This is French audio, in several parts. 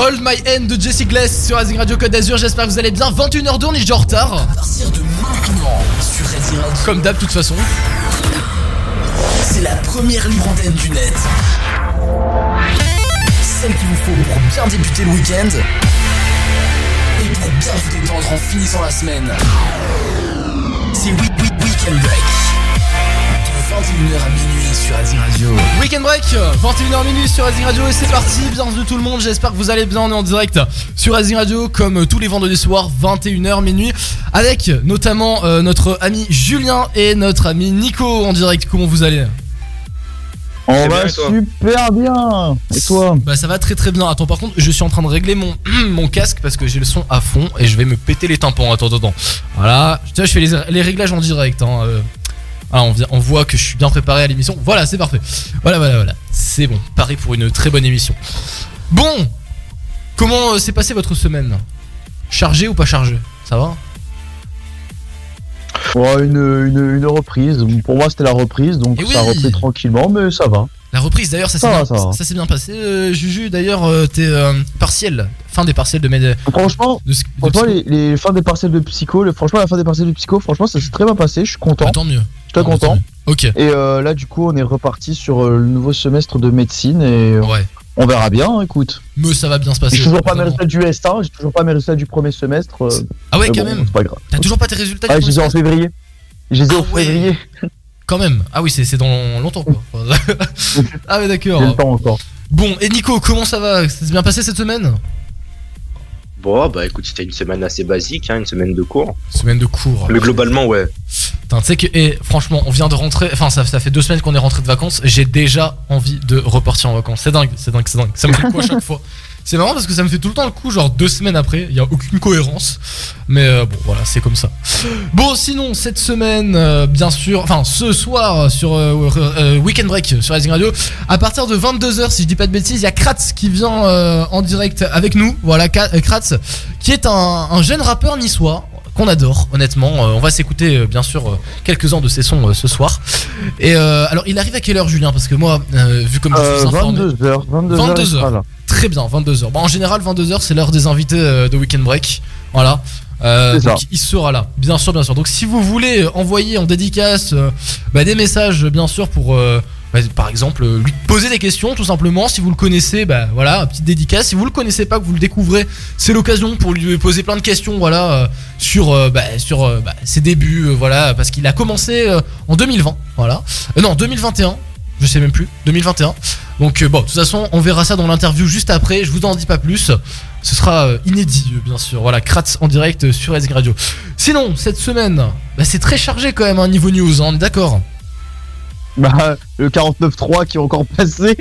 Hold My Hand de Jesse Glass sur Rising Radio Code d'Azur. J'espère que vous allez bien. 21h02, on est déjà en retard. À partir de maintenant, sur Radio, Comme d'hab, de toute façon. c'est la première libre antenne du net. Celle qu'il vous faut pour bien débuter le week-end et pour bien vous détendre en finissant la semaine. C'est Week Week Weekend Break. De 21h à minuit sur Rising Radio. Weekend Break, 21h minuit sur Rising Radio et c'est parti. Bienvenue tout le monde. J'espère que vous allez bien. On est en direct sur Rising Radio comme tous les vendredis soirs, 21h minuit. Avec notamment euh, notre ami Julien et notre ami Nico en direct. Comment vous allez? On va super bien. Et toi? Bah ça va très très bien. Attends par contre je suis en train de régler mon, mon casque parce que j'ai le son à fond et je vais me péter les tympans. Attends attends attends. Voilà. Tu vois je fais les, les réglages en direct. Hein. Ah, on, voit que je suis bien préparé à l'émission. Voilà c'est parfait. Voilà voilà voilà. C'est bon. Pareil pour une très bonne émission. Bon. Comment euh, s'est passée votre semaine? Chargé ou pas chargé Ça va? Ouais, une, une, une reprise. Pour moi, c'était la reprise, donc Eh ça a repris tranquillement, mais ça va. La reprise d'ailleurs ça s'est bien, ça va. ça s'est bien passé. Euh, Juju d'ailleurs euh, t'es euh, partiel. Fin des partiels de mes. Franchement, de- de franchement les, les fins des parcelles de psycho, le- franchement, la fin des parcelles de psycho, franchement, ça s'est très bien passé. Je suis content. Bah, tant mieux. Je suis très tant content. mieux. Ok. Et euh, là, du coup, on est reparti sur euh, le nouveau semestre de médecine et euh, Ouais. on verra bien. hein, Écoute, Mais ça va bien se passer. j'ai toujours pas mes résultats du S1, j'ai toujours pas mes résultats du premier semestre. Ah ouais, quand bon, même. C'est pas grave. T'as toujours pas tes résultats Ah, du je les ai en premier février. Je les ai Ah ouais. février. Quand même. Ah oui, c'est dans longtemps quoi. ah ouais, J'ai le d'accord. temps encore. Bon, et Nico, comment ça va? Ça s'est bien passé cette semaine? Bon, bah écoute, c'était une semaine assez basique, hein, une semaine de cours. Semaine de cours. Mais globalement, ouais. Tu sais que, et franchement, on vient de rentrer. Enfin, ça, ça fait deux semaines qu'on est rentré de vacances. J'ai déjà envie de repartir en vacances. C'est dingue, c'est dingue, c'est dingue. Ça me fait à chaque fois? C'est marrant parce que ça me fait tout le temps le coup, genre deux semaines après. Il y a aucune cohérence. Mais euh, bon, voilà, c'est comme ça. Bon, sinon, cette semaine, euh, bien sûr, enfin, ce soir, sur euh, Weekend Break sur Rising Radio, à partir de 22h, si je dis pas de bêtises, il y a Kratz qui vient en direct avec nous. Voilà, Kratz, qui est un, un jeune rappeur niçois qu'on adore, honnêtement. Euh, on va s'écouter, euh, bien sûr, euh, quelques-uns de ses sons ce soir. Et alors, il arrive à quelle heure, Julien? Parce que moi, vu comme je suis informé. 22h, 22h. 22 il sera là. Très bien, 22h. Bon, en général, 22h, c'est l'heure des invités euh, de Weekend Break. Voilà. Euh, donc il sera là, bien sûr, bien sûr. Donc si vous voulez envoyer en dédicace euh, bah, des messages, bien sûr, pour euh, bah, par exemple lui poser des questions, tout simplement. Si vous le connaissez, bah voilà, petite dédicace. Si vous le connaissez pas, que vous le découvrez, c'est l'occasion pour lui poser plein de questions, voilà, sur bah, sur ses débuts, voilà, parce qu'il a commencé en 2020, voilà. Non, 2021. Je sais même plus, 2021. Donc euh, bon, de toute façon, on verra ça dans l'interview juste après. Je vous en dis pas plus. Ce sera euh, inédit, euh, bien sûr. Voilà, Kratz en direct sur SG Radio. Sinon, cette semaine, bah, c'est très chargé quand même, un niveau news, hein, on est d'accord? Bah, le 49.3 qui est encore passé,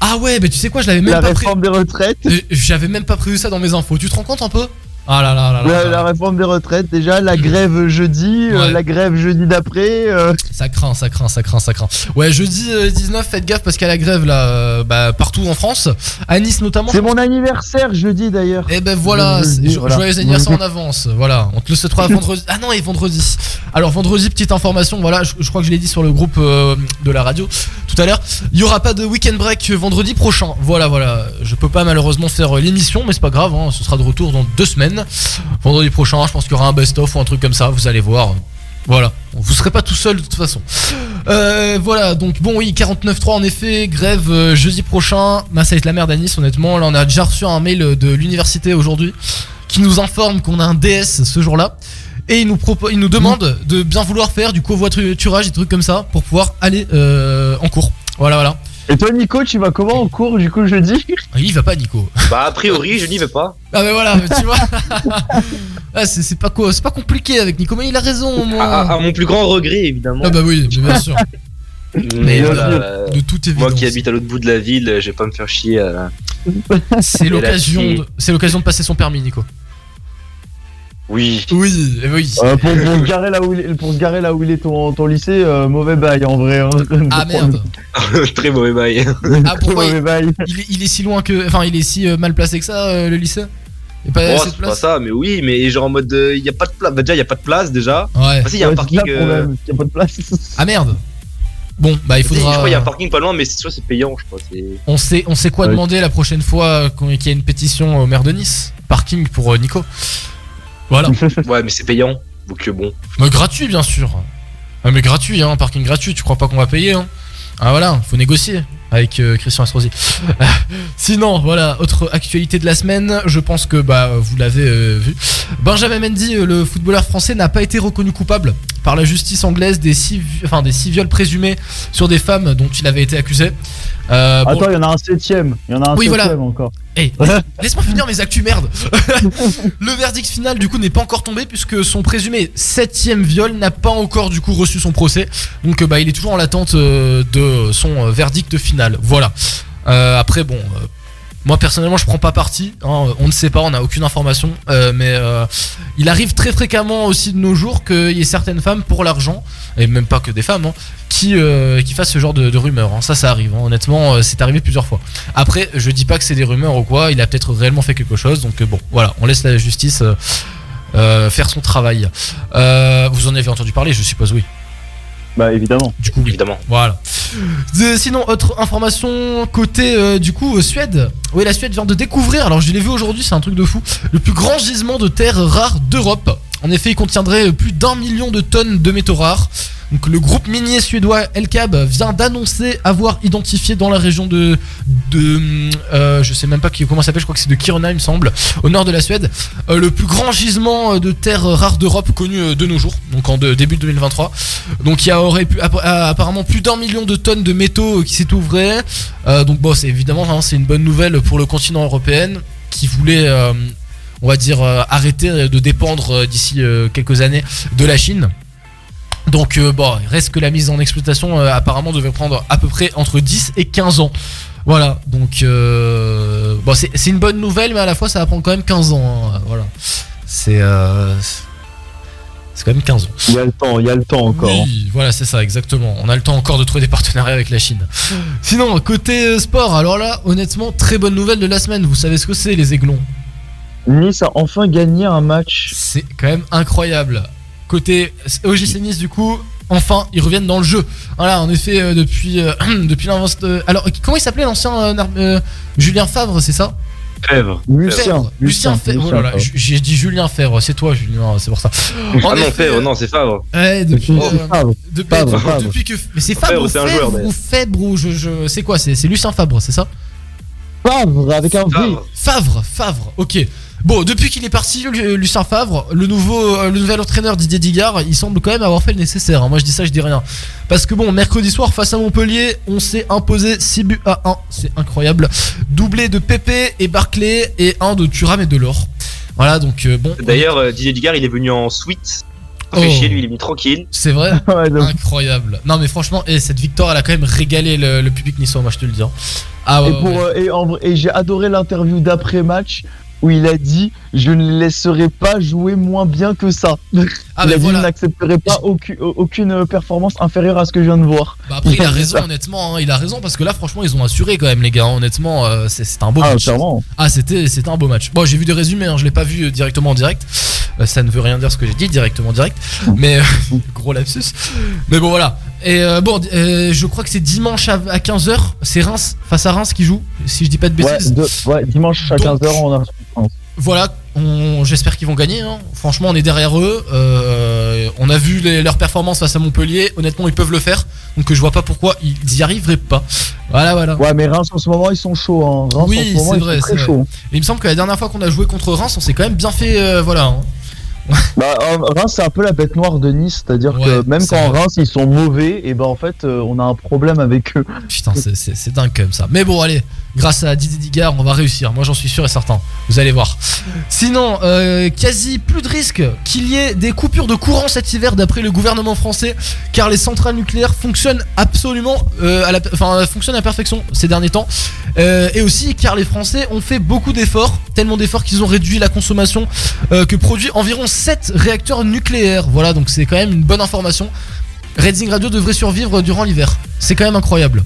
Ah ouais, mais tu sais quoi, je l'avais même la pas prévu. réforme des retraites. J'avais même pas prévu ça dans mes infos. Tu te rends compte un peu? Ah là là là là. La, la réforme des retraites, déjà, la grève jeudi, euh, la grève jeudi d'après. euh, Ça craint, ça craint, ça craint, ça craint. Ouais, jeudi euh, 19, faites gaffe parce qu'il y a la grève là, euh, bah, partout en France, à Nice notamment. C'est mon anniversaire jeudi d'ailleurs. Et ben voilà, Je- je- c'est- jo- voilà. joyeux anniversaire en avance. Voilà, on te le souhaitera vendredi. Ah non, et vendredi. Alors vendredi, petite information, voilà, je, je crois que je l'ai dit sur le groupe euh, de la radio tout à l'heure. Il y aura pas de week-end break vendredi prochain. Voilà, voilà. Je peux pas malheureusement faire euh, l'émission, mais c'est pas grave. hein, ce sera de retour dans deux semaines. Vendredi prochain, je pense qu'il y aura un best-of ou un truc comme ça. Vous allez voir. Voilà, vous serez pas tout seul de toute façon. Euh, voilà, donc bon oui, 49.3 en effet, grève euh, jeudi prochain. Ça va être la merde à Nice honnêtement. Là on a déjà reçu un mail de l'université aujourd'hui qui nous informe qu'on a un DS ce jour-là. Et il nous, il nous demande de bien vouloir faire du covoiturage et des trucs comme ça pour pouvoir aller euh, en cours. Voilà, voilà. Et toi, Nico, tu vas comment en cours du coup jeudi Ah, Il y va pas, Nico. Bah, a priori, je n'y vais pas. Ah, mais voilà, mais tu vois. ah, c'est c'est pas, quoi- c'est pas compliqué avec Nico, mais il a raison, moi. À, à- à mon plus grand regret, évidemment. Ah, bah oui, mais bien sûr. mais euh, De toute évidence. moi qui habite à l'autre bout de la ville, je vais pas me faire chier. euh. C'est Et l'occasion là-dessus- de, c'est l'occasion de passer son permis, Nico. Oui. Oui, oui. Euh, pour, pour se garer là où il est, pour se garer là où il est ton, ton lycée, euh, mauvais bail en vrai. hein. Ah merde. Très mauvais bail. Ah pourquoi il, mauvais bail. il est, il est si loin que, enfin, il est si euh, mal placé que ça, euh, le lycée? Il a pas Oh, assez de c'est pas ça, mais oui, mais genre en mode. Il y a pas de place. Bah, déjà, il y a pas de place déjà. Ouais. Enfin, si, il y a Ouais, un parking. euh, y a pas de place. Ah merde. Bon, bah il Je crois faudra. qu'il y a un parking pas loin, mais c'est soit c'est payant, je crois. On sait, on sait quoi Ouais. demander la prochaine fois qu'il y a une pétition au maire de Nice. Parking pour euh, Nico. Voilà. Ouais, mais c'est payant. Donc euh, bon. Mais gratuit, bien sûr. Ah, mais gratuit, hein, parking gratuit. Tu crois pas qu'on va payer, hein Ah voilà, faut négocier avec euh, Christian Estrosi. Sinon, voilà, autre actualité de la semaine. Je pense que bah vous l'avez euh, vu. Benjamin Mendy, le footballeur français, n'a pas été reconnu coupable par la justice anglaise des six, enfin, des six viols présumés sur des femmes dont il avait été accusé. Euh, bon, Attends, il y en a un septième. Il y en a un Oui, septième voilà. encore. Hey, laisse-moi finir mes actus merde. le verdict final du coup n'est pas encore tombé puisque son présumé septième viol n'a pas encore du coup reçu son procès. Donc euh, bah il est toujours en l'attente euh, de son verdict final. Voilà. Euh, après bon. Moi personnellement je prends pas parti, hein, on ne sait pas, on n'a aucune information, euh, mais euh, il arrive très fréquemment aussi de nos jours qu'il y ait certaines femmes pour l'argent, et même pas que des femmes, hein, qui, euh, qui fassent ce genre de, rumeurs. hein. Ça ça arrive, honnêtement c'est arrivé plusieurs fois. Après, je dis pas que c'est des rumeurs ou quoi, il a peut-être réellement fait quelque chose, donc bon, voilà, on laisse la justice faire son travail. Vous en avez entendu parler, je suppose, oui. Bah, évidemment. Du coup. Évidemment. Voilà. Sinon, autre information côté euh, du coup euh, Suède. Oui, la Suède vient de découvrir, alors je l'ai vu aujourd'hui, c'est un truc de fou, le plus grand gisement de terres rares d'Europe. En effet, il contiendrait plus d'un million de tonnes de métaux rares. Donc le groupe minier suédois Elkab vient d'annoncer avoir identifié dans la région de de euh, je sais même pas comment ça s'appelle, je crois que c'est de Kiruna il me semble, au nord de la Suède, euh, le plus grand gisement euh, de terres rares d'Europe connu euh, de nos jours, donc en de- début 2023. Donc il y a- aurait apparemment plus d'un million de tonnes de métaux qui s'est ouvré. Donc bon, c'est évidemment hein, c'est une bonne nouvelle pour le continent européen qui voulait, on va dire, euh, arrêter de dépendre euh, d'ici euh, quelques années de la Chine. Donc euh, bon, il reste que la mise en exploitation euh, apparemment devait prendre à peu près entre 10 et 15 ans. Voilà, donc euh, bon, c'est c'est une bonne nouvelle, mais à la fois ça va prendre quand même 15 ans. hein, voilà, c'est euh, c'est quand même 15 ans. Il y a le temps, il y a le temps encore. Oui, voilà, c'est ça, exactement. On a le temps encore de trouver des partenariats avec la Chine. Sinon, côté sport, alors là, honnêtement, très bonne nouvelle de la semaine. Vous savez ce que c'est, les aiglons? Nice a enfin gagné un match. C'est quand même incroyable. Côté OGC Nice, du coup, enfin, ils reviennent dans le jeu. Voilà, en effet, euh, depuis, euh, depuis de... Alors, comment il s'appelait l'ancien euh, euh, Julien Favre, c'est ça? Fèvre. Lucien. Fèvre. Lucien Fèvre. Oh là là, j- j'ai dit Julien Fèvre, c'est toi, Julien, c'est pour ça. En Ah non, Fèvre, non, c'est Favre. Ouais, depuis, Oh, euh, Favre. depuis, Fabre, Fabre. depuis que. Mais c'est Fabre, Fabre ou c'est un Fèvre joueur, ou ou je, je c'est quoi C'est c'est Lucien Fabre, c'est ça? Favre avec un V. Favre. Favre. Ok. Bon, depuis qu'il est parti, Lu- Lucien Favre, le nouveau, euh, le nouvel entraîneur Didier Digard, il semble quand même avoir fait le nécessaire. hein. Moi, je dis ça, je dis rien. Parce que bon, mercredi soir face à Montpellier, on s'est imposé 6 buts à 1. C'est incroyable. Doublé de Pépé et Barclay et un de Thuram et de l'or. Voilà, donc euh, bon. D'ailleurs, euh, Didier Digard, il est venu en suite. Oh. Fait chier, lui, il est mis tranquille. c'est vrai. Ouais, donc- Incroyable. Non mais franchement, et cette victoire, elle a quand même régalé le, le public niçois, moi je te le dis. hein. Ah ouais, Et, pour, ouais. euh, et, en vrai- et j'ai adoré l'interview d'après-match où il a dit Je ne laisserai pas jouer moins bien que ça. Ah il bah a dit voilà. Je n'accepterai pas aucune, aucune performance inférieure à ce que je viens de voir. Bah après il a raison honnêtement, hein, il a raison parce que là franchement ils ont assuré quand même les gars, hein. honnêtement euh, c'est c'est un beau Ah, match. clairement. Ah c'était c'était un beau match. Bon j'ai vu des résumés, hein, je l'ai pas vu euh, directement en direct. Euh, ça ne veut rien dire ce que j'ai dit directement en direct, mais euh, gros lapsus. Mais bon voilà. Et euh, bon euh, je crois que c'est dimanche à, 15h, c'est Reims face à Reims qui joue, si je dis pas de Ouais, bêtises. de- ouais, dimanche à Donc- 15h, on a Voilà, on- j'espère qu'ils vont gagner. hein. Franchement, on est derrière eux. Euh, on a vu les- leurs performances face à Montpellier. Honnêtement, ils peuvent le faire. Donc, je vois pas pourquoi ils y arriveraient pas. Voilà, voilà. Ouais, mais Reims en ce moment, ils sont chauds. Hein. Reims Oui, en ce moment, c'est vrai, très c'est chauds. Et il me semble que la dernière fois qu'on a joué contre Reims, on s'est quand même bien fait. euh, voilà. hein. Bah, Reims, c'est un peu la bête noire de Nice. C'est-à-dire Ouais, que même quand vrai. Reims, ils sont mauvais, et ben en fait, euh, on a un problème avec eux. Putain, c'est dingue comme ça. Mais bon, allez, grâce à Didier Digard, on va réussir. Moi, j'en suis sûr et certain. Vous allez voir. Sinon, euh, quasi plus de risque qu'il y ait des coupures de courant cet hiver, d'après le gouvernement français, car les centrales nucléaires fonctionnent absolument, euh, à la, enfin, fonctionnent à perfection ces derniers temps. Euh, et aussi, car les Français ont fait beaucoup d'efforts, tellement d'efforts qu'ils ont réduit la consommation que produit environ 7 réacteurs nucléaires. Voilà, donc c'est quand même une bonne information. Redding Radio devrait survivre durant l'hiver. C'est quand même incroyable.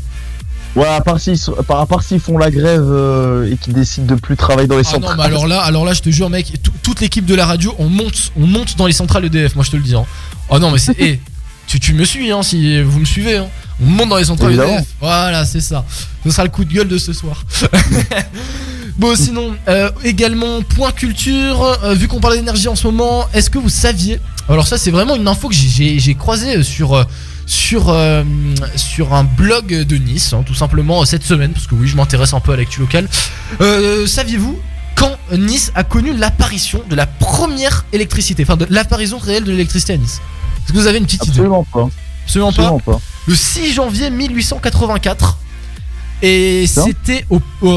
Ouais, à part s'ils sont- par- à part s'ils font la grève euh, et qu'ils décident de plus travailler dans les Ah non, centrales. mais alors là, alors là, je te jure, mec, tout- toute l'équipe de la radio, on monte, on monte dans les centrales EDF. Moi, je te le dis. Hein. Oh non, mais c'est, eh, tu, tu me suis, hein, si vous me suivez. Hein. On monte dans les centrales Évidemment. EDF. Voilà, c'est ça. Ce sera le coup de gueule de ce soir. bon, sinon, euh, également, point culture. euh, vu qu'on parle d'énergie en ce moment, est-ce que vous saviez? Alors, ça, c'est vraiment une info que j'ai croisée sur. Euh, sur, euh, sur un blog de Nice, hein, tout simplement euh, cette semaine, parce que oui, je m'intéresse un peu à l'actu locale. Euh, Saviez-vous quand Nice a connu l'apparition de la première électricité, enfin de l'apparition réelle de l'électricité à Nice? Est-ce que vous avez une petite idée? Absolument pas. Absolument pas? Absolument pas. Le 6 janvier 1884. Et c'était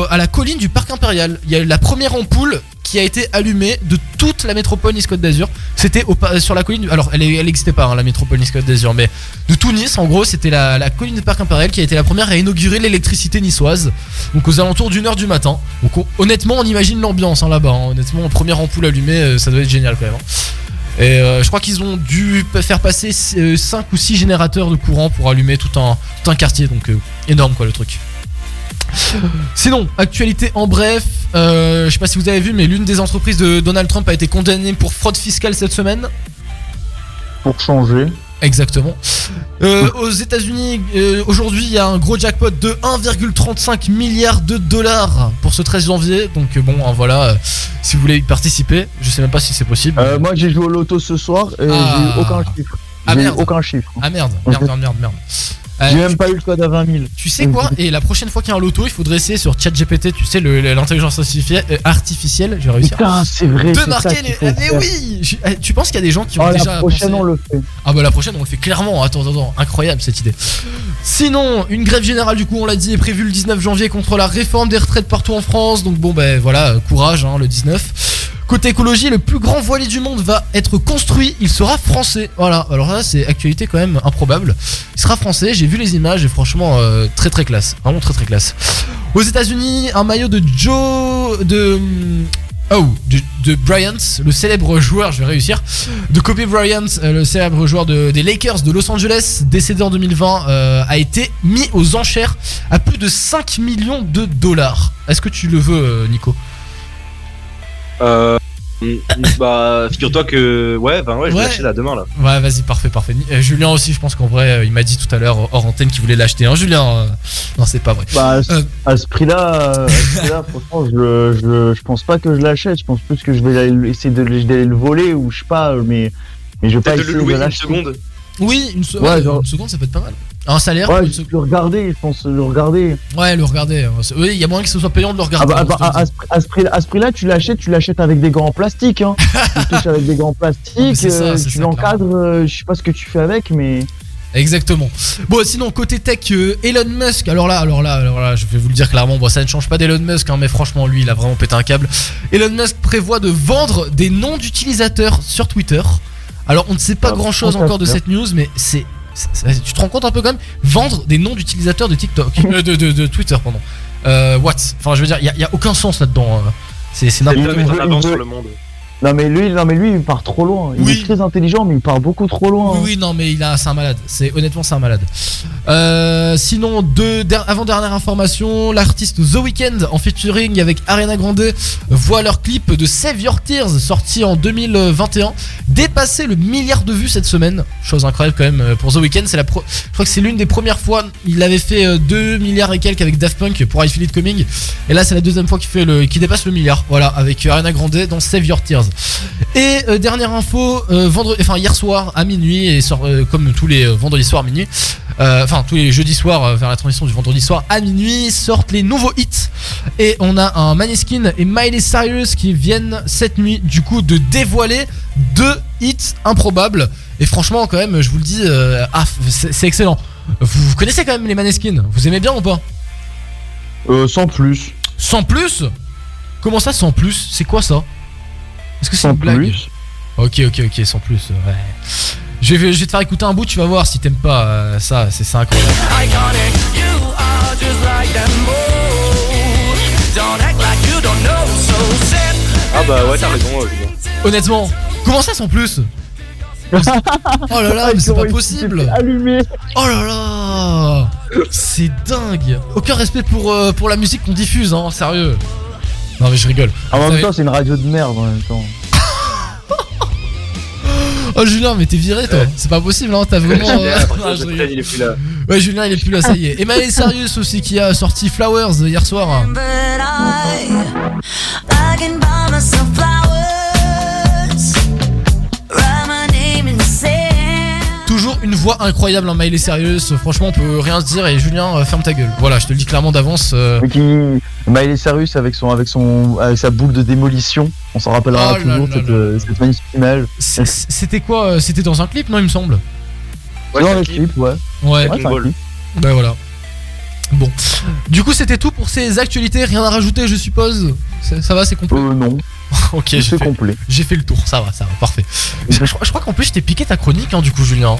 à la colline du Parc Impérial. Il y a eu la première ampoule qui a été allumée de toute la métropole Nice-Côte d'Azur. C'était pa- sur la colline. Alors, elle n'existait pas, hein, la métropole Nice-Côte d'Azur, mais de tout Nice, en gros, c'était la, colline du Parc Impérial qui a été la première à inaugurer l'électricité niçoise. Donc, aux alentours d'une heure du matin. Donc, on- honnêtement, on imagine l'ambiance hein, là-bas. hein. Honnêtement, première ampoule allumée, euh, ça doit être génial quand même. Et euh, je crois qu'ils ont dû faire passer 5 ou 6 générateurs de courant pour allumer tout un, quartier. Donc euh, énorme quoi le truc. Sinon, actualité en bref, euh, je sais pas si vous avez vu, mais l'une des entreprises de Donald Trump a été condamnée pour fraude fiscale cette semaine. Pour changer. Exactement. Euh, aux États-Unis, euh, aujourd'hui, il y a un gros jackpot de 1,35 milliard de dollars pour ce 13 janvier. Donc, euh, bon, hein, voilà, euh, si vous voulez y participer, je sais même pas si c'est possible. Euh, moi j'ai joué au loto ce soir et Ah. j'ai eu aucun chiffre. Ah, merde. aucun chiffre. Ah merde, merde, merde, merde, merde. J'ai même pas eu le code à 20 000. Tu sais quoi? Et la prochaine fois qu'il y a un loto, il faudrait essayer sur ChatGPT, tu sais, l'intelligence artificielle, euh, artificielle, je vais réussir. Putain, c'est vrai. De marquer les. Ah, mais oui eh, Tu penses qu'il y a des gens qui ont Oh, déjà. la prochaine, on le fait. Ah bah la prochaine, on le fait clairement. Attends, attends. Incroyable cette idée. Sinon, une grève générale, du coup, on l'a dit, est prévue le 19 janvier contre la réforme des retraites partout en France. Donc bon, ben voilà, courage, hein, le 19. Côté écologie, le plus grand voilier du monde va être construit. Il sera français. Voilà. Alors là, c'est actualité quand même improbable. Il sera français. J'ai vu les images et franchement, euh, très très classe. Vraiment très très classe. Aux États-Unis, un maillot de Joe de Oh, de, de Bryant, le célèbre joueur, je vais réussir, de Kobe Bryant, euh, le célèbre joueur de- des Lakers de Los Angeles, décédé en 2020, euh, a été mis aux enchères à plus de 5 millions de dollars. Est-ce que tu le veux, Nico? Euh, bah, figure-toi que. Ouais, ben ouais, je vais Ouais. lâcher là demain là. Ouais, vas-y, parfait, parfait. Euh, Julien aussi, je pense qu'en vrai, euh, il m'a dit tout à l'heure hors antenne qu'il voulait l'acheter. Hein, Julien euh, Non, c'est pas vrai. Bah, à ce- Euh. à ce prix-là, franchement, je, pense pas que je l'achète. Je pense plus que je vais essayer de, d'aller le voler ou je sais pas, mais, mais je vais pas Peut-être de essayer le louer de une l'acheter. seconde. Oui, une, se- Ouais, ouais, genre- une seconde, ça peut être pas mal. Un salaire Ouais, le regarder, je pense le regarder. Ouais, le regarder. Oui, il y a moyen que ce soit payant de le Ah regarder. bah, hein, bah, je te le à, ce prix- à ce prix, à ce prix-là, tu l'achètes, tu l'achètes avec des gants en plastique. Hein. tu touches avec des gants en Ah, plastique, ça, euh, tu l'encadres, euh, je sais pas ce que tu fais avec, mais. Exactement. Bon, sinon côté tech, euh, Elon Musk. Alors là, alors là, alors là, je vais vous le dire clairement. Bon, ça ne change pas d'Elon Musk, hein, mais franchement, lui, il a vraiment pété un câble. Elon Musk prévoit de vendre des noms d'utilisateurs sur Twitter. Alors, on ne sait pas Ah, grand-chose encore de cette news, mais c'est- tu te rends compte un peu quand même Vendre des noms d'utilisateurs de TikTok, euh, de, de- de Twitter, pardon. Euh, what Enfin, je veux dire, il y, a- y a aucun sens là-dedans. euh. C'est, n'importe quoi. sur le monde. Non mais lui, non mais lui, il part trop loin. Il Oui. est très intelligent, mais il part beaucoup trop loin. Oui, hein. oui, non, mais il a, c'est un malade. C'est honnêtement, c'est un malade. Euh, sinon, deux, der- avant dernière information, l'artiste The Weeknd en featuring avec Ariana Grande voit leur clip de Save Your Tears sorti en 2021 dépasser le milliard de vues cette semaine. Chose incroyable quand même euh, pour The Weeknd. C'est la, pro- je crois que c'est l'une des premières fois. Il avait fait euh, 2 milliards et quelques avec Daft Punk pour I Feel It Coming, et là c'est la deuxième fois qu'il fait le, qu'il dépasse le milliard. Voilà, avec Ariana Grande dans Save Your Tears. Et euh, dernière info, euh, vendredi, enfin hier soir à minuit et sort, euh, comme tous les vendredis soirs à minuit, enfin tous les jeudis soirs vers la transition du vendredi soir à minuit sortent les nouveaux hits. Et on a un Maneskin et Miley Cyrus qui viennent cette nuit du coup de dévoiler deux hits improbables. Et franchement quand même je vous le dis ah c'est excellent. Vous, vous connaissez quand même les Maneskin? Vous aimez bien ou pas? Euh, sans plus. Sans plus? Comment ça sans plus? C'est quoi ça? Est-ce que c'est une blague plus. Ok, ok, ok, sans plus. Ouais. Je vais, je vais te faire écouter un bout, tu vas voir si t'aimes pas euh, ça, c'est c'est incroyable. Ah bah ouais, t'as raison, euh, Julien. Honnêtement, comment ça sans plus? Oh là là, mais c'est pas possible Allumé. Oh là là C'est dingue Aucun respect pour, euh, pour la musique qu'on diffuse, hein, sérieux Non mais je rigole. En même temps, c'est une radio de merde en même temps. Oh Julien, mais t'es viré toi Ouais. C'est pas possible, hein, t'as vraiment... Euh, non, je semaine, rigole. il est plus là. Ouais, Julien, il est plus là, ça y est. Et Miley Cyrus aussi qui a sorti Flowers hier soir. But une voix incroyable en Miley Cyrus. Franchement, on peut rien se dire. Et Julien, euh, ferme ta gueule. Voilà, je te le dis clairement d'avance. euh, qui, Miley Cyrus avec son, avec son, avec sa boule de démolition. On s'en rappellera Oh là toujours là cette, là euh, cette magnifique image. C'était quoi C'était dans un clip, non, il me semble? Ouais, dans le un clip. clip, ouais. Ouais, un clip. bah voilà. Bon. Du coup, c'était tout pour ces actualités. Rien à rajouter, je suppose. Ça, ça va, c'est complet? Euh, non, Ok, j'ai fait, complet. j'ai fait le tour. Ça va, ça va, parfait. Je, je crois qu'en plus, je t'ai piqué ta chronique, hein, du coup, Julien.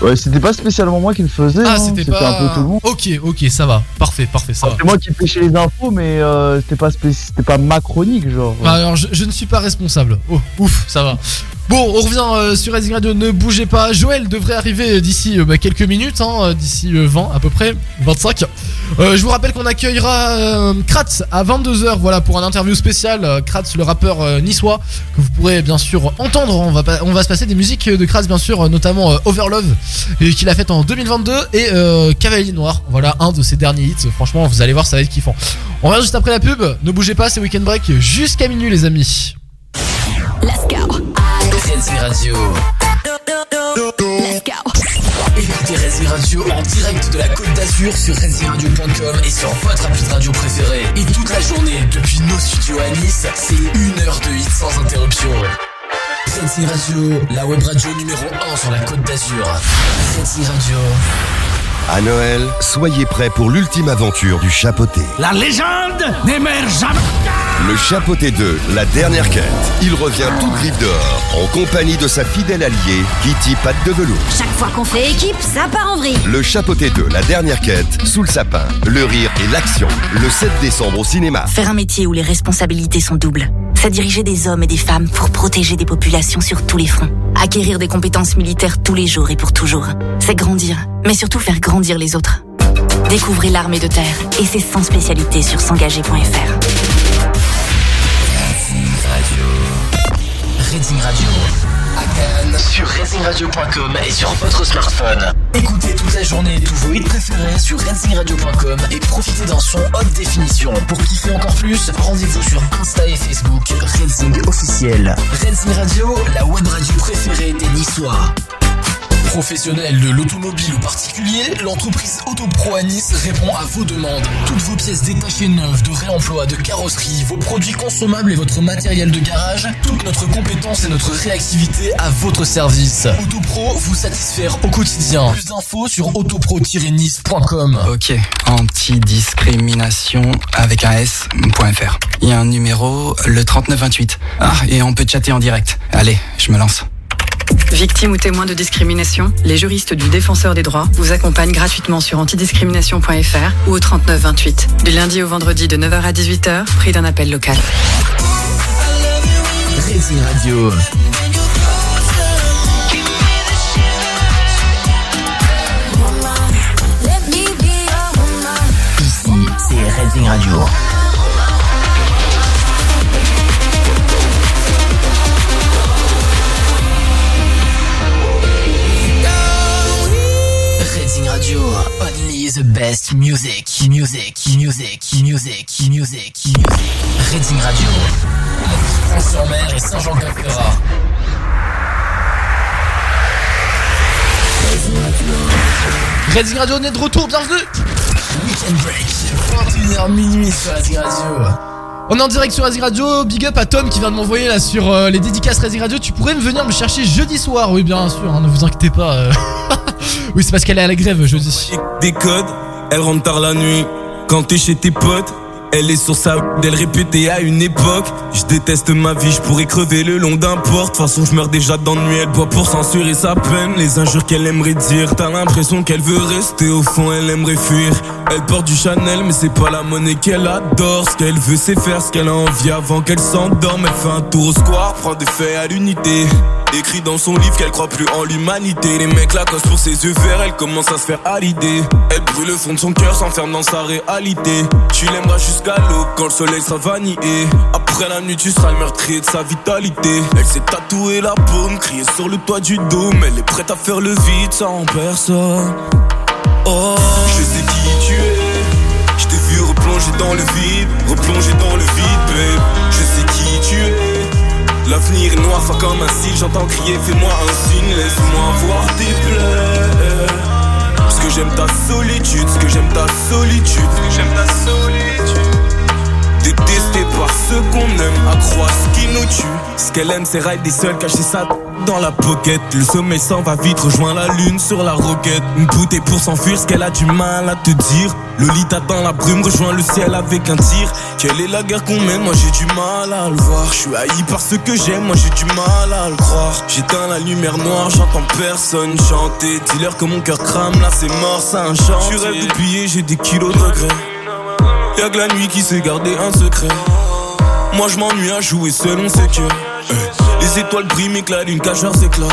Ouais, c'était pas spécialement moi qui le faisais. Ah, hein, c'était pas. un peu tout le monde. Ok, ok, ça va. Parfait, parfait, ça va. C'est moi qui pêchais les infos, mais euh, c'était pas, spé- c'était pas ma chronique, genre. Bah, alors, je, je ne suis pas responsable. Oh, ouf, ça va. Bon, on revient euh, sur Rising Radio, ne bougez pas. Joël devrait arriver d'ici euh, bah, quelques minutes, hein, euh, d'ici euh, 20 à peu près, 25. Euh, je vous rappelle qu'on accueillera Kratz à 22h, voilà, pour un interview spécial. Kratz, le rappeur niçois, que vous pourrez bien sûr entendre. On va, on va se passer des musiques de Kratz, bien sûr, notamment Overlove, qu'il a fait en 2022, et Cavalier Noir, voilà, un de ses derniers hits. Franchement, vous allez voir, ça va être kiffant. On revient juste après la pub. Ne bougez pas, c'est Weekend Break jusqu'à minuit, les amis. Racing Radio. Let's go. Écoutez Racing Radio en direct de la Côte d'Azur sur RacingRadio.com et sur votre appli de radio préférée. Et toute la journée, depuis nos studios à Nice, c'est une heure de hit sans interruption. Racing Radio, la web radio numéro 1 sur la Côte d'Azur. Racing Radio. À Noël, soyez prêts pour l'ultime aventure du chapeauté. La légende n'émerge jamais. Le chapeauté 2, la dernière quête. Il revient tout griffe dehors, en compagnie de sa fidèle alliée, Kitty Patte de Velours. Chaque fois qu'on fait équipe, ça part en vrille. Le chapeauté 2, la dernière quête, sous le sapin. Le rire et l'action. Le 7 décembre au cinéma. Faire un métier où les responsabilités sont doubles. C'est diriger des hommes et des femmes pour protéger des populations sur tous les fronts. Acquérir des compétences militaires tous les jours et pour toujours. C'est grandir, mais surtout faire grandir les autres. Découvrez l'armée de terre et ses 100 spécialités sur s'engager.fr. Racing Radio. Sur racingradio.com et sur votre smartphone. Écoutez toute la journée tous vos hits préférés sur racingradio.com et profitez d'un son haute définition. Pour kiffer encore plus, rendez-vous sur Insta et Facebook Racing officiel. Racing Radio, la web radio préférée des Niçois. Professionnel de l'automobile ou particulier, l'entreprise Autopro à Nice répond à vos demandes. Toutes vos pièces détachées neuves, de réemploi, de carrosserie, vos produits consommables et votre matériel de garage, toute notre compétence et notre réactivité à votre service. Autopro vous satisfaire au quotidien. Plus d'infos sur autopro-nice.com. Ok, antidiscrimination avec un S.fr. Il y a un numéro, le 3928. Ah, et on peut chatter en direct. Allez, je me lance. Victime ou témoin de discrimination, les juristes du Défenseur des droits vous accompagnent gratuitement sur antidiscrimination.fr ou au 3928. Du lundi au vendredi de 9h à 18h, prix d'un appel local. Radio. Ici, c'est Radio. Radio, only the best music, music, music, music, music, music. Racing Radio, avec France-sur-Mer et Saint-Jean-Cap-Ferrat. Racing Radio, on est de retour, bienvenue Weekend Break, 21h minuit sur Racing Radio. On est en direct sur Racing Radio, big up à Tom qui vient de m'envoyer là sur euh, les dédicaces Racing Radio. Tu pourrais me venir me chercher jeudi soir, oui bien sûr, hein, ne vous inquiétez pas. euh. oui c'est parce qu'elle est à la grève jeudi. Des codes, elle rentre tard la nuit. Quand t'es chez tes potes, elle est sur sa d'elle répétait à une époque. Je déteste ma vie, je pourrais crever le long d'un port. De toute façon, je meurs déjà d'ennui. Elle boit pour censurer sa peine. Les injures qu'elle aimerait dire, t'as l'impression qu'elle veut rester. Au fond, elle aimerait fuir. Elle porte du Chanel, mais c'est pas la monnaie qu'elle adore. Ce qu'elle veut, c'est faire ce qu'elle a envie avant qu'elle s'endorme. Elle fait un tour au square, prend des faits à l'unité. Écrit dans son livre qu'elle croit plus en l'humanité. Les mecs la causent pour ses yeux verts, elle commence à se faire à. Elle brûle le fond de son cœur, s'enferme dans sa réalité. Tu l'aimeras jusqu'à l'aube quand le soleil vanillé. Après la nuit, tu seras le meurtrier de sa vitalité. Elle s'est tatouée la paume, criée sur le toit du dôme. Elle est prête à faire le vide sans personne. Oh, je sais qui tu es. Je t'ai vu replonger dans le vide, replonger dans le vide, babe. Je sais qui tu es. L'avenir est noir, fa comme un cil. J'entends crier, fais-moi un signe, laisse-moi voir tes plaies. Parce que j'aime ta solitude, ce que j'aime ta solitude, ce que j'aime ta solitude. Détesté par ceux qu'on aime, croire ce qui nous tue. Ce qu'elle aime, c'est ride des seuls, cacher ça dans la pocket. Le sommeil s'en va vite, rejoint la lune sur la roquette. Une bouteille pour s'enfuir, ce qu'elle a du mal à te dire. Lolita dans la brume, rejoint le ciel avec un tir. Quelle est la guerre qu'on mène? Moi j'ai du mal à le voir. Je suis haï par ce que j'aime, moi j'ai du mal à le croire. J'éteins la lumière noire, j'entends personne chanter. Dis-leur que mon cœur crame, là c'est mort, c'est un chant. Je rêve d'oublier, j'ai des kilos de regrets. Y'a que la nuit qui sait garder un secret. Moi je m'ennuie à jouer seul, on sait que eh, Les étoiles brillent mais que la lune cache leurs éclats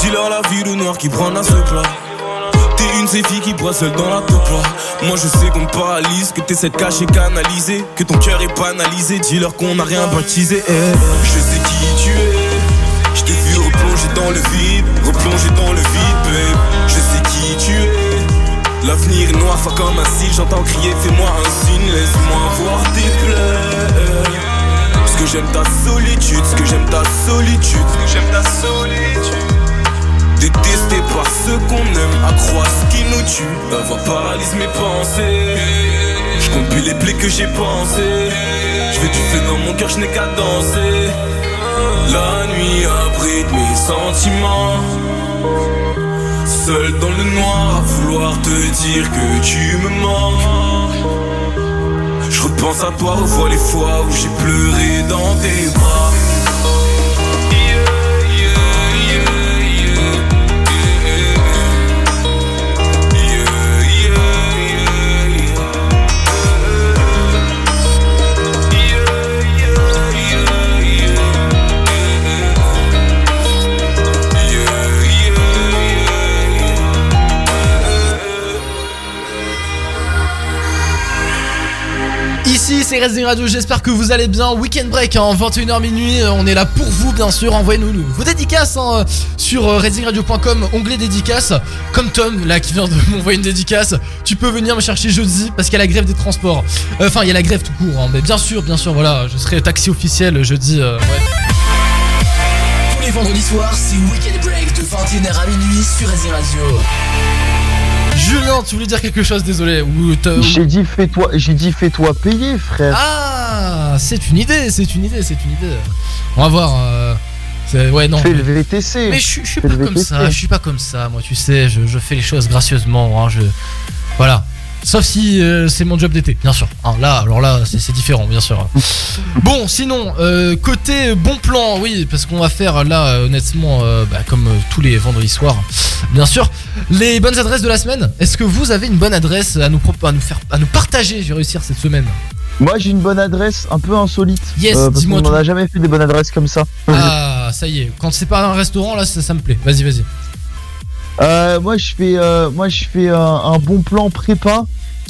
Dis-leur la vie au noir qui prend à ce plat. T'es une de ces qui boit seule dans la peuple Moi je sais qu'on me paralyse, que t'es cette cachée canalisée Que ton cœur est banalisé, dis-leur qu'on n'a rien baptisé eh. Je sais qui tu es. Je t'ai vu replonger dans le vide, replonger dans le vide babe L'avenir est noir, comme un j'entends crier, fais-moi un signe, laisse-moi voir tes plaies. Parce que j'aime ta solitude, ce que j'aime ta solitude, ce que j'aime ta solitude. Détesté par ceux qu'on aime, à croire ce qui nous tue. La voix paralyse mes pensées. Je les plaies que j'ai pensées. Je vais du feu dans mon cœur, je n'ai qu'à danser. La nuit abrite mes sentiments. Seul dans le noir à vouloir te dire que tu me manques. Je repense à toi, revois les fois où j'ai pleuré dans tes bras Ici c'est Resident Radio, j'espère que vous allez bien. Weekend break en 21h minuit, euh, on est là pour vous bien sûr. Envoyez-nous vos dédicaces hein, sur euh, resingradio.com, onglet dédicaces. Comme Tom là qui vient de m'envoyer une dédicace, tu peux venir me chercher jeudi parce qu'il y a la grève des transports. Euh, Enfin, il y a la grève tout court, hein, mais bien sûr, bien sûr, voilà, je serai taxi officiel jeudi. euh. Tous les vendredis soirs, c'est Weekend Break de 21h à minuit sur Racing Radio. Julien, tu voulais dire quelque chose, désolé. J'ai dit fais-toi, j'ai dit fais-toi payer, frère. Ah, c'est une idée, c'est une idée, c'est une idée. On va voir. euh, ouais, non. Fais le VTC. Mais je, suis- je suis pas comme ça, je suis pas comme ça, moi tu sais, je, je fais les choses gracieusement, hein, je... Voilà. Sauf si euh, c'est mon job d'été, bien sûr. Hein, là, alors là, c'est différent, bien sûr. Bon, sinon, euh, côté bon plan, oui, parce qu'on va faire là, honnêtement, euh, bah, comme tous les vendredis soirs, bien sûr, les bonnes adresses de la semaine. Est-ce que vous avez une bonne adresse à nous, pro- à nous faire, à nous partager, je vais réussir cette semaine? Moi j'ai une bonne adresse un peu insolite. Yes, euh, parce dis-moi qu'on en tout. a jamais fait des bonnes adresses comme ça. Ah, ça y est, quand c'est pas un restaurant, là, ça, ça me plaît. Vas-y, vas-y. Euh, moi je fais, euh, moi je fais un, un bon plan prépa.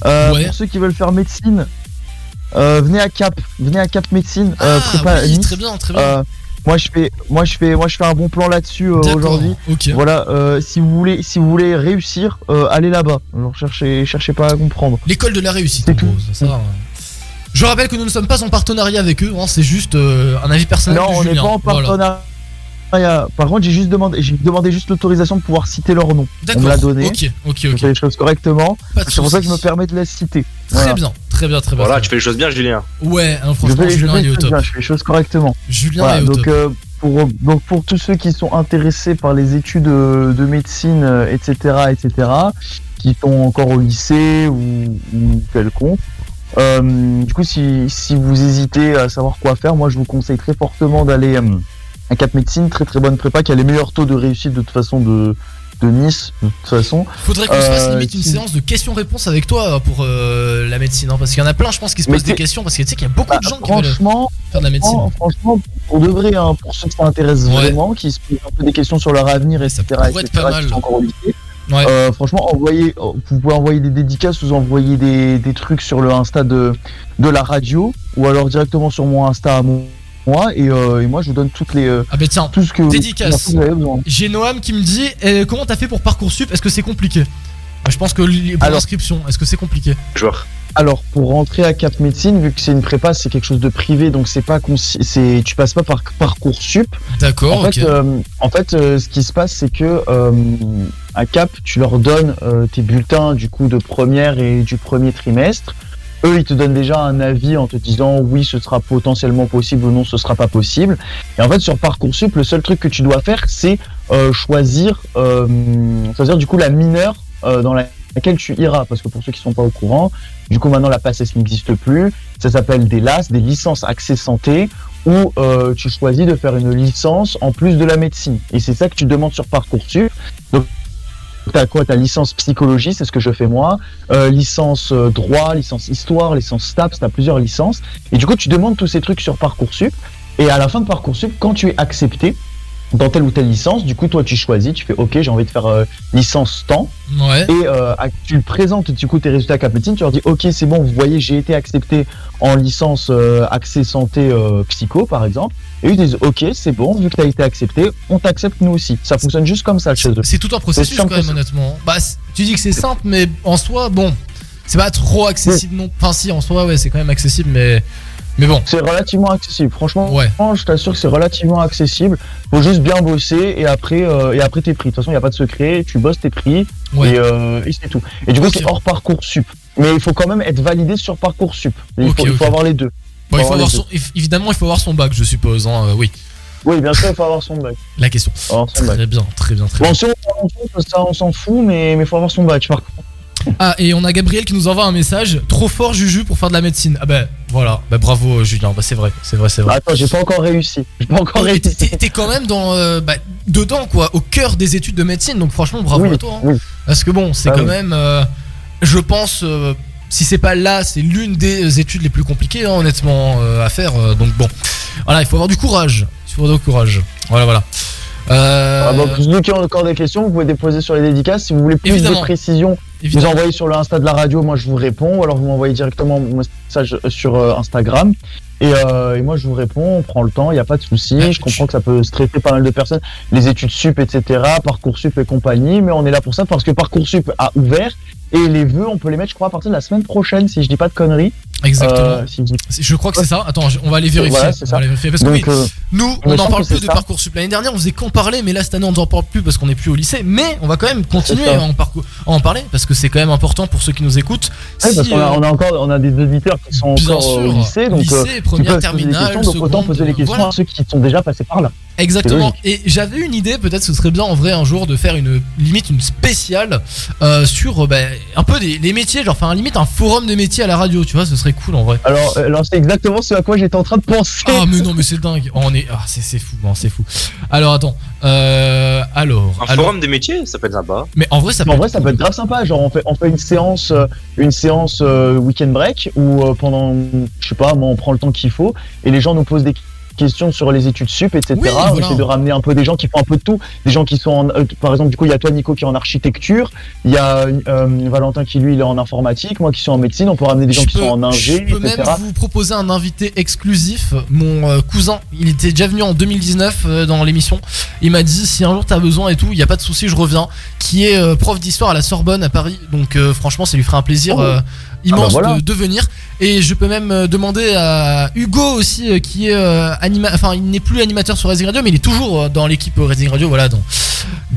Euh, Ouais. Pour ceux qui veulent faire médecine, euh, venez à Cap, venez à Cap médecine, euh, Ah, prépa oui, Nice. très bien, très bien. Euh, moi je fais, moi je fais, moi je fais un bon plan là-dessus euh, aujourd'hui. ok. Voilà, euh, si vous voulez, si vous voulez réussir, euh, allez là-bas. Cherchez, cherchez pas à comprendre. L'école de la réussite, en gros, ça, ça, ouais. Je rappelle que nous ne sommes pas en partenariat avec eux, hein, c'est juste euh, un avis personnel. Non, de on n'est pas en Voilà. Partenariat. Par contre, j'ai juste demandé, j'ai demandé juste l'autorisation de pouvoir citer leur nom. On me l'a donné. ok, ok, Je ok. fais les choses correctement. C'est pour ça que je me permets de la citer. Très Voilà. bien, très bien, très bien. Voilà, tu fais les choses bien, Julien. Ouais, hein, Je franchement, fais, je Julien fais il est les au choses top. bien, je fais les choses correctement. Julien Voilà, est au donc, top. euh, pour, donc pour tous ceux qui sont intéressés par les études euh, de médecine, euh, etc., etc., qui sont encore au lycée ou, ou quelconque, euh, du coup, si, si vous hésitez à savoir quoi faire, moi je vous conseille très fortement d'aller euh, à Cap Médecine, très très bonne prépa, qui a les meilleurs taux de réussite de toute façon de, de Nice, de toute façon. Faudrait qu'on se fasse Euh, limite une si- séance de questions-réponses avec toi pour euh, la médecine, hein, parce qu'il y en a plein, je pense, qui se posent des questions, parce que tu sais qu'il y a beaucoup de gens qui veulent faire de la médecine. Franchement, pour de vrai, hein, pour ceux qui s'intéressent Ouais. vraiment, qui se posent un peu des questions sur leur avenir, etc., pourrait etc., être pas mal. sont encore au lycée, Ouais. euh, franchement, envoyez, vous pouvez envoyer des dédicaces, vous envoyez des, des trucs sur le Insta de, de la radio, ou alors directement sur mon Insta à mon- moi, et, euh, et moi je vous donne toutes les, euh, Ah bah tiens, tout ce que dédicace. tout ce que vous avez besoin. J'ai Noam qui me dit eh, comment t'as fait pour Parcoursup? Est-ce que c'est compliqué? Je pense que pour l'inscription, est-ce que c'est compliqué? Joueur. Alors pour rentrer à Cap Médecine, vu que c'est une prépa, c'est quelque chose de privé, donc c'est pas c'est tu passes pas par parcours sup. D'accord, En euh, en fait, euh, ce qui se passe, c'est que euh, à Cap, tu leur donnes euh, tes bulletins du coup de première et du premier trimestre. Eux, ils te donnent déjà un avis en te disant oui, ce sera potentiellement possible ou non, ce sera pas possible. Et en fait, sur parcoursup, le seul truc que tu dois faire, c'est euh, choisir, euh, choisir du coup la mineure euh, dans la- laquelle tu iras. Parce que pour ceux qui sont pas au courant, du coup maintenant la PACES n'existe plus. Ça s'appelle des LAS, des licences accès santé où tu choisis de faire une licence en plus de la médecine. Et c'est ça que tu demandes sur Parcoursup. Donc, t'as quoi T'as licence psychologie, c'est ce que je fais moi, euh, licence euh, droit, licence histoire, licence STAPS, t'as plusieurs licences. Et du coup, tu demandes tous ces trucs sur Parcoursup. Et à la fin de Parcoursup, quand tu es accepté dans telle ou telle licence, du coup, toi, tu choisis, tu fais OK, j'ai envie de faire euh, licence temps. Ouais. Et euh, tu le présentes du coup tes résultats à tu leur dis ok c'est bon, vous voyez j'ai été accepté en licence euh, accès santé euh, psycho par exemple. Et ils disent ok c'est bon, vu que tu as été accepté, on t'accepte nous aussi. Ça fonctionne juste comme ça chez eux. C'est tout un processus quand même, honnêtement. Bah, tu dis que c'est simple, mais en soi, bon, c'est pas trop accessible non. Enfin, si, en soi, ouais, c'est quand même accessible, mais. Mais bon. C'est relativement accessible. Franchement, Ouais. je t'assure que c'est relativement accessible. Faut juste bien bosser et après, euh, et après t'es pris. De toute façon, il n'y a pas de secret. Tu bosses, t'es pris Ouais. et, euh, et c'est tout. Et du coup, c'est hors parcours sup. Mais il faut quand même être validé sur parcours sup. Il, faut, il faut avoir les deux. Bon, il faut avoir son, év- évidemment, il faut avoir son bac, je suppose. Hein, euh, oui, Oui, bien sûr, il faut avoir son bac. la question. Bac. Très bien, très bien, très Bon, bien. si on ça, on s'en fout, mais il faut avoir son badge par contre. Ah, et on a Gabriel qui nous envoie un message. Trop fort, Juju, pour faire de la médecine. Ah, bah voilà, bah bravo, euh, Julien. Bah, c'est vrai, c'est vrai, c'est vrai. Attends, j'ai pas encore réussi. J'ai pas encore réussi. T'es quand même dans, euh, bah, dedans, quoi, au cœur des études de médecine. Donc, franchement, bravo Oui, à toi. hein. oui. Parce que bon, c'est Ah quand oui. même, euh, je pense, euh, si c'est pas là, c'est l'une des études les plus compliquées, hein, honnêtement, à faire. donc bon, voilà, il faut avoir du courage. Il faut avoir du courage. Voilà, voilà. Euh, Ah, donc, ceux qui ont encore des questions, vous pouvez déposer sur les dédicaces. Si vous voulez plus Évidemment. de précision, Évidemment. vous envoyez sur le Insta de la radio, moi je vous réponds, ou alors vous m'envoyez directement mon message sur euh, Instagram. Et, euh, et moi je vous réponds, on prend le temps, il n'y a pas de souci. je comprends que ça peut stresser pas mal de personnes, les études sup, etc., Parcoursup et compagnie, mais on est là pour ça parce que Parcoursup a ouvert et les vœux, on peut les mettre, je crois, à partir de la semaine prochaine, si je dis pas de conneries. Exactement. Euh, si je dis- Je crois que c'est ça. Attends, on va aller vérifier. Voilà, c'est On va aller vérifier. Parce que oui, euh, nous, on n'en parle plus de ça. Parcoursup. L'année dernière, on faisait qu'en parler, mais là, cette année, on n'en parle plus parce qu'on n'est plus au lycée. Mais on va quand même continuer à en, parcours- à en parler parce que c'est quand même important pour ceux qui nous écoutent. Ouais, parce qu'on a, euh, on a encore on a des auditeurs qui sont encore sûr. au lycée, donc Lycée, première, terminale, donc autant poser les questions voilà. à ceux qui sont déjà passés par là. Exactement. Et j'avais une idée, peut-être ce serait bien en vrai un jour de faire une limite une spéciale euh, sur bah, un peu des, les métiers, genre faire un limite un forum de métiers à la radio, tu vois, ce serait cool en vrai. Alors, euh, alors c'est exactement ce à quoi j'étais en train de penser. Ah mais non mais c'est dingue, Oh, on est ah c'est c'est fou, non, c'est fou. Alors attends, euh, alors, Un alors- forum des métiers, ça peut être sympa. mais en vrai ça peut en être vrai, ça peut être grave sympa. Genre, on fait, on fait une séance, euh, une séance euh, week-end break où euh, pendant, je sais pas, moi, on prend le temps qu'il faut et les gens nous posent des questions sur les études sup, etc. Oui, on voilà. essaie de ramener un peu des gens qui font un peu de tout, des gens qui sont, en, euh, par exemple, du coup, il y a toi, Nico, qui est en architecture, il y a euh, Valentin qui lui, il est en informatique, moi qui suis en médecine. On peut ramener des gens qui sont en ingé, Je peux même vous proposer un invité exclusif. Mon euh, cousin, il était déjà venu en 2019 euh, dans l'émission. Il m'a dit si un jour t'as besoin et tout, il y a pas de souci, je reviens. Qui est prof d'histoire à la Sorbonne à Paris. Donc franchement, ça lui ferait un plaisir Oh. immense Ah bah voilà. de, de venir. Et je peux même euh, demander à Hugo aussi, euh, qui est euh, anima, enfin il n'est plus animateur sur Racing Radio, mais il est toujours dans l'équipe Racing Radio. Voilà, dans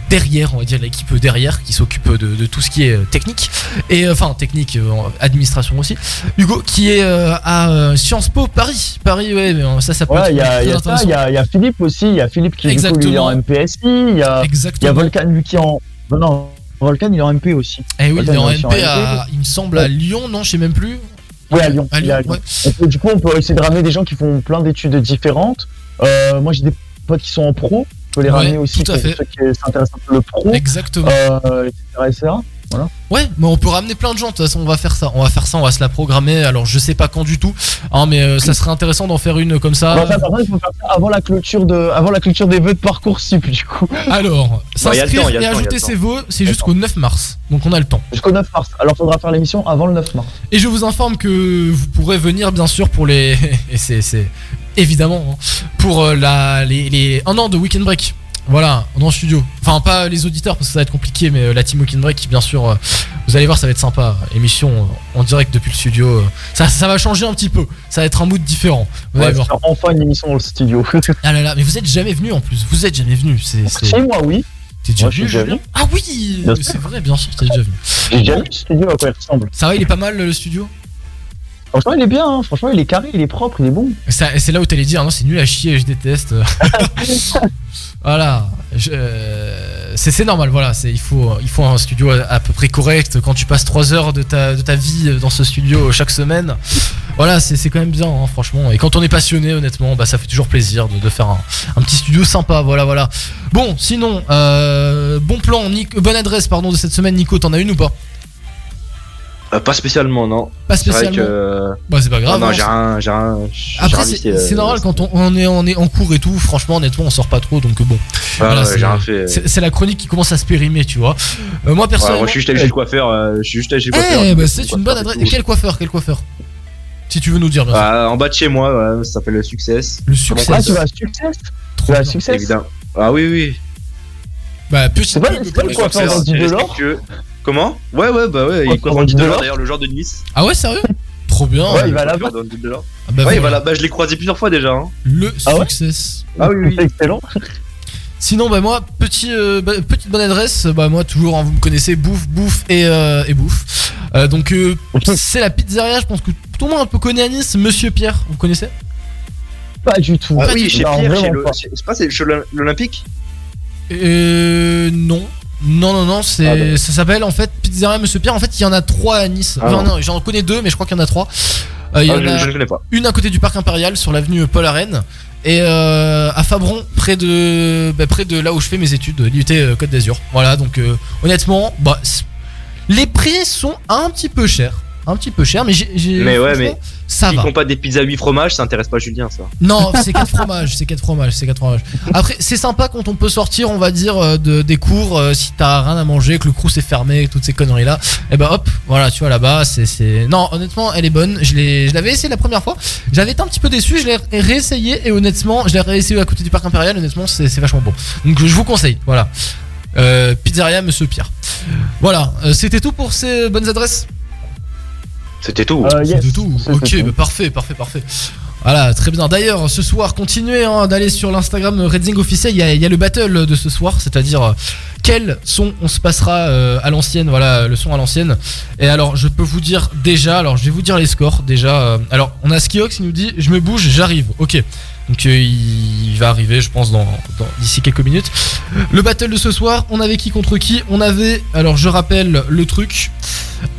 derrière, on va dire l'équipe derrière qui s'occupe de, de tout ce qui est technique et enfin technique, administration aussi. Hugo qui est à Sciences Po Paris. Paris, ouais, mais, ça, ça peut Ouais, être il y y a y Philippe aussi, il y a Philippe qui coup, est en MPSI, il y a, y a Volcan lui qui est en. Non, non, Volcan il est en MP aussi. Eh oui, il est en MP, à, il me semble à Lyon, non, je sais même plus. Oui, à Lyon. À Lyon. On peut- du coup, on peut essayer de ramener des gens qui font plein d'études différentes. Euh, moi, j'ai des potes qui sont en pro. Je peux les Ouais, ramener aussi pour fait. ceux qui s'intéressent un peu le pro. Exactement. Euh, etc., etc. Voilà. Ouais, mais on peut ramener plein de gens. De toute façon, on va faire ça. On va faire ça. On va se la programmer. Alors, je sais pas quand du tout. Hein, mais euh, ça serait intéressant d'en faire une comme ça. Bon, ça, par contre, il faut faire ça avant la clôture de, avant la clôture des vœux de parcours sup, du coup. Alors, Bah, s'inscrire et ajouter ses vœux, c'est jusqu'au 9 mars. Donc, on a le temps. Jusqu'au 9 mars. Alors, faudra faire l'émission avant le 9 mars. Et je vous informe que vous pourrez venir bien sûr pour les et c'est c'est évidemment hein, pour euh, la les, les un an de weekend break. Voilà, dans le studio. Enfin, pas les auditeurs parce que ça va être compliqué, mais euh, la team Weekend Break, bien sûr, euh, vous allez voir, ça va être sympa. Émission euh, en direct depuis le studio. ça, ça va changer un petit peu. Ça va être un mood différent. Vous Ouais, allez voir. enfin une émission dans le studio. Ah là là, mais vous êtes jamais venu en plus. Vous êtes jamais venu. C'est. Chez moi, oui. T'es déjà déjà venu. Ah oui, c'est vrai, bien sûr, t'es déjà venu. J'ai déjà vu le studio à quoi il ressemble. Ça va, il est pas mal le studio? Franchement, il est bien, hein. franchement, il est carré, il est propre, il est bon. C'est là où t'allais dire, non, c'est nul à chier, je déteste. voilà. Euh, C'est normal, voilà. Il faut, un studio à, peu près correct. Quand tu passes 3 heures de ta, de ta vie dans ce studio chaque semaine, voilà, c'est quand même bien, hein, franchement. Et quand on est passionné, honnêtement, bah, ça fait toujours plaisir de, faire un, petit studio sympa, voilà, voilà. Bon, sinon, euh, bon plan, Nico- bonne adresse, pardon, de cette semaine, Nico, t'en as une ou pas? Euh, pas spécialement, non. Pas C'est spécialement. que. euh, Bah, c'est pas grave. non, hein, j'ai c'est- rien, j'ai rien. j'ai Après, c'est c'est euh, normal quand on, on est, on est en cours et tout. Franchement, honnêtement, on sort pas trop. Donc, bon. Ah, Voilà, ouais, c'est- j'ai rien fait. c'est c'est la chronique qui commence à se périmer, tu vois. Euh, moi, Ouais, personnellement. moi, je suis juste allé chez le coiffeur. euh, je suis juste allé chez le Eh, coiffeur. bah, c'est une bonne et adresse. tout. Quel coiffeur Quel coiffeur? Si tu veux nous dire, bien sûr. Ah, en bas de chez moi, ouais, ça s'appelle le Success. Le Ah, Success. tu vas à Tu à Évidemment. Ah oui, oui. Bah, petit C'est pas, c'est le le coiffeur dans C'est respectueux. Comment? Ouais, ouais, bah ouais, il le Delors Delors. d'ailleurs le genre de Nice. Ah ouais, sérieux? Trop bien. Ouais, il va là-bas. Delors. Ah bah, Ouais, il va là-bas, je l'ai croisé plusieurs fois déjà. hein. Le Ah ouais? Success. Ah oui, oui. C'est excellent. Sinon, bah moi, petit, euh, bah, petite bonne adresse. Bah moi, toujours, hein, vous me connaissez, bouffe, bouffe et, euh, et bouffe. Euh, donc, euh, c'est la pizzeria. Je pense que tout le monde un peu connaît à Nice. Monsieur Pierre, vous connaissez? Pas du tout. Ah oui, chez Non, Pierre, chez vraiment le. pas. C'est pas c'est chez l'Olympique Euh. Non. Non, non, non, c'est, Ah, ça s'appelle en fait Pizzeria Monsieur Pierre. En fait, il y en a trois à Nice. Ah, Enfin, non. j'en connais deux, mais je crois qu'il y en a trois. Euh, il y Ah, en je, a je ne connais pas. une à côté du parc impérial sur l'avenue Paul Arène et euh, à Fabron près de bah, près de là où je fais mes études l'IUT euh, Côte d'Azur voilà donc euh, honnêtement bah, les prix sont un petit peu chers un petit peu chers mais j'ai Mais ouais, mais ça va. font pas des pizzas 8 fromages, ça intéresse pas Julien, ça. non c'est quatre fromages c'est quatre fromages c'est quatre fromages. Après c'est sympa quand on peut sortir on va dire euh, de, des cours euh, si t'as rien à manger que le crous est fermé toutes ces conneries là et bah hop voilà tu vois là-bas c'est non honnêtement elle est bonne. Je l'avais essayé la première fois. J'avais été un petit peu déçu je l'ai réessayé et honnêtement je l'ai réessayé à côté du parc impérial honnêtement c'est c'est vachement bon. Donc je vous conseille voilà. Euh, pizzeria Monsieur Pierre. Voilà euh, c'était tout pour ces bonnes adresses C'était tout. Euh, yes, c'est tout. c'était Ok, tout. bah parfait, parfait, parfait. Voilà, très bien. D'ailleurs, ce soir, continuez hein, d'aller sur l'Instagram Redzing officiel. Il y, y a le battle de ce soir, c'est-à-dire euh, quel son on se passera euh, à l'ancienne. Voilà, le son à l'ancienne. Et alors, je peux vous dire déjà. Alors, je vais vous dire les scores déjà. euh, alors, on a Skiox qui nous dit je me bouge, j'arrive. Ok. Donc euh, il va arriver, je pense, dans, d'ici quelques minutes. Le battle de ce soir, on avait qui contre qui? On avait, alors je rappelle le truc.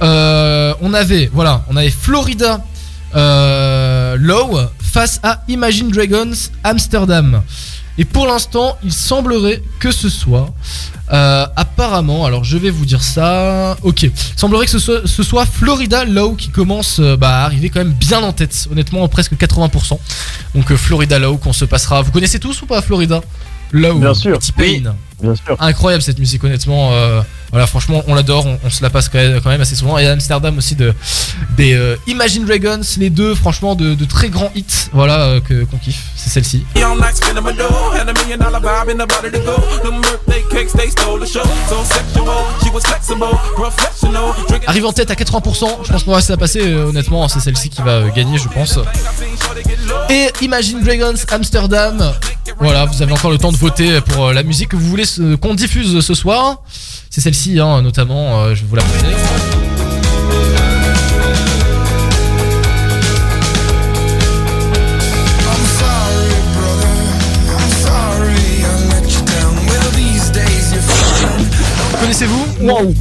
Euh, on avait, voilà, on avait Florida euh, Low face à Imagine Dragons Amsterdam. Et pour l'instant, il semblerait que ce soit euh, apparemment, alors je vais vous dire ça. Ok, il semblerait que ce soit, ce soit Florida Low qui commence euh, bah, à arriver quand même bien en tête, honnêtement presque 80%. Donc euh, Florida Low qu'on se passera. Vous connaissez tous ou pas Florida Low Bien sûr. T-Pain. Bien sûr. Incroyable cette musique honnêtement. euh, voilà franchement on l'adore, on, on se la passe quand même, quand même assez souvent. Et à Amsterdam aussi de des euh, Imagine Dragons, les deux franchement de, de très grands hits. Voilà euh, que qu'on kiffe. C'est celle-ci. Arrive en tête à 80%. Je pense qu'on va laisser la passer. euh, honnêtement, c'est celle-ci qui va euh, gagner, je pense. Et Imagine Dragons Amsterdam. Voilà, vous avez encore le temps de voter pour euh, la musique que vous voulez qu'on diffuse ce soir. C'est celle-ci, hein, notamment. euh, je vais vous la feeling Connaissez-vous? Wow.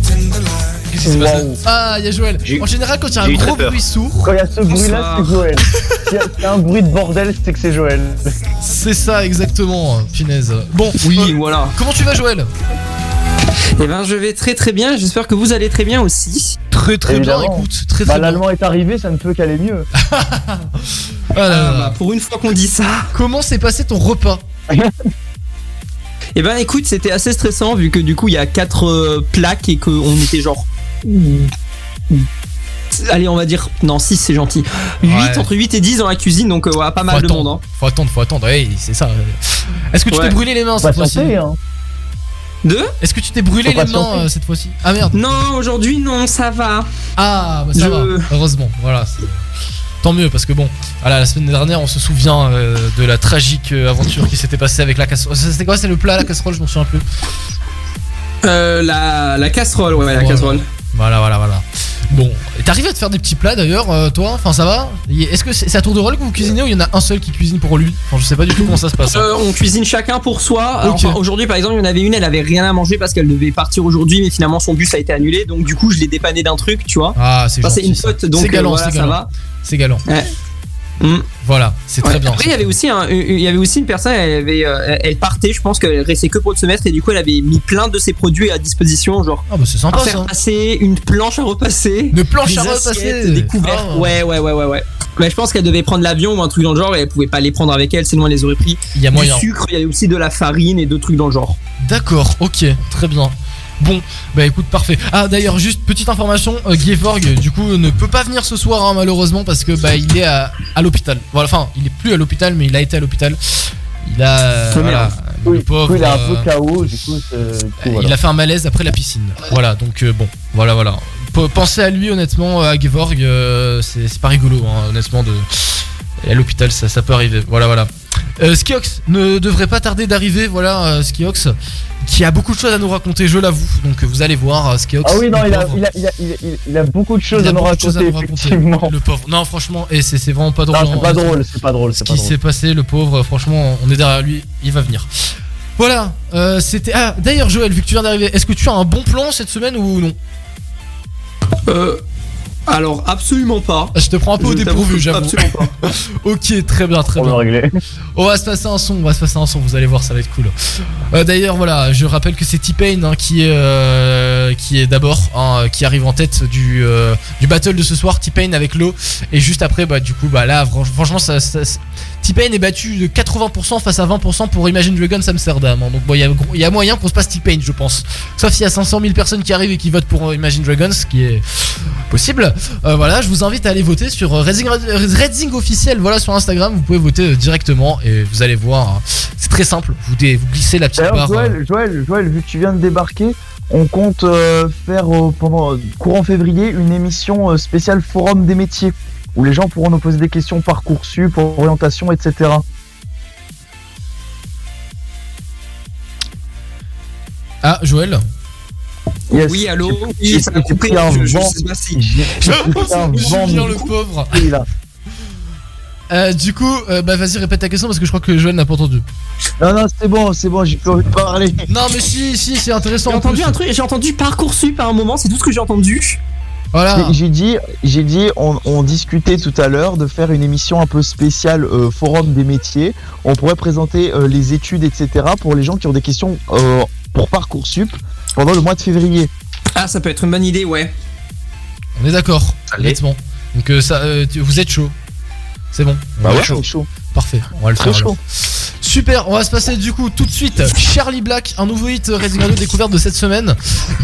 Qu'est-ce qui s'est passé Wow. Ah, il y a Joël. En général, quand il y a un gros bruit sourd, Quand il y a ce bruit-là, c'est Joël. S'il y a- s'il y a un bruit de bordel, c'est que c'est Joël. c'est ça exactement. Punaise. Bon, Oui, euh, voilà. comment tu vas, Joël? Eh ben, je vais très très bien. J'espère que vous allez très bien aussi. Très très bien. Écoute, très Bah, très bien. l'allemand est arrivé, ça ne peut qu'aller mieux. Ah là là Ah, là. bah, pour une fois qu'on dit ça. Comment s'est passé ton repas? Eh ben, écoute, c'était assez stressant vu que du coup, il y a quatre euh, plaques et qu'on était genre. Allez, on va dire, non, 6 c'est gentil. 8, Ouais. entre 8 et 10 dans la cuisine, donc euh, ouais, pas mal faut de attendre, monde. hein. Faut attendre, faut attendre. Ouais, c'est ça. Est-ce que tu Ouais. t'es brûlé les mains cette fois-ci hein. Deux Est-ce que tu t'es brûlé les mains euh, cette fois-ci? Ah merde. Non, aujourd'hui, non, ça va. Ah, bah ça Je- va. Heureusement. Voilà. Tant mieux parce que bon, voilà, la semaine dernière, on se souvient euh, de la tragique euh, aventure qui s'était passée avec la casserole. C'était quoi? C'est le plat, la casserole? Je m'en souviens plus. Euh, la, la casserole, ouais, la Voilà. casserole. Voilà, voilà, voilà. Bon, t'arrives à te faire des petits plats d'ailleurs, euh, toi Enfin, ça va Est-ce que c'est à tour de rôle que vous cuisinez ou il y en a un seul qui cuisine pour lui Enfin, je sais pas du tout comment ça se passe. hein. Euh, on cuisine chacun pour soi. Enfin, aujourd'hui, par exemple, il y en avait une, elle avait rien à manger parce qu'elle devait partir aujourd'hui, mais finalement son bus a été annulé. Donc, du coup, je l'ai dépanné d'un truc, tu vois. Ah, c'est Ça, c'est une pote, donc euh, galant, voilà, ça va. C'est galant. Ouais. Mm. Voilà, c'est très bien. Après, il y avait aussi, un- il y avait aussi une personne, elle, avait, euh, elle partait, je pense qu'elle restait que pour le semestre, et du coup, elle avait mis plein de ses produits à disposition, genre. Ah, bah c'est sympa à faire ça. passer, une planche à repasser. Une planche des à repasser. Des couverts. Ah. Ouais, ouais, ouais, ouais, ouais. Mais je pense qu'elle devait prendre l'avion ou un truc dans le genre, et elle pouvait pas les prendre avec elle, sinon elle les aurait pris. Il y a moyen. Du sucre, il y avait aussi de la farine et d'autres trucs dans le genre. D'accord, ok, très bien. Bon, bah écoute, parfait. Ah d'ailleurs, juste petite information, euh, Gevorg, du coup, ne peut pas venir ce soir hein, malheureusement parce que bah il est à, à l'hôpital. Voilà, enfin, il est plus à l'hôpital, mais il a été à l'hôpital. Il a, voilà, le il est un euh, peu KO, du coup, c'est- du coup, il a fait un malaise après la piscine. Voilà, donc euh, bon, voilà, voilà. P- Pensez à lui, honnêtement, à Gevorg, euh, c'est c'est pas rigolo, hein, honnêtement, de. Et à l'hôpital, ça, ça peut arriver. Voilà, voilà. Euh, Skiox ne devrait pas tarder d'arriver, voilà, euh, Skiox, qui a beaucoup de choses à nous raconter, je l'avoue. Donc vous allez voir, euh, Skiox. Ah oui, non, il a, il, a, il, a, il, a, il a beaucoup de choses Il a à nous choses raconter, à nous raconter, effectivement. Le pauvre. Non, franchement, et c'est c'est vraiment pas drôle. Non, c'est hein, pas honnêtement. drôle, c'est pas drôle, Ce qui s'est passé, le pauvre, franchement, on est derrière lui, il va venir. Voilà, euh, c'était. Ah, d'ailleurs, Joël, vu que tu viens d'arriver, est-ce que tu as un bon plan cette semaine ou non? Euh. Alors, absolument pas. Je te prends un peu au Je dépourvu, j'avoue. Absolument pas. ok, très bien, très On bien. va régler. On va se passer un son, on va se passer un son, vous allez voir, ça va être cool. Euh, D'ailleurs, voilà, je rappelle que c'est T-Pain hein, qui est, euh, qui est d'abord, hein, qui arrive en tête du, euh, du battle de ce soir, T-Pain avec l'eau. Et juste après, bah, du coup, bah là, franch- franchement, ça, ça- T-Pain est battu de 80% face à 20% pour Imagine Dragons Amsterdam. hein. Donc, bon, il y, y a moyen qu'on se passe T-Pain, je pense. Sauf s'il y a 500 000 personnes qui arrivent et qui votent pour euh, Imagine Dragons, ce qui est possible. Euh, voilà, je vous invite à aller voter sur euh, Redzing, Redzing officiel, voilà sur Instagram, vous pouvez voter euh, directement et vous allez voir, hein. c'est très simple, vous, dé- vous glissez la petite barre. euh, Joël, Joël, Joël, vu que tu viins de débarquer, on compte euh, faire euh, pendant euh, courant février une émission euh, spéciale Forum des métiers où les gens pourront nous poser des questions parcoursup, orientation, etc. Ah, Joël? Yes. Oui, allô Oui, J'ai- ça a coupé. un Je, je vent. sais pas si. Vent Julien le pauvre. Euh, du coup, euh, bah vas-y, répète ta question parce que je crois que Joël n'a pas entendu. Non, non, c'est bon, c'est bon, j'ai plus envie de parler. Non, mais si, si, c'est intéressant. J'ai en entendu un truc, j'ai entendu Parcoursup à un moment, c'est tout ce que j'ai entendu. Voilà. J'ai- J'ai dit, j'ai dit, on, on discutait tout à l'heure de faire une émission un peu spéciale euh, forum des métiers. On pourrait présenter euh, les études, etc. pour les gens qui ont des questions euh, pour parcoursup pendant le mois de février. Ah, ça peut être une bonne idée, ouais. On est d'accord, honnêtement. Donc, euh, ça, euh, vous êtes chaud. C'est bon. Bah On ouais, est chaud. Parfait, on va le Très faire. chaud. Super, on va se passer du coup tout de suite Charlie Black, un nouveau hit Resident Radio découverte de cette semaine.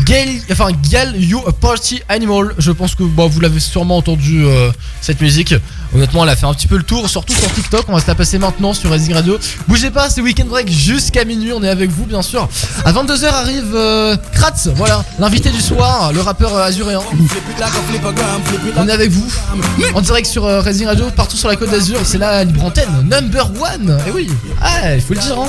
Gal, enfin Gal You a Party Animal. Je pense que bah, vous l'avez sûrement entendu euh, cette musique. Honnêtement, elle a fait un petit peu le tour, surtout sur TikTok. On va se la passer maintenant sur Resident Radio. Bougez pas, c'est Weekend Break jusqu'à minuit. On est avec vous, bien sûr. À 22h arrive euh, Kratz, voilà, l'invité du soir, le rappeur euh, azuréen. On est avec vous en direct sur euh, Radio, partout sur la côte d'Azur. C'est la libre antenne, number one. Et oui, ah, il faut le dire. Hein.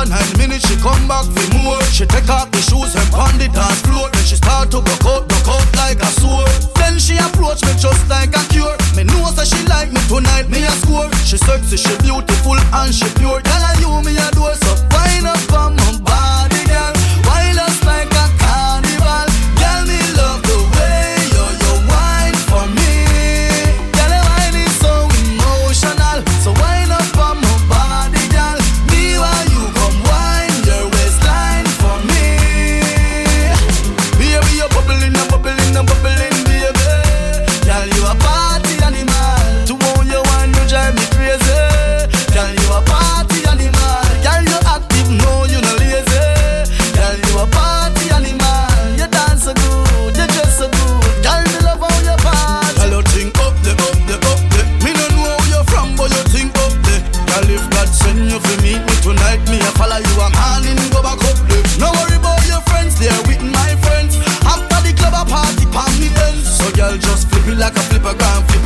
After nine minutes, she come back for more. She take off the shoes and pound the dance floor. Then she start to broke out, broke out like a sword. Then she approach me just like a cure. Me know say she like me tonight, me a score. She sexy, she beautiful and she pure. Girl, I you me adore, so wind up on my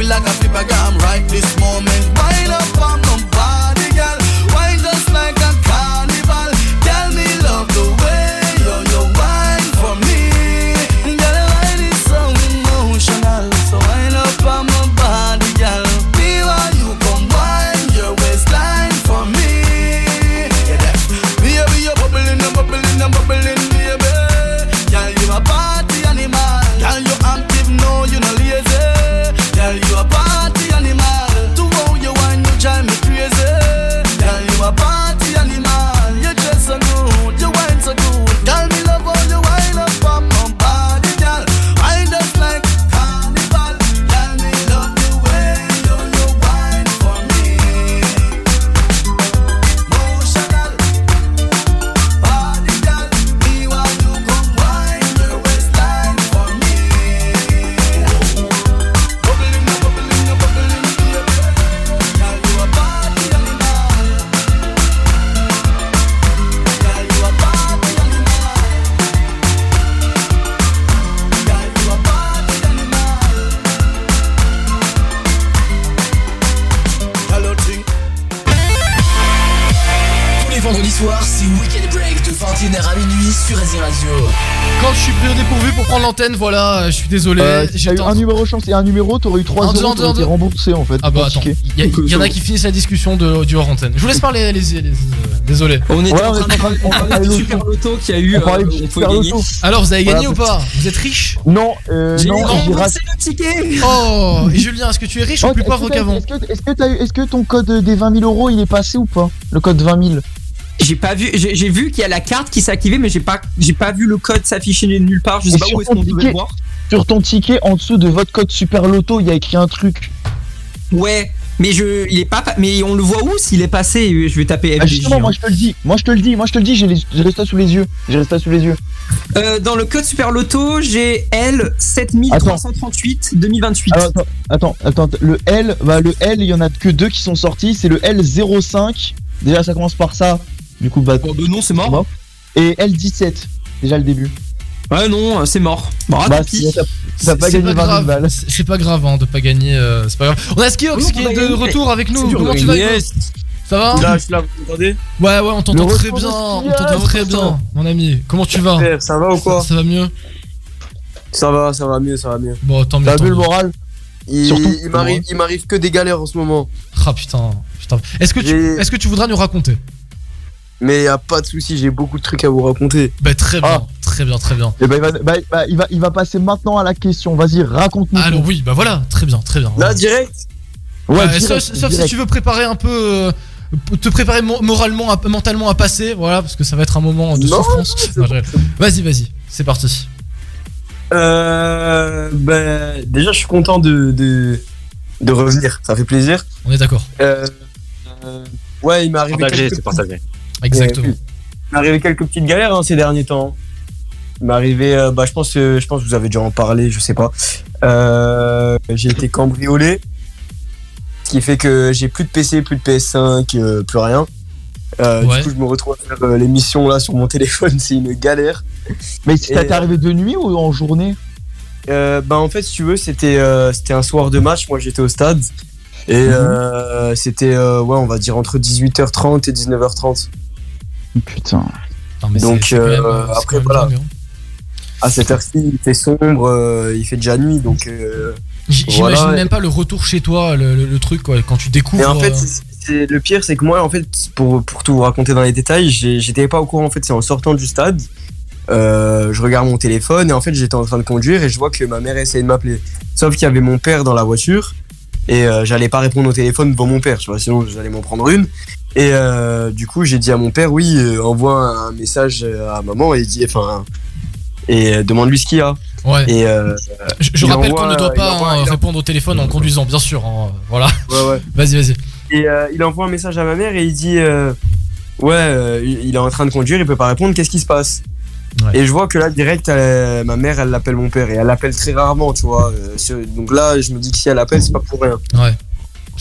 feel like a flip right this moment. L'antenne, voilà, je suis désolé. Euh, j'ai eu un numéro chance et un numéro, t'aurais eu 3 Un, deux, euros, t'aurais été remboursé en fait. Ah bah attends, il y, a- il y en a qui finissent la discussion de, du hors antenne. Je vous laisse parler, les, les- les- désolé. On était Ouais, en train est en train de- parler de du super loto qu'il y a eu. On parlait euh. Alors, vous avez gagné Voilà, ou pas Vous êtes riche Non, euh, non, j'ai remboursé le ticket. Oh Et Julien, est-ce que tu es riche ou plus pauvre qu'avant est-ce que ton code des 20 000 euros il est passé ou pas Le code 20 000 J'ai pas vu, j'ai vu qu'il y a la carte qui s'est activée, mais j'ai pas, j'ai pas vu le code s'afficher nulle part. Je sais Et pas sur où est-ce ton qu'on devait ticket- le voir. Sur ton ticket, en dessous de votre code Super Loto, il y a écrit un truc. Ouais, mais je, il est pas, pa- mais on le voit où s'il est passé? Je vais taper Ah, justement, moi hein. je te le dis, moi je te le dis, moi je te le dis, j'ai les- resté sous les yeux. J'ai resté sous les yeux. Euh, dans le code Super Loto, j'ai L 7338 2028. Alors, attends, attends, attends, le L, bah le L, il y en a que deux qui sont sortis, c'est le L05. Déjà ça commence par ça. Du coup bah, Oh, bah non, c'est mort. Et L17, déjà le début. Ouais, non, c'est mort. Ah, Bah, t'as- t'as pas gagné pas 20 000 grave, balles. c'est pas grave hein, de pas gagner, euh, c'est pas grave. On a Skiox qui est de gagné. retour avec nous. Dur Comment tu vas. Hugo Ça va Là, je suis là, vous m'entendez Ouais, ouais, on t'entend très bien, on t'entend très bien, mon ami. Comment tu vas Frère, ça va ou quoi ça, ça va mieux Ça va, ça va mieux, ça va mieux. Bon, tant mieux. T'as vu le moral Il, Surtout, il m'arrive, il m'arrive que des galères en ce moment. Ah putain, putain. Est-ce que, tu, est-ce que tu voudras nous raconter Mais y a pas de souci, j'ai beaucoup de trucs à vous raconter. Bah, très bien, Ah. très bien, très bien. Eh ben, il, va, bah, bah, il, va, il va passer maintenant à la question. Vas-y, raconte-nous. Alors, tout. oui, bah voilà, très bien, très bien. Là, direct Ouais, direct, sauf sauf si tu veux préparer un peu. euh, te préparer mo- moralement, à- mentalement à passer, voilà, parce que ça va être un moment de Non, souffrance. Non. Vas-y, vas-y, c'est parti. Euh, ben, déjà, je suis content de, de, de revenir. Ça fait plaisir. On est d'accord. Euh, euh, ouais, il m'est arrivé Partagé, c'est partagé. Exactement. Il m'est arrivé quelques petites galères hein, ces derniers temps. Il m'est arrivé, euh, bah, je pense, que- je pense que vous avez déjà en parlé, je sais pas. Euh, j'ai été cambriolé, ce qui fait que j'ai plus de PC, plus de PS5, euh, plus rien. Euh, Ouais. Du coup, je me retrouve à faire euh, l'émission là sur mon téléphone, c'est une galère. Mais ça t'est arrivé de nuit ou en journée? Euh, bah en fait, si tu veux, c'était euh, c'était un soir de match. Moi, j'étais au stade et Mhm. euh, c'était euh, ouais, on va dire entre 18h30 et 19h30. Putain. Non, mais Donc, c'est- c'est quand même, euh, c'est après, voilà. dingue, hein. À cette heure-ci, il fait sombre, euh, il fait déjà nuit, donc euh, J- Voilà, J'imagine même pas le retour chez toi, le, le- le truc quoi, quand tu découvres. Et en fait, c'est- c'est- le pire, c'est que moi, en fait, pour, pour tout vous raconter dans les détails, j'ai- j'étais pas au courant. En fait, c'est en sortant du stade, euh, je regarde mon téléphone et en fait, j'étais en train de conduire et je vois que ma mère essayait de m'appeler. Sauf qu'il y avait mon père dans la voiture et euh, j'allais pas répondre au téléphone devant mon père, tu vois, sinon j'allais m'en prendre une. Et euh, du coup, j'ai dit à mon père, oui, euh, envoie un message à maman et dit, enfin, et euh, demande-lui ce qu'il y a. Ouais. Et euh, je rappelle qu'on ne doit pas envoie- hein, répondre au téléphone en conduisant, bien sûr. hein, Voilà. Ouais, ouais. Vas-y, vas-y. Et il envoie un message à ma mère et il dit Ouais, il est en train de conduire, il peut pas répondre, qu'est-ce qui se passe? Et je vois que là, direct, ma mère, elle l'appelle mon père et elle l'appelle très rarement, tu vois. donc là, je me dis que si elle l'appelle, c'est pas pour rien. Ouais.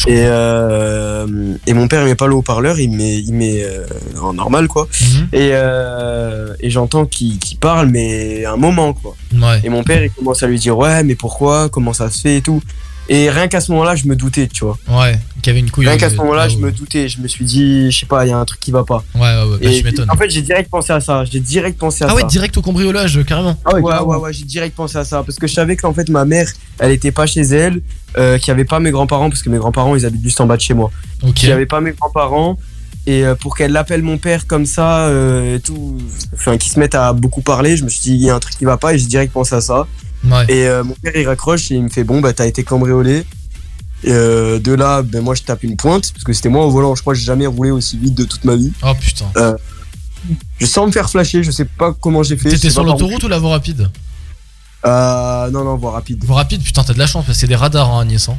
Et, euh, et mon père, il met pas le haut-parleur, il met, il met euh, en normal, quoi. Mhm. Et, euh, et j'entends qu'il parle, mais un moment, quoi. Ouais. Et mon père, il commence à lui dire Ouais, mais pourquoi? Comment ça se fait et tout? Et rien qu'à ce moment-là, je me doutais, tu vois. Ouais, qu'il y avait une couille. Rien qu'à ce moment-là, là je me doutais. Je me suis dit, je sais pas, il y a un truc qui va pas. Ouais, ouais, ouais, bah, Et tu m'étonnes. en fait, j'ai direct pensé à ça. J'ai direct pensé à Ah ça. ouais, direct au cambriolage, carrément. ouais, ouais, ouais, j'ai direct pensé à ça. Parce que je savais qu'en fait, ma mère, elle était pas chez elle, euh, qu'il y avait pas mes grands-parents, parce que mes grands-parents, ils habitent juste en bas de chez moi. Ok. Qu'il y avait pas mes grands-parents. Et euh, pour qu'elle appelle mon père comme ça, euh, et tout, enfin, qu'ils se mettent à beaucoup parler, je me suis dit, il y a un truc qui va pas, et j'ai direct pensé à ça. Ouais. Et euh, mon père, il raccroche et il me fait, bon, bah, t'as été cambriolé. Et euh, de là, ben, moi, je tape une pointe, parce que c'était moi au volant. Je crois que j'ai jamais roulé aussi vite de toute ma vie. Oh putain. Euh, je sens me faire flasher, je sais pas comment j'ai fait. T'étais sur l'autoroute ou la voie rapide? Euh, non, non, voie rapide. Voie rapide, putain, t'as de la chance parce que c'est des radars hein, Nice. hein.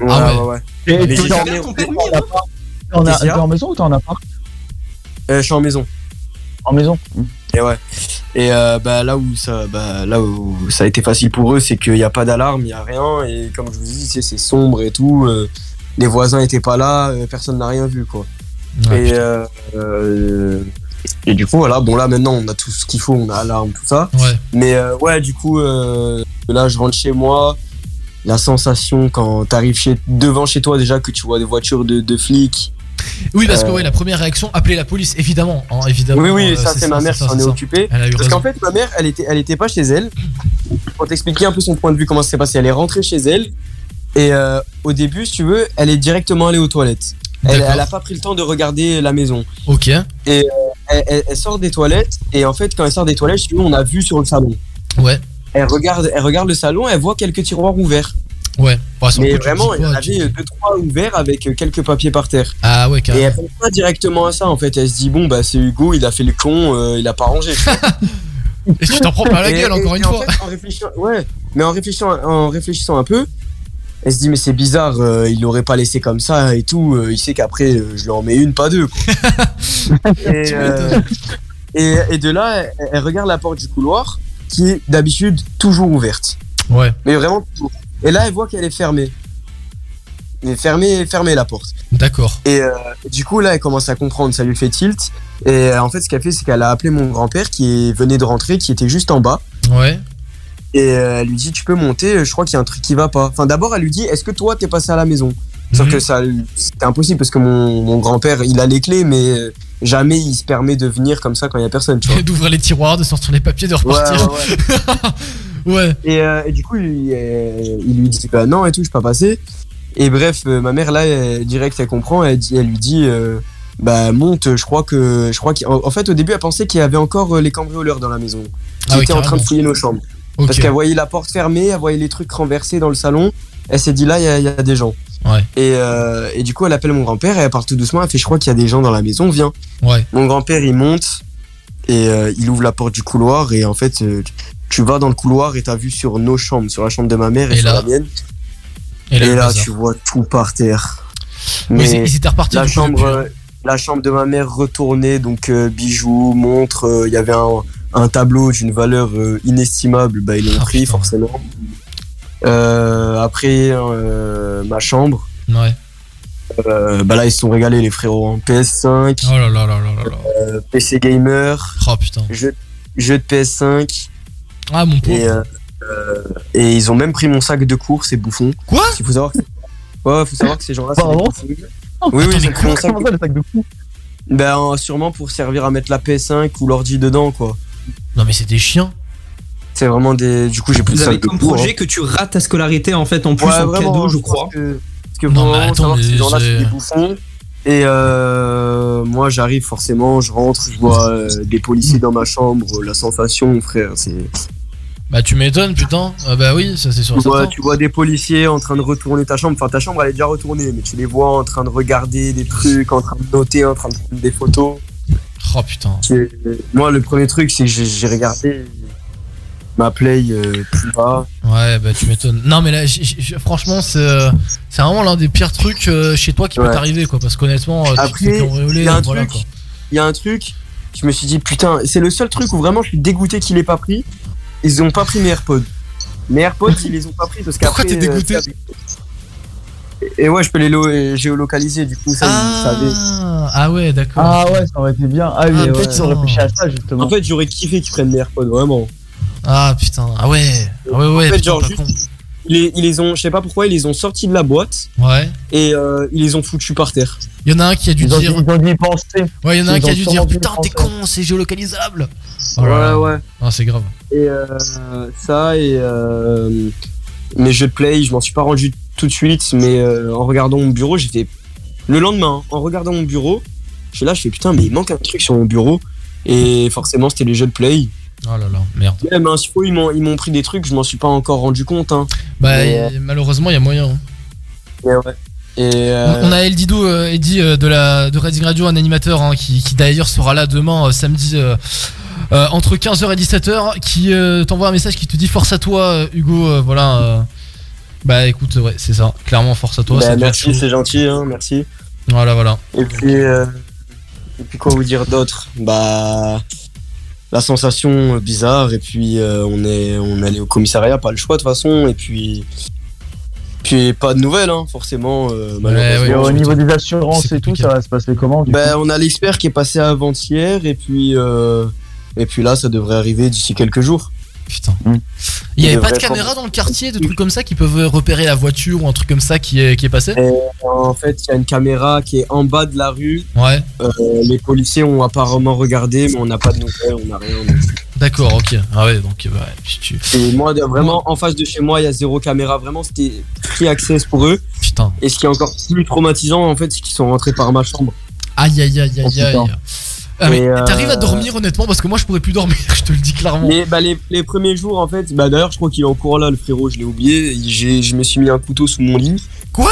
Ouais, ah ouais, ouais. Et tu j'ai t'es en- en en maison ou t'es en appart Euh, je suis en maison. En maison? Et ouais. Et euh, bah, là où ça, bah, là où ça a été facile pour eux, c'est qu'il n'y a pas d'alarme, il n'y a rien. Et comme je vous dis, c'est sombre et tout. euh, les voisins étaient pas là, euh, personne n'a rien vu, quoi. Ouais, et, euh, et du coup, voilà, bon, là maintenant, on a tout ce qu'il faut, on a alarme, tout ça. Ouais. Mais ouais, du coup, là, je rentre chez moi. La sensation quand t'arrives chez, devant chez toi, déjà que tu vois des voitures de, de flics. Oui, parce que Euh, ouais, la première réaction, appeler la police, évidemment. hein, évidemment Oui, oui, euh, ça c'est ma mère qui s'en est occupée. Parce qu'en fait, ma mère, elle était, elle était pas chez elle. Pour t'expliquer un peu son point de vue, comment ça s'est passé, elle est rentrée chez elle. Et euh, au début, si tu veux, elle est directement allée aux toilettes. Elle, elle a pas pris le temps de regarder la maison. Ok. Et euh, elle, elle- elle sort des toilettes. Et en fait, quand elle sort des toilettes, si tu veux, on a vu sur le salon. Ouais. Elle regarde, elle regarde le salon, elle voit quelques tiroirs ouverts. Ouais. Mais vraiment, il y en quoi, tu- avait deux, trois ouverts avec euh, quelques papiers par terre. Ah ouais, Et carrément. elle pense pas directement à ça en fait. Elle se dit bon bah c'est Hugo, il a fait le con, euh, il a pas rangé. Et tu t'en prends pas la Et- gueule, et- encore et une en fois. fait, en réfléchissant, ouais, mais en réfléchissant, en réfléchissant un peu, elle se dit mais c'est bizarre, euh, il l'aurait pas laissé comme ça et tout. euh, il sait qu'après euh, je lui en mets une, pas deux. Quoi. et, euh, et, et de là, elle, elle regarde la porte du couloir qui est d'habitude toujours ouverte. Ouais. Mais vraiment toujours. Et là, elle voit qu'elle est fermée. Mais fermée, fermée la porte. D'accord. Et euh, du coup, là, elle commence à comprendre, ça lui fait tilt. Et euh, en fait, ce qu'elle fait, c'est qu'elle a appelé mon grand-père qui venait de rentrer, qui était juste en bas. Ouais. Et euh, elle lui dit, tu peux monter, je crois qu'il y a un truc qui va pas. Enfin, d'abord, elle lui dit, est-ce que toi, t'es passé à la maison? Sauf Mhm. que ça, c'était impossible parce que mon, mon grand-père, il a les clés, mais jamais il se permet de venir comme ça quand il y a personne, tu vois. D'ouvrir les tiroirs, de sortir les papiers, de repartir. ouais, Ouais. Et, euh, et du coup, il, euh, il lui dit bah non et tout, je suis pas passé. Et bref, euh, ma mère là, elle, direct, elle comprend, elle, dit, elle lui dit euh, bah monte, je crois que, je crois qu'en en fait au début elle pensait qu'il y avait encore les cambrioleurs dans la maison, qui Ah oui, étaient en train de fouiller nos chambres. Parce qu'elle voyait la porte fermée, elle voyait les trucs renversés dans le salon. Elle s'est dit là, il y, a- il y a des gens. Ouais. Et, euh, et du coup, elle appelle mon grand-père et elle part tout doucement. Elle fait, je crois qu'il y a des gens dans la maison, viens. Ouais. Mon grand-père, il monte et euh, il ouvre la porte du couloir. Et en fait, euh, tu- vas dans le couloir et t'as vu sur nos chambres, sur la chambre de ma mère et, Et sur là- la mienne. Et là, tu vois tout par terre. Oui, ils- ils étaient repartis, La chambre, hein. euh, la chambre de ma mère retournée, donc euh, bijoux, montres. euh, Il y avait un, un tableau d'une valeur euh, inestimable. Bah, ils Ah, l'ont pris, forcément. Après, ma chambre. Ouais. Euh, bah là, ils se sont régalés, les frérots. hein. PS5, Oh là là là là là là. PC Gamer, Oh putain. jeu, jeu de PS5. Ah mon pauvre. Et, euh, euh, et ils ont même pris mon sac de cours, ces bouffons. Quoi Il faut savoir que, ouais, faut savoir que ces gens-là, c'est des Pardon bouffons. Oui, oui, ils ont pris mon sac. Comment ça, le sac de Ben, euh, sûrement pour servir à mettre la PS5 ou l'ordi dedans, quoi. Non mais c'est des chiens. C'est vraiment des. Du coup, j'ai plus Vous ça avez de comme cours, projet hein. que tu rates ta scolarité en fait en plus Ouais, en vraiment, cadeau, je crois. que- parce que Non, vraiment, mais attends, savoir que mais ces gens-là, c'est des bouffons. Et euh, moi, j'arrive forcément, je rentre, je vois euh, des policiers dans ma chambre, la sensation, frère, c'est. Bah, tu m'étonnes, putain. Ah, bah oui, ça c'est sûr. Tu vois, tu vois des policiers en train de retourner ta chambre. Enfin, ta chambre, elle est déjà retournée, mais tu les vois en train de regarder des trucs, en train de noter, en train de prendre des photos. Oh putain. Moi, le premier truc, c'est que j'ai regardé ma play euh, plus bas. Ouais, bah tu m'étonnes. Non, mais là, j- j- franchement, c'est euh, c'est vraiment l'un des pires trucs euh, chez toi qui peut t'arriver, quoi. Parce qu'honnêtement, Après, il y a un voilà, truc, il y a un truc, je me suis dit, putain, c'est le seul truc où vraiment je suis dégoûté qu'il ait pas pris. Ils ont pas pris mes AirPods. Mes AirPods, ils les ont pas pris parce qu'après. Pourquoi t'es dégoûté euh, ça- et ouais, je peux les lo- géolocaliser, du coup, ça. Ah, ah ouais, d'accord. Ah ouais, ça aurait été bien. Ah oui, Ah, peut-être ils ont réfléchi à ça justement. En fait, j'aurais kiffé qu'ils prennent mes AirPods, vraiment. Ah putain, ah ouais. Ah ouais, ouais, en fait, putain, genre, juste, ils, les, ils les ont, je sais pas pourquoi, ils les ont sortis de la boîte Ouais. et euh, ils les ont foutus par terre. Il y en a un qui a dû Ils ont, dire. ils ont dû y penser. Ouais, il y en a un qui a dû dire Putain, t'es con, c'est géolocalisable. Oh là là. Ouais, ouais. Ah, c'est grave. Et euh, ça, et euh, mes jeux de play, je m'en suis pas rendu tout de suite, mais euh, en regardant mon bureau, fait. Le lendemain, en regardant mon bureau, je suis là, je fais putain, mais il manque un truc sur mon bureau. Et forcément, c'était les jeux de play. Oh là là, merde. Même ils m'ont ils m'ont pris des trucs, je m'en suis pas encore rendu compte. Hein. Bah, Mais, malheureusement, il y a moyen. hein. Ouais. Et euh, On a El Dido, Eddie euh, de, la, de Reading Radio, un animateur hein, qui, qui d'ailleurs sera là demain, samedi, euh, entre 15h et 17h, qui euh, t'envoie un message qui te dit Force à toi, euh, Hugo. euh, voilà. euh. Bah écoute, ouais, c'est ça. Clairement, force à toi. bah, ça merci, c'est gentil, hein, merci. Voilà, voilà. Et puis, euh, et puis quoi vous dire d'autre? Bah, la sensation bizarre. Et puis euh, on est, on est allé au commissariat, pas le choix de toute façon. Et puis, puis pas de nouvelles, hein, forcément. euh, malheureusement. Au niveau des assurances et tout, ça va se passer comment du Ben, coup? on a l'expert qui est passé avant-hier et puis euh, et puis là ça devrait arriver d'ici quelques jours. Putain. Hmm. Il y avait pas de caméra dans le quartier, de trucs comme ça qui peuvent repérer la voiture ou un truc comme ça qui est, qui est passé? Et en fait, il y a une caméra qui est en bas de la rue. Ouais. Euh, les policiers ont apparemment regardé, mais on n'a pas de nouvelles, on n'a rien. D'accord, ok. Ah ouais, donc bah, puis tu. Et moi, vraiment, en face de chez moi, il y a zéro caméra. Vraiment, c'était free access pour eux. Putain. Et ce qui est encore plus traumatisant, en fait, c'est qu'ils sont rentrés par ma chambre. Aïe aïe aïe Oh, aïe aïe. Ah, mais euh, t'arrives à dormir honnêtement parce que moi je pourrais plus dormir, je te le dis clairement. Les, bah, les, les premiers jours, en fait, bah, d'ailleurs, je crois qu'il est encore là, le frérot, je l'ai oublié. J'ai- Je me suis mis un couteau sous mon lit. Quoi?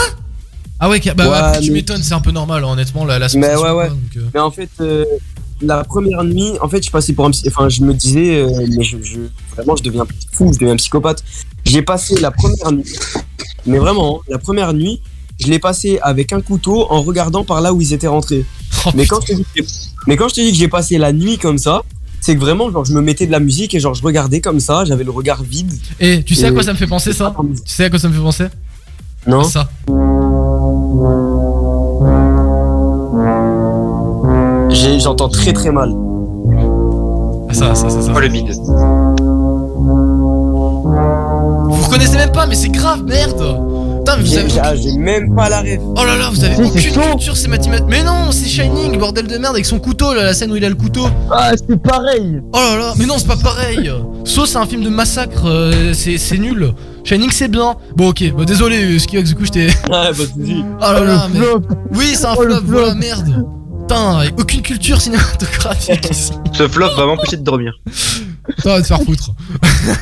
Ah ouais, bah Ouais, après, tu mais- m'étonnes, c'est un peu normal honnêtement la, la Mais ouais, ouais. donc, euh. Mais en fait, euh, la première nuit, en fait, je passais pour un Enfin, je me disais, euh, mais je, je- vraiment, je deviens fou, je deviens psychopathe. J'ai passé la première nuit, mais vraiment, hein, la première nuit, je l'ai passé avec un couteau en regardant par là où ils étaient rentrés. Oh, mais, quand je te dis que, mais quand je te dis que j'ai passé la nuit comme ça, c'est que vraiment, genre, je me mettais de la musique et genre, je regardais comme ça, j'avais le regard vide. Et tu sais à quoi ça me fait penser ça Tu sais à quoi ça me fait penser? Non Ça. J'entends très très mal. Ah, ça, ça, ça, ça. Oh le bide. Vous reconnaissez même pas, mais c'est grave, merde Putain, mais vous J'ai avez. j'ai- j'ai même pas la rêve. Oh là là, vous avez Si, aucune culture, c'est mathématique. Mais non, c'est Shining, bordel de merde, avec son couteau, là, la scène où il a le couteau. Ah, c'est pareil Oh là là, mais non, c'est pas pareil. So, c'est un film de massacre, euh, c'est nul. Shining, c'est bien. Bon, ok, bah, désolé, euh, Ski, du coup, j'étais. Ah, bah, tu dis. Oh là Oh, là, le mais. flop. Oui, c'est un Oh, flop, flop. voilà, merde. Putain, aucune culture cinématographique ici. Ce flop va m'empêcher de dormir. Ça va te faire foutre.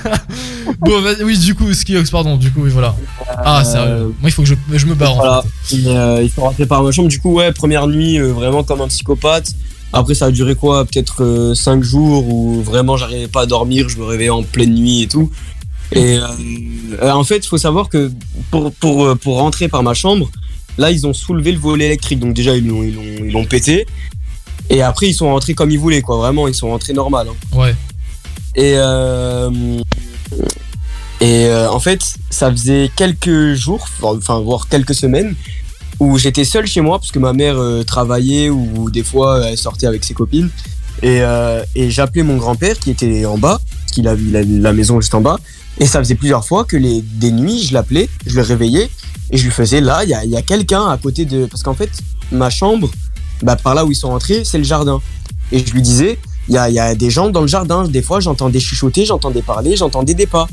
bon, oui, du coup, Skiox, pardon, du coup, oui, voilà. Ah, sérieux. Moi, il faut que je, je me barre en Voilà. fait. Et, euh, ils sont rentrés par ma chambre. Du coup, ouais, première nuit, euh, vraiment comme un psychopathe. Après, ça a duré quoi Peut-être 5 jours où vraiment j'arrivais pas à dormir, je me réveillais en pleine nuit et tout. Et euh, euh, en fait, il faut savoir que pour, pour, euh, pour rentrer par ma chambre, là, ils ont soulevé le volet électrique. Donc, déjà, ils l'ont ils l'ont- ils l'ont pété. Et après, ils sont rentrés comme ils voulaient, quoi. Vraiment, ils sont rentrés normal. hein. Ouais. Et, euh, et euh, en fait, ça faisait quelques jours, enfin voire quelques semaines, où j'étais seul chez moi parce que ma mère euh, travaillait ou des fois elle sortait avec ses copines. Et, et j'appelais mon grand-père qui était en bas, parce qu'il a, il a la maison juste en bas. Et ça faisait plusieurs fois que les, des nuits, je l'appelais, je le réveillais et je lui faisais là, il y a, y a quelqu'un à côté de. Parce qu'en fait, ma chambre, bah, par là où ils sont rentrés, c'est le jardin. Et je lui disais, il y a, il y a des gens dans le jardin. Des fois, j'entendais chuchoter, j'entendais parler, j'entendais des pas.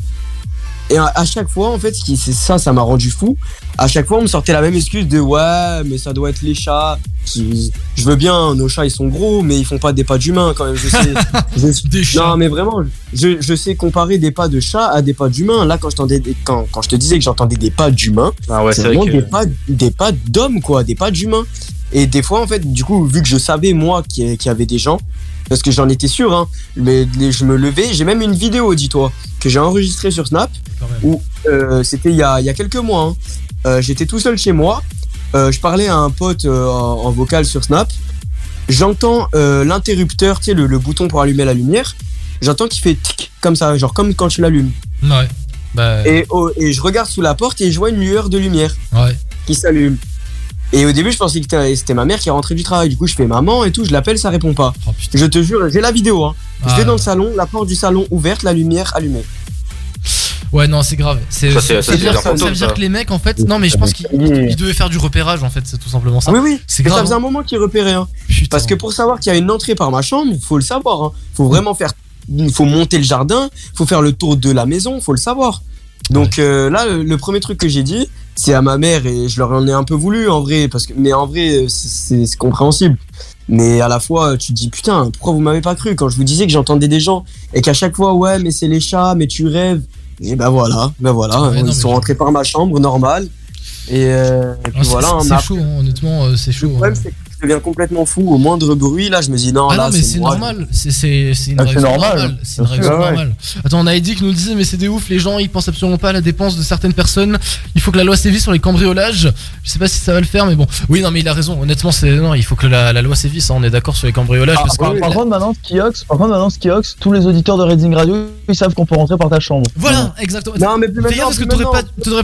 Et à, à chaque fois, en fait, ce qui, c'est ça, ça m'a rendu fou. À chaque fois, on me sortait la même excuse de ouais, mais ça doit être les chats. Qui- Je veux bien, nos chats ils sont gros, mais ils font pas des pas d'humains quand même. Je sais. je- Non, mais vraiment, je, je sais comparer des pas de chat à des pas d'humains. Là, quand je, t'entendais des- quand, quand je te disais que j'entendais des pas d'humains, Ah ouais, c'est c'est vrai vraiment que- des pas, des pas d'hommes, quoi, des pas d'humains. Et des fois, en fait, du coup, vu que je savais, moi, qu'il y avait des gens, parce que j'en étais sûr, hein, mais je me levais, j'ai même une vidéo, dis-toi, que j'ai enregistrée sur Snap, où euh, c'était il y a, il y a quelques mois. hein. Euh, J'étais tout seul chez moi, euh, je parlais à un pote en, vocal sur Snap, j'entends l'interrupteur, tu sais, le, le bouton pour allumer la lumière, j'entends qu'il fait tic, comme ça, genre comme quand tu l'allumes. Ouais. Bah, Et, oh, et je regarde sous la porte et je vois une lueur de lumière ouais. qui s'allume. Et au début, je pensais que c'était- ma mère qui est rentrée du travail. Du coup, je fais maman et tout, je l'appelle, ça répond pas. je te jure, j'ai la vidéo. Hein. Ah. je vais dans le salon, la porte du salon ouverte, la lumière allumée. Ouais, non, c'est grave. C'est Ça, c'est- ça ça, veut dire, ça veut que les mecs, en fait, non, mais je pense qu'ils ils devaient faire du repérage, en fait, c'est tout simplement ça. Oui, oui. C'est grave. ça faisait un moment qu'il repérait. Hein. Parce que pour savoir qu'il y a une entrée par ma chambre, faut le savoir. Hein. Faut vraiment faire. Faut monter le jardin, faut faire le tour de la maison, faut le savoir. Donc euh, là, le, le premier truc que j'ai dit, c'est à ma mère et je leur en ai un peu voulu en vrai, parce que mais en vrai, c'est- compréhensible. Mais à la fois, tu te dis putain, pourquoi vous m'avez pas cru quand je vous disais que j'entendais des gens et qu'à chaque fois, ouais, mais c'est les chats, mais tu rêves. Et ben voilà, ben voilà, Ouais, ils sont je- rentrés par ma chambre, normal. Et, euh, et puis Ah, voilà, on a chaud, hein, honnêtement, euh, c'est chaud. le problème, c'est que je deviens complètement fou au moindre bruit. Là, je me dis non, Ah là, non, mais c'est normal, c'est c'est- c'est une Ah, normal. normale. C'est une Bien sûr, réaction ouais. normale. Attends, on a Eddie qui nous disait, mais c'est des ouf, les gens ils pensent absolument pas à la dépense de certaines personnes. Il faut que la loi sévisse sur les cambriolages. Je sais pas si ça va le faire, mais bon. Oui, non, mais il a raison. Honnêtement, c'est non, il faut que la, la loi sévisse. hein, on est d'accord sur les cambriolages. Ah, parce que par, contre, maintenant, Skiox, par contre, maintenant, Skiox, tous les auditeurs de Reading Radio, ils savent qu'on peut rentrer par ta chambre. Voilà, exactement. Non, mais plus maintenant, parce que t'aurais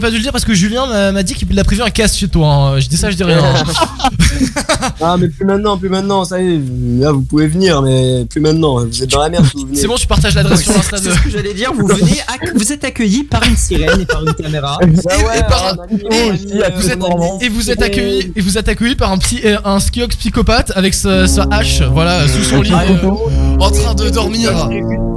pas, pas dû le dire parce que Julien m'a m'a dit qu'il a prévu un casse chez toi. hein. Je dis ça, je dis rien. Ah, mais plus maintenant, plus maintenant, ça y est. Là, vous pouvez venir, mais plus maintenant. Vous êtes dans la merde. si vous venez. C'est bon, tu partages l'adresse sur ce que j'allais dire, vous venez, vous êtes accueillis par une sirène et par une caméra. Et, vous êtes, Clermont. et vous êtes accueilli et vous êtes accueilli par un petit euh, un skiox psychopathe avec sa, hache voilà sous son lit euh, en train de dormir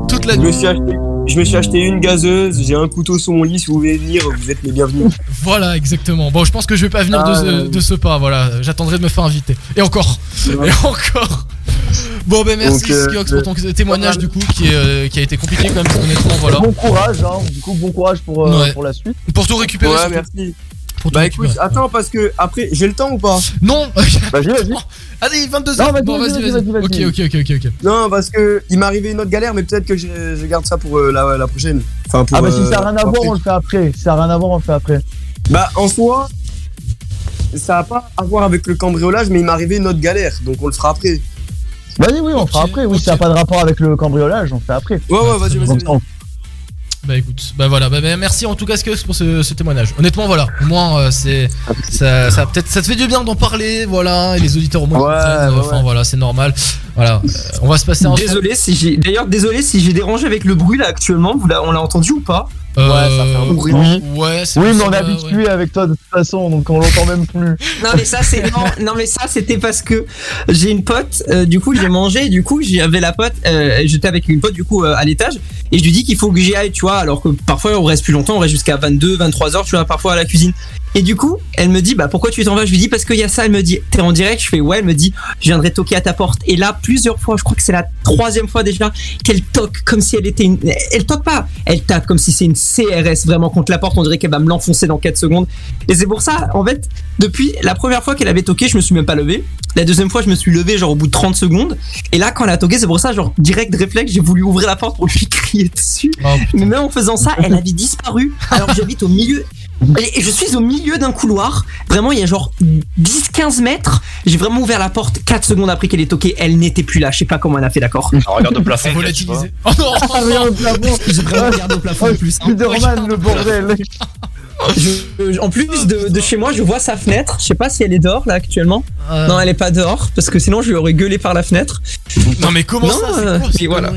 toute la Je me nuit. Je me suis acheté une gazeuse. J'ai un couteau sur mon lit. Si vous voulez venir, vous êtes les bienvenus. Voilà exactement. Bon je pense que je vais pas venir de, Ah, ce, ouais. de ce pas voilà j'attendrai de me faire inviter et encore et encore. Bon ben merci Donc, euh, Skiox pour ton témoignage du coup qui, est, euh, qui a été compliqué quand même honnêtement voilà. Bon courage, hein. Du coup, bon courage pour, euh, Ouais. pour la suite. Pour tout récupérer. Ouais, merci. Pour Bah écoute, attends, parce que après, j'ai le temps ou pas? Non Vas-y, vas-y. Allez 22 Non, h vas-y, Bon vas-y, vas-y Ok ok ok ok ok. Non, parce que il m'est arrivé une autre galère, mais peut-être que je, je garde ça pour euh, la, la prochaine. Enfin, pour, Ah, bah si euh, ça a rien à voir, on le fait après. Si ça a rien à voir, on le fait après. Bah, en soi, ça n'a pas à voir avec le cambriolage, mais il m'est arrivé une autre galère, donc on le fera après. Vas-y, oui, on fera après. Oui, si ça n'a pas de rapport avec le cambriolage, on le fait après. Ouais, ouais, vas-y, vas-y. Bah écoute, bah voilà, bah, bah, merci en tout cas Skiox pour ce, ce témoignage. Honnêtement voilà, au moins euh, c'est ça, ça peut-être ça te fait du bien d'en parler, voilà, et les auditeurs au moins Ouais, euh, ouais, enfin ouais. voilà, c'est normal. Voilà, euh, on va se passer en Désolé si j'ai. D'ailleurs, désolé si j'ai dérangé avec le bruit là actuellement. Vous on l'a entendu ou pas? Ouais, ça fait un bruit. Oui, Ouais, c'est oui mais on est habitué ouais. avec toi de toute façon, donc on l'entend même plus. Non mais ça c'est non, non mais ça c'était parce que j'ai une pote euh, du coup j'ai mangé du coup j'avais la pote euh, j'étais avec une pote du coup euh, à l'étage et je lui dis qu'il faut que j'y aille tu vois alors que parfois on reste plus longtemps on reste jusqu'à 22 23 heures tu vois parfois à la cuisine et du coup elle me dit bah pourquoi tu t'en vas? Je lui dis parce qu'il y a ça elle me dit t'es en direct je fais ouais elle me dit je viendrai toquer à ta porte et là plusieurs fois je crois que c'est la troisième fois déjà qu'elle toque comme si elle était une elle toque pas elle tape comme si c'est une CRS vraiment contre la porte on dirait qu'elle va me l'enfoncer dans 4 secondes et c'est pour ça en fait depuis la première fois qu'elle avait toqué, je me suis même pas levé. La deuxième fois, je me suis levé genre au bout de 30 secondes. Et là, quand elle a toqué, c'est pour ça, genre direct réflexe, j'ai voulu ouvrir la porte pour lui crier dessus. Oh, Mais même en faisant ça, elle avait disparu. Alors j'habite au milieu. Et je suis au milieu d'un couloir. Vraiment, il y a genre 10-15 mètres. J'ai vraiment ouvert la porte 4 secondes après qu'elle ait toqué. Elle n'était plus là. Je sais pas comment elle a fait, d'accord regarde au plafond. Oh non, regarde le plafond. J'ai vraiment regardé au plafond en plus. Spider-Man, le bordel. Je- en plus de, de chez moi, je vois sa fenêtre. Je sais pas si elle est dehors là actuellement. Euh, Non, elle est pas dehors parce que sinon je lui aurais gueulé par la fenêtre. non mais comment Non, ça c'est euh, quoi, voilà.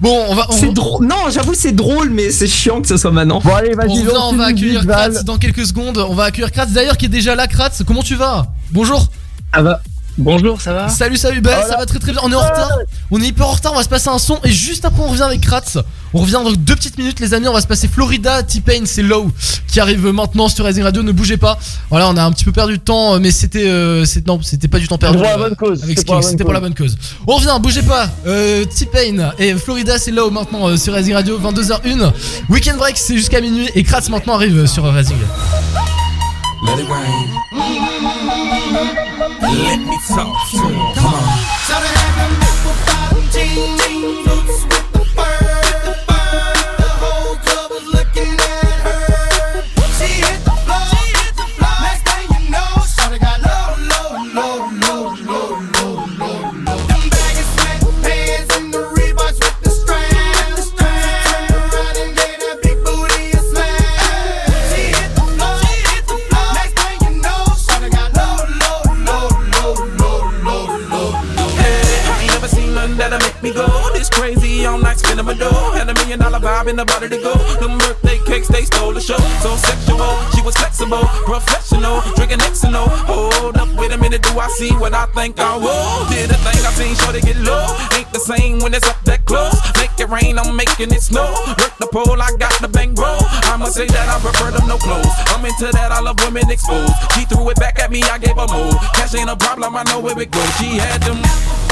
Bon, on va on, C'est drôle. Non, j'avoue c'est drôle, mais c'est chiant que ce soit maintenant. Bon, allez, vas-y, on, va accueillir. Kratz dans quelques secondes. On va accueillir Kratz d'ailleurs qui est déjà là Kratz. Comment tu vas? Bonjour. Ah bah, Bonjour, ça va Salut, salut, bah, ça va très très bien. On est en retard. On est hyper en retard. On va se passer un son et juste après on revient avec Kratz. On revient dans deux petites minutes, les amis. On va se passer Florida, T-Pain, c'est Low qui arrive maintenant sur Rising Radio. Ne bougez pas. Voilà, on a un petit peu perdu de temps, mais c'était euh, non, c'était pas du temps perdu. Pour la euh, bonne cause, Avec c'est pour la bonne C'était pour la cause. bonne cause. On revient, bougez pas. Euh, T-Pain et Florida, c'est Low maintenant euh, sur Rising Radio. 22h01. Weekend break, c'est jusqu'à minuit et Kratz maintenant arrive euh, sur Rising. Let it rain. Let me talk to you. Come on. Hey, my dough. Had a million dollar vibe in the body to go. The birthday cakes they stole the show. So sexual, she was flexible, professional, drinking Xano. Hold up, wait a minute, do I see what I think I will? Did a thing I seen, sure to get low. Ain't the same when it's up that close. Make it rain, I'm making it snow. Work the pole, I got the bang bro. I'ma say that I prefer them no clothes. I'm into that, I love women exposed. She threw it back at me, I gave her more. Cash ain't a problem, I know where it goes. She had them.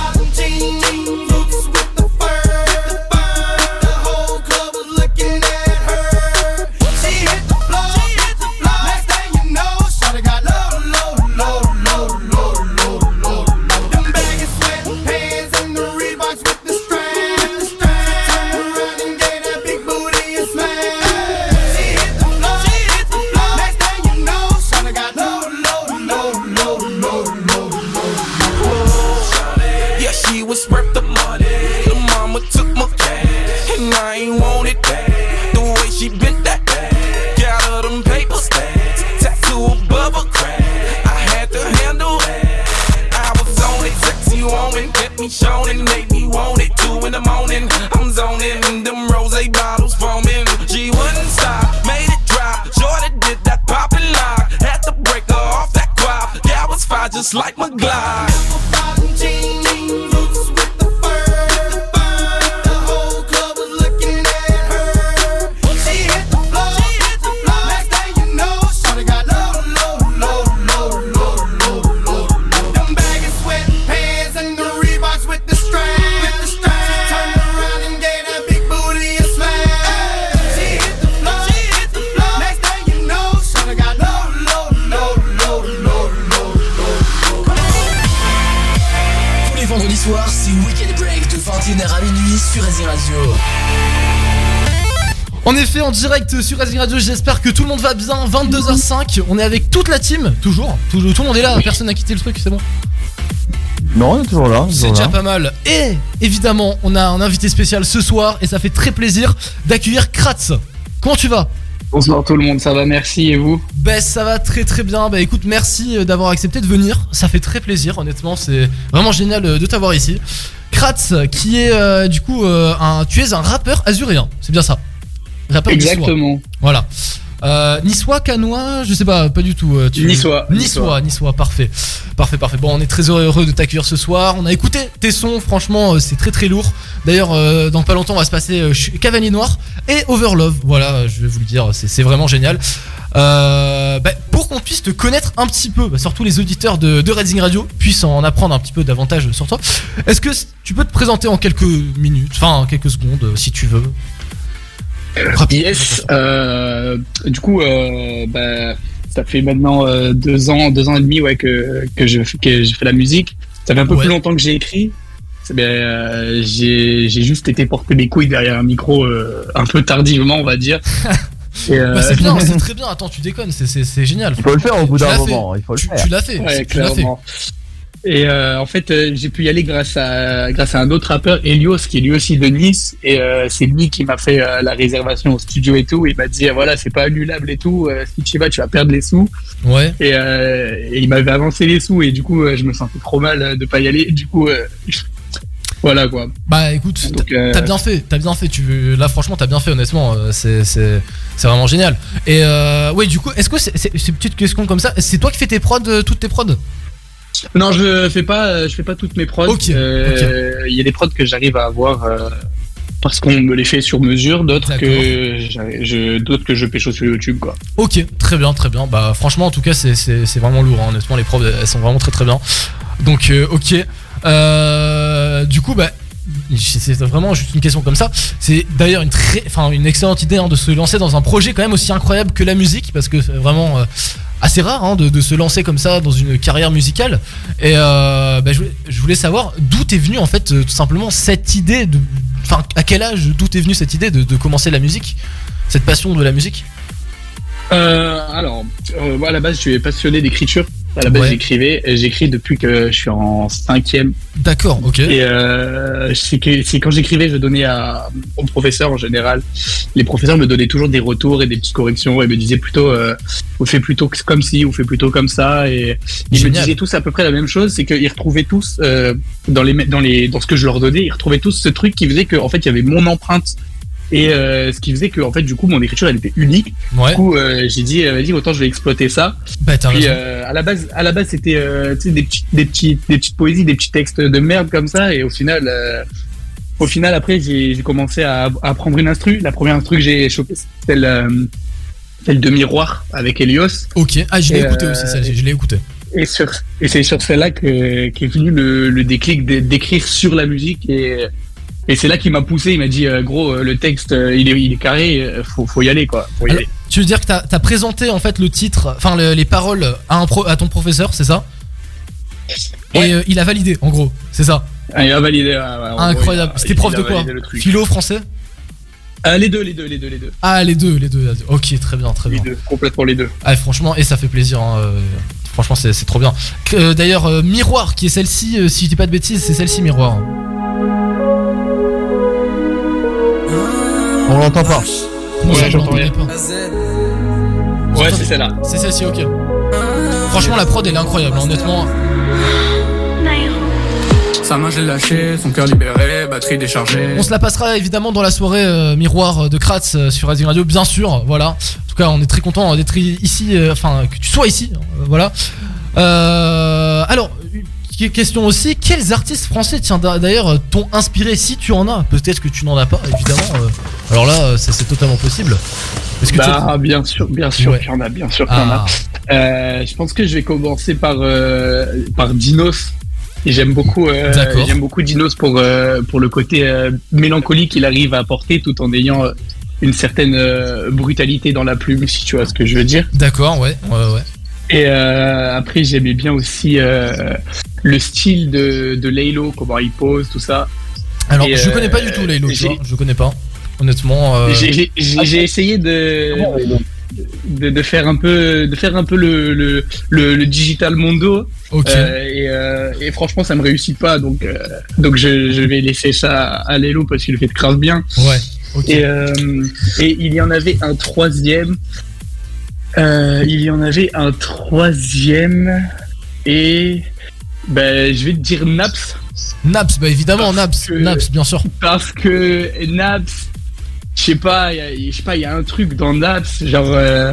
Yeah, Like En direct sur Rising Radio, j'espère que tout le monde va bien. 22h05, on est avec toute la team, toujours. Tout, tout le monde est là, personne n'a quitté le truc, c'est bon. Non, on est toujours là. C'est déjà là. pas mal. Et évidemment, on a un invité spécial ce soir et ça fait très plaisir d'accueillir Kratz. Comment tu vas? Bonsoir tout le monde, ça va, merci, et vous? Ben ça va très très bien. Bah écoute, merci euh, d'avoir accepté de venir. Ça fait très plaisir, honnêtement, c'est vraiment génial euh, de t'avoir ici. Kratz, qui est euh, du coup un, tu es un rappeur azuréen, c'est bien ça? Rappeur niçois. Exactement. Voilà. Euh, niçois, canois, je sais pas, pas du tout. euh, tu- Niçois, Niçois, niçois, parfait. Parfait, parfait. Bon, on est très heureux de t'accueillir ce soir. On a écouté tes sons, franchement, euh, c'est très très lourd. D'ailleurs, euh, dans pas longtemps, on va se passer euh, Cavalier Noir et Overlove. Voilà, je vais vous le dire, c'est vraiment génial. Euh, bah, pour qu'on puisse te connaître un petit peu, bah, surtout les auditeurs de, de Radio puissent en apprendre un petit peu davantage sur toi. Est-ce que tu peux te présenter en quelques minutes, enfin quelques secondes si tu veux? Yes. euh, du coup, euh, bah, ça fait maintenant euh, deux ans, deux ans et demi ouais, que, que je que j'ai fait la musique. Ça fait un peu Ouais. plus longtemps que j'ai écrit. C'est bien, euh, j'ai j'ai juste été porter mes couilles derrière un micro euh, un peu tardivement, on va dire. Euh, Bah, c'est bien, c'est très bien. Attends, tu déconnes, c'est- c'est c'est génial. Il faut le faire au bout d'un fait. moment, il faut le Tu- faire. Tu l'as fait. Ouais, tu l'as fait. Et euh, en fait, euh, j'ai pu y aller grâce à grâce à un autre rappeur, Elios, qui est lui aussi de Nice. Et euh, c'est lui qui m'a fait la réservation au studio et tout. Il m'a dit voilà, c'est pas annulable et tout. si tu y vas, tu vas perdre les sous. Ouais. Et, et il m'avait avancé les sous et du coup, je me sentais trop mal de pas y aller. Du coup, voilà quoi. Bah écoute, t'as- bien fait, t'as bien fait. Tu là franchement t'as bien fait honnêtement. C'est vraiment génial. Et oui du coup est-ce que c'est c'est c'est une petite question comme ça C'est toi qui fais tes prods, toutes tes prods? Non, je fais pas, euh, je fais pas toutes mes prods. Euh, Il y a des prods que j'arrive à avoir euh, parce qu'on me les fait sur mesure, d'autres que je, d'autres que je pêche sur YouTube quoi. Ok, très bien, très bien. Bah franchement en tout cas c'est c'est c'est vraiment lourd. hein. Honnêtement les prods elles sont vraiment très très bien. Donc euh, ok. Euh, du coup bah c'est vraiment juste une question comme ça. C'est d'ailleurs une très, enfin une excellente idée hein, de se lancer dans un projet quand même aussi incroyable que la musique parce que c'est vraiment euh, assez rare hein, de, de se lancer comme ça dans une carrière musicale. Et euh, bah, je, voulais, savoir d'où t'es venu en fait euh, tout simplement cette idée de, enfin à quel âge d'où t'es venu cette idée de, de commencer la musique, cette passion de la musique? Euh, alors, moi à la base, je suis passionné d'écriture. À la base, Ouais. j'écrivais. J'écris depuis que je suis en cinquième. D'accord, ok. Et euh, c'est quand j'écrivais, je donnais à, aux professeurs en général. Les professeurs me donnaient toujours des retours et des petites corrections et me disaient plutôt, euh, faites plutôt comme ci, vous faites plutôt comme ça. Et ils me disaient tous à peu près la même chose, c'est qu'ils retrouvaient tous euh, dans les dans les dans ce que je leur donnais, ils retrouvaient tous ce truc qui faisait que en fait il y avait mon empreinte. Et euh, ce qui faisait que en fait du coup mon écriture elle était unique. Ouais. Du coup euh, j'ai dit euh, vas-y autant je vais exploiter ça. Bah Puis à la base, à la base c'était des petits, des petits, des petites poésies, des petits textes de merde comme ça. Et au final, au final après j'ai commencé à, à apprendre une instru. La première instru que j'ai chopée, c'était celle, euh, celle de Miroir avec Elios. Ok, ah je l'ai écouté euh, aussi, ça, je l'ai écouté. Et, sur, et c'est sur celle-là que qu'est venu le, le déclic d'écrire sur la musique et et c'est là qu'il m'a poussé. Il m'a dit euh, gros euh, le texte euh, il est il est carré, faut faut y aller quoi. Faut y Alors, aller. tu veux dire que t'as as présenté en fait le titre, enfin le- les paroles à, un pro- à ton professeur, c'est ça? Et euh, il a validé, en gros, c'est ça? Ah, il a validé. ouais, Incroyable. C'était prof de quoi? Philo, français? Euh, les deux, les deux, les deux, les deux. Ah les deux, les deux. Ok, très bien, très bien. Les deux, complètement les deux. Ah franchement, et ça fait plaisir. hein, franchement, c'est trop bien. D'ailleurs, Miroir, qui est celle-ci, si je dis pas de bêtises, c'est celle-ci Miroir. On l'entend pas. Ouais, j'entends rien. pas Ouais, c'est celle-là. C'est celle-ci, ok. Franchement, la prod, elle est incroyable, hein, honnêtement. Sa main, j'ai lâché, son cœur libéré, batterie déchargée. On se la passera évidemment dans la soirée euh, miroir de Kratz euh, sur Radio Radio, bien sûr. Voilà. En tout cas, on est très content d'être ici, euh, enfin que tu sois ici. euh, voilà. Euh, alors, question aussi quels artistes français, tiens d'a- d'ailleurs, euh, t'ont inspiré Si tu en as, peut-être que tu n'en as pas, évidemment. euh, alors là, euh, c'est totalement possible. Que bah, bien sûr, bien sûr Ouais. qu'il y en a, bien sûr qu'il y en Ah. a. Euh, je pense que je vais commencer par euh, par Dinos. Et j'aime beaucoup, euh, j'aime beaucoup Dinos pour pour le côté mélancolique qu'il arrive à apporter, tout en ayant une certaine brutalité dans la plume, si tu vois ce que je veux dire. D'accord, ouais, ouais, ouais. Et euh, après, j'aimais bien aussi euh, le style de, de Laylo, comment il pose, tout ça. Alors, Et, je euh, connais pas du tout Laylo, tu vois, je connais pas. Honnêtement. J'ai- essayé de, de, de faire un peu, de faire un peu le, le, le, le digital mondo. Ok. Euh, et, euh, et franchement, ça me réussit pas. Donc, euh, donc je, je vais laisser ça à Lelo parce qu'il le fait de grave bien. Ouais. ok. Et, euh, et il y en avait un troisième. Euh, il y en avait un troisième. Et ben, je vais te dire Naps. Naps, bah évidemment, Naps, que- Naps, bien sûr. Parce que Naps, je sais pas, il y a- je sais pas, il y a un truc dans Naps, genre, euh,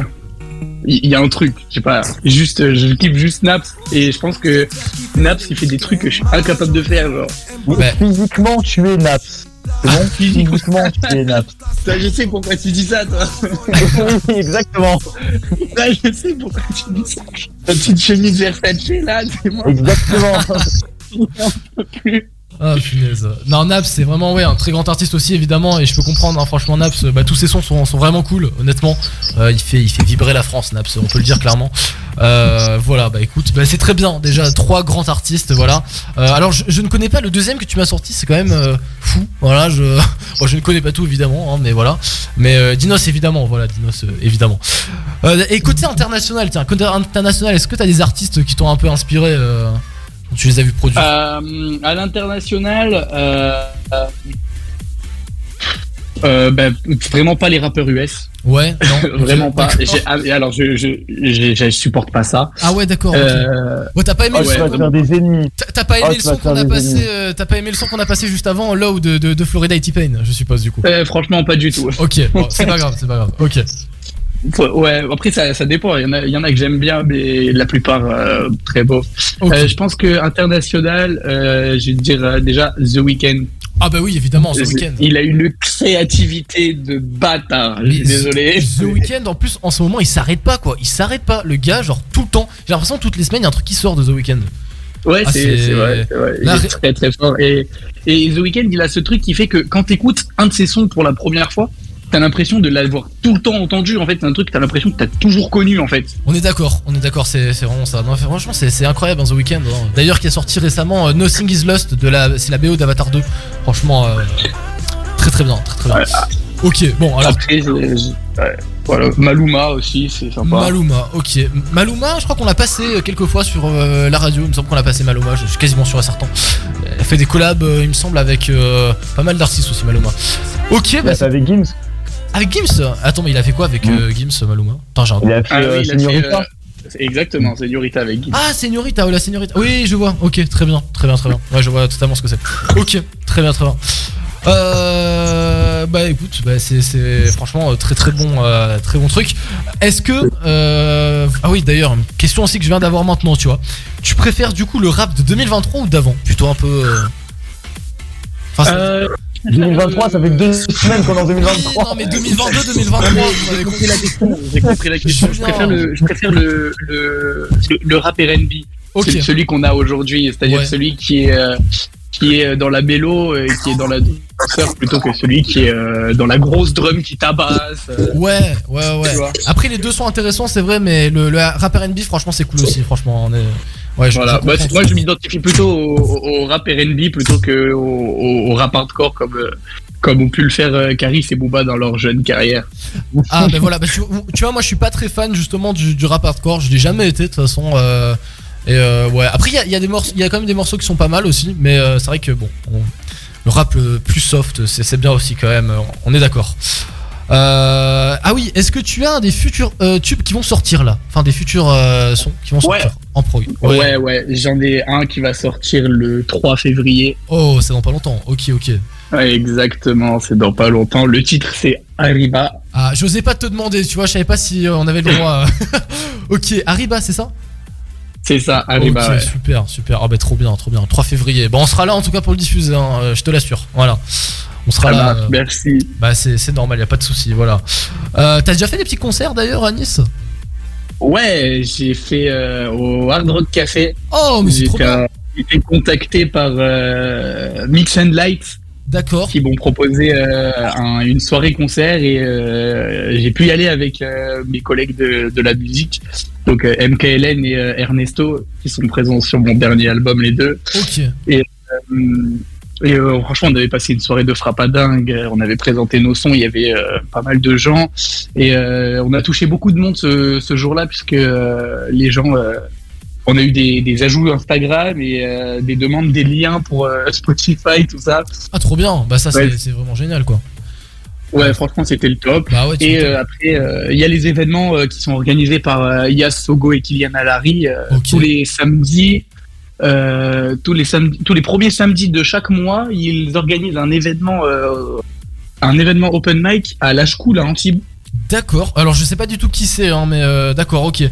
il y, y a un truc, je sais pas, juste, euh, je kiffe juste Naps et je pense que Naps il fait des trucs que je suis incapable de faire, genre. Mais Physiquement, tu es Naps. C'est bon Physiquement, tu es nappe. Ça, je sais pourquoi tu dis ça, toi. Oui, exactement. Là, je sais pourquoi tu dis ça. Ta petite chemise Versace, là, c'est moi. Exactement. Ah punaise. Non Naps c'est vraiment ouais un très grand artiste aussi évidemment et je peux comprendre hein, franchement Naps bah, tous ses sons sont, vraiment cool honnêtement. Euh, il fait vibrer la France Naps on peut le dire clairement. Euh, voilà bah écoute bah, c'est très bien déjà trois grands artistes voilà. Euh, alors je, ne connais pas le deuxième que tu m'as sorti c'est quand même fou voilà je ne connais pas tout évidemment hein, mais voilà. Mais Dinos évidemment voilà Dinos évidemment. Et côté international tiens côté international est-ce que t'as des artistes qui t'ont un peu inspiré tu les as vus produire Euh, à l'international, euh, euh, ben, vraiment pas les rappeurs US. Ouais, non. vraiment pas. ah, alors, je, je, je, je supporte pas ça. Ah ouais, d'accord. Euh, Ouais, t'as pas aimé ah le son Tu vas te faire des ennemis. T'as- pas aimé Oh, le son qu'on a passé euh, T'as pas aimé le son qu'on a passé juste avant Low de, de, de Florida et T-Pain je suppose du coup. euh, franchement, pas du tout. Ok, bon, c'est pas grave, c'est pas grave. Ok. Ouais, après ça, ça dépend. Il y en a, il y en a que j'aime bien, mais la plupart euh, très beau. Ok. Euh, je pense que international, euh, je vais te dire euh, déjà The Weeknd. Ah bah oui, évidemment, The Weeknd. Il a une créativité de bâtard. Je suis désolé. The Weeknd en plus en ce moment il s'arrête pas quoi, il s'arrête pas. Le gars genre tout le temps. J'ai l'impression que toutes les semaines il y a un truc qui sort de The Weeknd. Ouais, Ah, c'est vrai. c'est vrai. Il est très très fort. Et, et The Weeknd, il a ce truc qui fait que quand t'écoutes un de ses sons pour la première fois, t'as l'impression de l'avoir tout le temps entendu. En fait, c'est un truc que t'as l'impression que t'as toujours connu en fait. On est d'accord, on est d'accord, c'est c'est vraiment ça. Non, franchement, c'est c'est incroyable hein, The Weeknd. hein. D'ailleurs, qui a sorti récemment euh, Nothing Is Lost de la, c'est la BO d'Avatar 2. Franchement, euh, très très bien, très très bien. Ok, bon alors. Après, j'ai- j'ai- ouais, voilà. Maluma aussi, c'est sympa. Maluma, ok. Maluma, je crois qu'on l'a passé euh, quelques fois sur euh, la radio. Il me semble qu'on l'a passé Maluma, je suis quasiment sûr et certain. Elle fait des collabs, euh, il me semble, avec euh, pas mal d'artistes aussi, Maluma. Ok, bah. Avec Gims. Avec Gims Attends, mais il a fait quoi avec euh, Gims, Maluma? Attends, j'ai un Il a fait Ah euh, oui, il a fait, Señorita. euh, c'est Exactement, Señorita avec Guy. Ah, Señorita, oh la Señorita. Oui, je vois. Ok, très bien, très bien, très bien. Ouais, je vois totalement ce que c'est. Ok, très bien, très bien. Euh, bah écoute, bah, c'est, c'est franchement euh, très très bon, euh, très bon truc. Est-ce que euh, ah oui d'ailleurs une question aussi que je viens d'avoir maintenant, tu vois. Tu préfères du coup le rap de 2023 ou d'avant? Plutôt un peu. euh, Enfin, c'est- Euh, 2023, ça fait deux semaines qu'on est en 2023. non mais 2022, 2023. vous compris. la question. J'ai compris la question. Je préfère le, je préfère le, le, le, le rap R&B. Ok. C'est celui qu'on a aujourd'hui, c'est-à-dire Ouais. celui qui est, euh, qui est dans la mélo et qui est dans la douceur plutôt que celui qui est euh, dans la grosse drum qui tabasse. euh. Ouais, ouais, ouais. Après les deux sont intéressants, c'est vrai, mais le, le rap R&B, franchement, c'est cool aussi. Franchement, on est. Ouais, je, Voilà. je Bah, moi, je m'identifie plutôt au, au- au rap R&B plutôt que au, au- rap hardcore comme euh, comme ont pu le faire euh, Caris et Booba dans leur jeune carrière. Ah ben voilà, bah, tu, tu vois moi je suis pas très fan justement du, du rap hardcore, je l'ai jamais été de toute façon. euh, et euh, ouais, après il y a, il y a des morceaux, il y a quand même des morceaux qui sont pas mal aussi, mais euh, c'est vrai que bon, on- le rap le plus soft, c'est bien aussi quand même. On est d'accord. Euh, ah oui, est-ce que tu as des futurs tubes qui vont sortir là? Enfin des futurs sons qui vont sortir en pro Ouais, ouais, j'en ai un qui va sortir le 3 février. Oh, c'est dans pas longtemps. Ok, ok. Ouais, exactement, c'est dans pas longtemps. Le titre c'est Arriba. Ah, j'osais pas te demander, tu vois, je savais pas si on avait le droit. ok, Arriba, c'est ça? C'est ça, Arriba. Ok, ouais. super, super. Ah bah trop bien, trop bien. 3 février. Bon, on sera là en tout cas pour le diffuser, hein, euh, je te l'assure. Voilà. On sera là. euh, merci. Bah c'est normal, y a pas de souci, voilà. Euh, T'as déjà fait des petits concerts d'ailleurs à Nice? Ouais, j'ai fait euh, au Hard Rock Café. Oh, mais c'est J'ai trop été, bien. j'ai été contacté par euh, Mix and Light. D'accord. Qui m'ont proposé euh, un- une soirée concert et euh, j'ai pu y aller avec euh, mes collègues de, de la musique, donc euh, MKLN et euh, Ernesto, qui sont présents sur mon dernier album, les deux. Ok. Et, euh, et, euh, franchement, on avait passé une soirée de frappadingue. On avait présenté nos sons. Il y avait euh, pas mal de gens. Et euh, on a touché beaucoup de monde ce, ce jour-là, puisque les gens. on a eu des, des ajouts Instagram et des demandes, des liens pour Spotify, tout ça. Ah, trop bien. Bah ça, Ouais. c'est vraiment génial quoi. Ouais, franchement, c'était le top. Bah ouais, et euh, après, euh, il y a les événements euh, qui sont organisés par Yas Sogo et Kylian Alari tous les samedis. tous les samedis, tous les premiers samedis de chaque mois, ils organisent un événement, un événement open mic à l'Ashcool à Antibes. D'accord. Alors je sais pas du tout qui c'est, hein, mais d'accord, ok.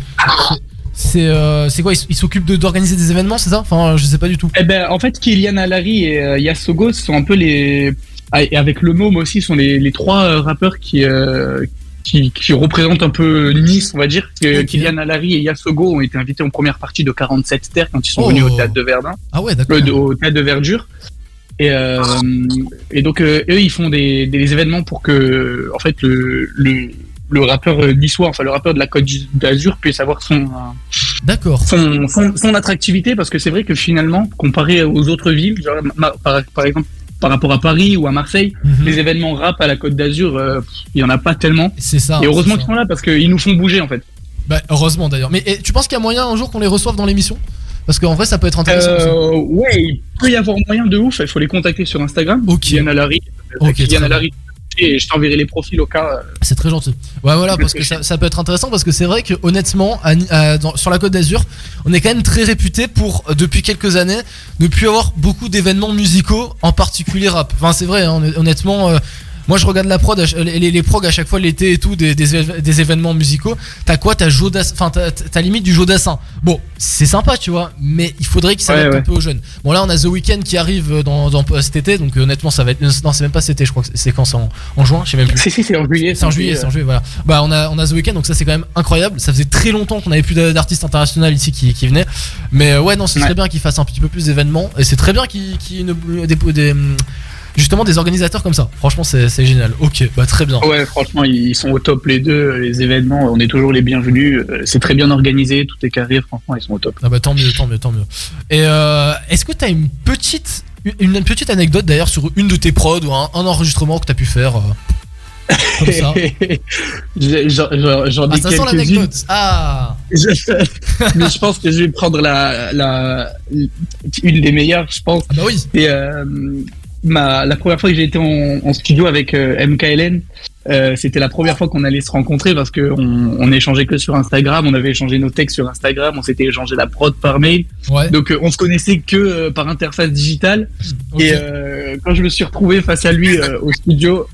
C'est- C'est euh, quoi Ils s'occupent de- d'organiser des événements, c'est ça? Enfin, je sais pas du tout. Eh ben, en fait, Kylian Alari et euh, Yas Sogo sont un peu les ah, et avec le Môme aussi sont les, les trois euh, rappeurs qui, euh, qui qui représentent un peu Nice, on va dire. Que Ok. Kylian Alary et Yasogo ont été invités en première partie de 47 Terre quand ils sont Oh. venus au théâtre de Verdun, Ah ouais, d'accord. euh, au théâtre de Verdure. Et, euh, et donc euh, eux ils font des, des événements pour que en fait le, le, le rappeur niçois, enfin le rappeur de la Côte d'Azur puisse avoir son D'accord. son, son, son attractivité parce que c'est vrai que finalement comparé aux autres villes, genre, par exemple par rapport à Paris ou à Marseille, Mhm. les événements rap à la Côte d'Azur, euh, il y en a pas tellement. C'est ça. et heureusement qu'ils sont là parce qu'ils nous font bouger en fait. Bah, heureusement d'ailleurs. Mais et, tu penses qu'il y a moyen un jour qu'on les reçoive dans l'émission? Parce qu'en vrai, ça peut être intéressant. Euh, ouais, il peut y avoir moyen de ouf. Il faut les contacter sur Instagram. Ok. Alary. Ok. Alary. Et je t'enverrai les profils au cas. euh, C'est très gentil. Ouais, voilà, parce que ça, ça peut être intéressant parce que c'est vrai que honnêtement, à Ni- à- dans- sur la Côte d'Azur, on est quand même très réputé pour depuis quelques années ne plus avoir beaucoup d'événements musicaux, en particulier rap. Enfin, c'est vrai, hein, hon- honnêtement. euh, moi, je regarde la prod, ch- les, les, à chaque fois l'été et tout, des, des, des événements musicaux. T'as quoi? T'as Jodas, enfin, t'as, limite du Jodassin. Bon, c'est sympa, tu vois, mais il faudrait qu'il s'adapte Ouais, ouais. un peu aux jeunes. Bon, là, on a The Weeknd qui arrive euh, dans, dans cet été, donc euh, honnêtement, ça va être. Non, c'est même pas cet été, je crois que c'est- c'est quand c'est en, en juin, je sais même plus. Si, si, c'est en juillet. C'est en juillet, c'est en juillet, voilà. Bah, on a, on a The Weeknd, donc ça c'est quand même incroyable. Ça faisait très longtemps qu'on avait plus d'a- d'artistes internationaux ici qui, qui venaient. Mais euh, ouais, non, ce serait Ouais. bien qu'ils fassent un petit peu plus d'événements. Et c'est très bien qu'ils des, des, hum, justement des organisateurs comme ça. Franchement, c'est génial. Ok, bah très bien. Ouais, franchement, ils sont au top les deux. Les événements, on est toujours les bienvenus. Euh, C'est très bien organisé, tout est carré. Franchement, ils sont au top. Ah bah tant mieux, tant mieux, tant mieux. Et euh, est-ce que t'as une petite, une petite anecdote d'ailleurs sur une de tes prods ou un, un enregistrement que t'as pu faire euh, comme ça J'en j'en ai Ah, ça sent quelques-unes. l'anecdote. Ah Je- mais je pense que je vais prendre la, la une des meilleures, je pense. Ah bah oui. Euh, ma la première fois que j'ai été en, en studio avec euh, MKLN. euh, c'était la première fois qu'on allait se rencontrer parce que on, échangeait que sur Instagram, on avait échangé nos textes sur Instagram, on s'était échangé la prod par mail. Ouais. Donc euh, on se connaissait que euh, par interface digitale. Et quand je me suis retrouvé face à lui au studio,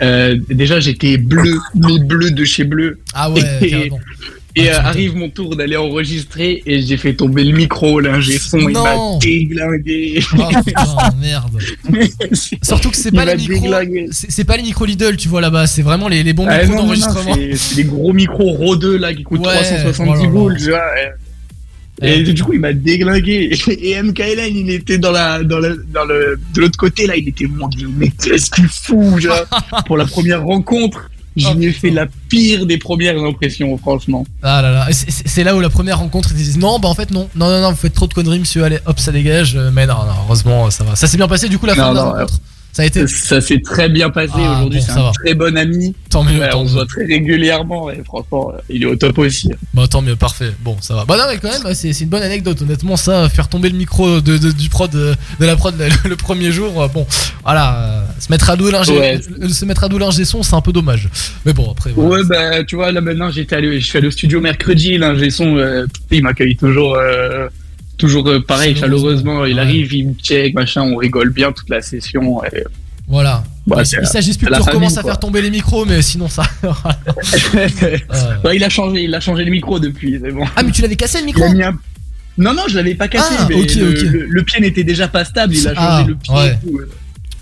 déjà j'étais bleu, mais bleu de chez bleu. Ah ouais, Et. Et, euh, arrive mon tour d'aller enregistrer et j'ai fait tomber le micro, l'ingé son, il m'a déglingué. Oh putain, merde. Surtout que c'est pas les micros, c'est c'est pas les micros Lidl, tu vois là-bas, c'est vraiment les, les bons Ah, micros non, non, non, d'enregistrement. c'est- C'est des gros micros rodeux là qui coûtent Ouais, 370 voilà. boules, tu vois. Et, Ouais. du coup, il m'a déglingué. Et MKLN, il était dans la, dans le, dans le, de l'autre côté là, il était mon dieu, mais qu'est-ce qu'il fout, genre. Pour la première rencontre, je lui ai fait la pire des premières impressions, franchement. Ah là là, c'est- là où la première rencontre ils disent non, bah en fait non, non, non, non, vous faites trop de conneries, monsieur, allez hop, ça dégage. Euh, Mais non, non, heureusement, ça va. Ça s'est bien passé du coup la fin de la. Ça a été. Ça s'est très bien passé. Ah, Aujourd'hui, bon, c'est ça un va. très bon ami. Tant mieux, tant on se voit très régulièrement. Et franchement, euh, il est au top aussi. Bah tant mieux, parfait. Bon, ça va. Bah non, mais quand même, c'est une bonne anecdote. Honnêtement, ça, faire tomber le micro de, de- du prod de, de la prod le, le premier jour, euh, bon, voilà, euh, se mettre à dos Ouais. euh, se mettre à dos l'ingé son, c'est un peu dommage. Mais bon, après. voilà. Ouais, bah, tu vois, là maintenant, j'étais allé, je suis allé au studio mercredi. L'ingé son, euh, il m'accueille toujours, euh, toujours euh, pareil, chaleureusement. Il arrive, il me check, machin, on rigole bien toute la session. et- Voilà. Bah, il s'agit plus que tu recommences famille, à faire tomber les micros, mais sinon ça. Ouais, il a changé, il a changé le micro depuis, bon. Ah, mais tu l'avais cassé le micro un- Non, non, je l'avais pas cassé, Ah, mais le, ok. le- le pied n'était déjà pas stable, il a changé Ah, le pied ouais. et tout.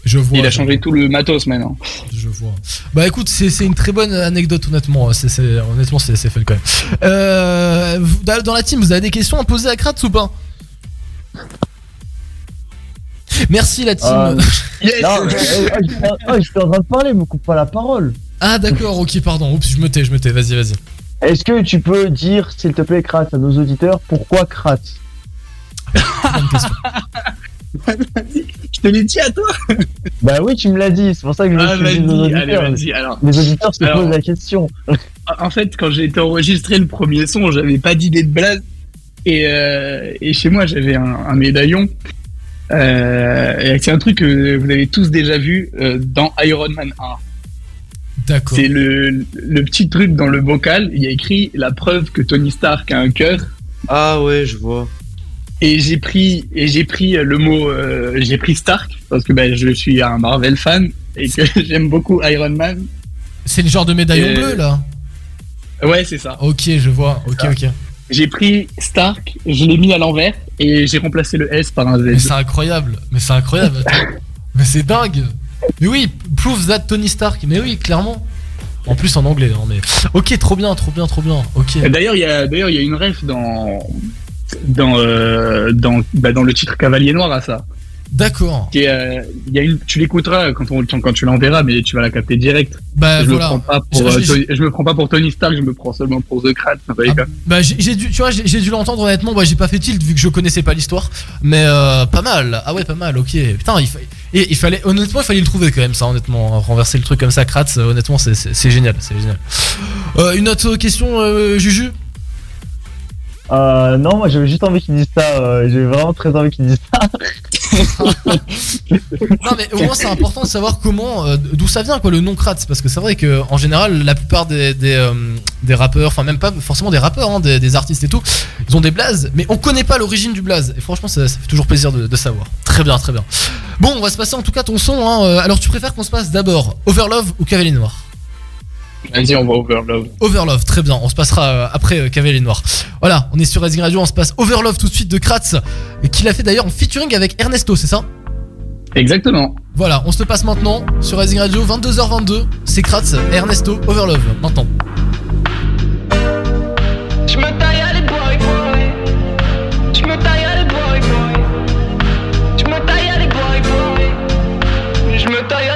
Je vois. Il a je changé tout le matos maintenant. Je vois. Bah écoute, c'est une très bonne anecdote honnêtement. Honnêtement c'est fun quand même. Euh, dans la team, vous avez des questions à poser à Kratz ou pas? Merci la team. Euh, non, mais, euh, ah, j'étais en- train de parler, me coupe pas la parole. Ah d'accord, ok, pardon. Oups, je me tais, je me tais. Vas-y, vas-y. Est-ce que tu peux dire, s'il te plaît, Kratz, à nos auditeurs, pourquoi question. Je te l'ai dit à toi. Bah oui, tu me l'as dit, c'est pour ça que je Ah, me suis dit nos vas-y, allez, auditeurs. vas-y, alors. Les auditeurs se Alors. posent la question. En fait, quand j'ai été enregistré le premier son, j'avais pas d'idée de blague. Et, euh, et chez moi, j'avais un, un médaillon. Euh, c'est un truc que vous avez tous déjà vu euh, dans Iron Man 1. D'accord. C'est le, le petit truc dans le bocal. Il y a écrit la preuve que Tony Stark a un cœur. Ah ouais, je vois. Et j'ai pris et j'ai pris le mot euh, j'ai pris Stark parce que ben, je suis un Marvel fan et que j'aime beaucoup Iron Man. C'est le genre de médaillon Et- bleu là. Ouais, c'est ça. Ok, je vois. Ok, ça. ok. J'ai pris Stark, je l'ai mis à l'envers et j'ai remplacé le S par un Mais Z. c'est incroyable. Mais c'est incroyable. Mais c'est dingue. Mais oui, prove that Tony Stark. Mais oui, clairement. En plus en anglais, hein, mais. Ok, trop bien, trop bien, trop bien. Ok. D'ailleurs, il y a d'ailleurs il y a une ref dans dans euh, dans bah, dans le titre Cavalier Noir à ça. D'accord. Qui euh, il y a une, tu l'écouteras quand on quand tu l'enverras, mais tu vas la capter direct. Bah, je voilà. me prends pas pour Je- euh, je- me prends pas pour Tony Stark, je me prends seulement pour The Krat. gars. Bah j'ai dû, tu vois, j'ai dû l'entendre honnêtement. Bah j'ai pas fait tilt vu que je connaissais pas l'histoire, mais euh, pas mal. Ah ouais, pas mal. Ok. Putain, il, fa- et, il fallait honnêtement, il fallait le trouver quand même ça. Honnêtement, renverser le truc comme ça, Kratz. euh, Honnêtement, c'est génial, c'est génial. Euh, une autre question, euh, Juju? Euh, non, moi j'avais juste envie qu'ils disent ça. euh, J'ai vraiment très envie qu'ils disent ça. Non mais au moins c'est important de savoir comment, euh, d'où ça vient quoi le nom Kratz parce que c'est vrai que en général la plupart des des, euh, rappeurs, enfin même pas forcément des rappeurs, hein, des, artistes et tout, ils ont des blazes, mais on connaît pas l'origine du blaze et franchement ça, fait toujours plaisir de, de savoir. Très bien, très bien. Bon, on va se passer en tout cas ton son. Hein. Euh, Alors tu préfères qu'on se passe d'abord Overlove ou Cavalier Noir? Vas-y, on va Overlove. Overlove, très bien. On se passera euh, après euh, Cavalier Noir. Voilà, on est sur Rising Radio, on se passe Overlove tout de suite de Kratz, et qu'il a fait d'ailleurs en featuring avec Ernesto, c'est ça? Exactement. Voilà, on se le passe maintenant sur Rising Radio, 22h22. C'est Kratz et Ernesto Overlove, maintenant. Je me taille à les boy boy. Je me taille à les boy boy. Je me taille à les boy boy. Je me taille à les boy boy.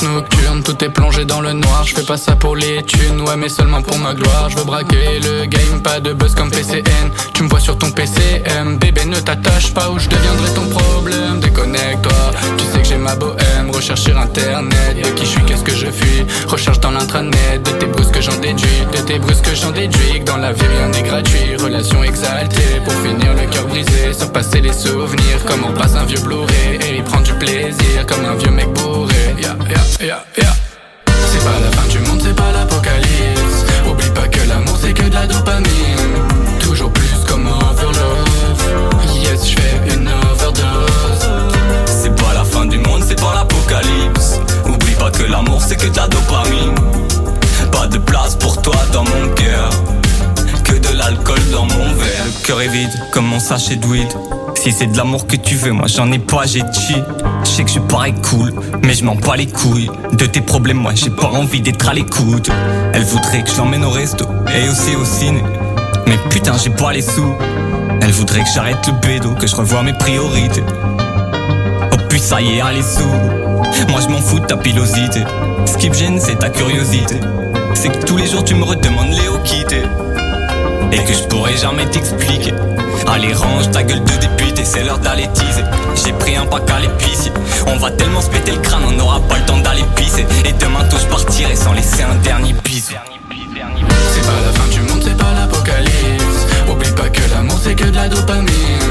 Nocturne, tout est plongé dans le noir. Je fais pas ça pour les thunes, ouais, mais seulement pour ma gloire. Je veux braquer le game, pas de buzz comme PCN. Tu me vois sur ton PCM, bébé, ne t'attache pas ou je deviendrai ton problème. Déconnecte-toi, tu sais que j'ai ma bohème. Recherche sur internet, de qui je suis, qu'est-ce que je fuis? Recherche dans l'intranet, de tes brusques j'en déduis. De tes brusques j'en déduis que dans la vie rien n'est gratuit. Relation exaltée, pour finir le cœur brisé. Surpasser les souvenirs, comme on passe un vieux Blu-ray. Et y prendre du plaisir, comme un vieux mec bourré. C'est pas la fin du monde, c'est pas l'apocalypse. Oublie pas que l'amour c'est que de la dopamine. Toujours plus comme overlove. Yes, je fais une overdose. C'est pas la fin du monde, c'est pas l'apocalypse. Oublie pas que l'amour c'est que de la dopamine. Pas de place pour toi dans mon cœur. L'alcool dans mon verre. Le cœur est vide comme mon sachet de weed. Si c'est de l'amour que tu veux, moi j'en ai pas, j'ai cheat. Je sais que je parais cool, mais je m'en bats les couilles. De tes problèmes, moi j'ai pas envie d'être à l'écoute. Elle voudrait que je l'emmène au resto et aussi au ciné. Mais putain, j'ai pas les sous. Elle voudrait que j'arrête le bédo, que je revoie mes priorités. Oh puis ça y est, allez sous Moi je m'en fous de ta pilosité Ce qui me gêne c'est ta curiosité C'est que tous les jours tu me redemandes Léo qui Et que je pourrais jamais t'expliquer. Allez range ta gueule de député C'est l'heure d'aller teaser. J'ai pris un pack à l'épicier On va tellement se péter le crâne On n'aura pas le temps d'aller pisser. Et demain je partirai sans laisser un dernier bisou. C'est pas la fin du monde, c'est pas l'apocalypse. Oublie pas que l'amour c'est que de la dopamine.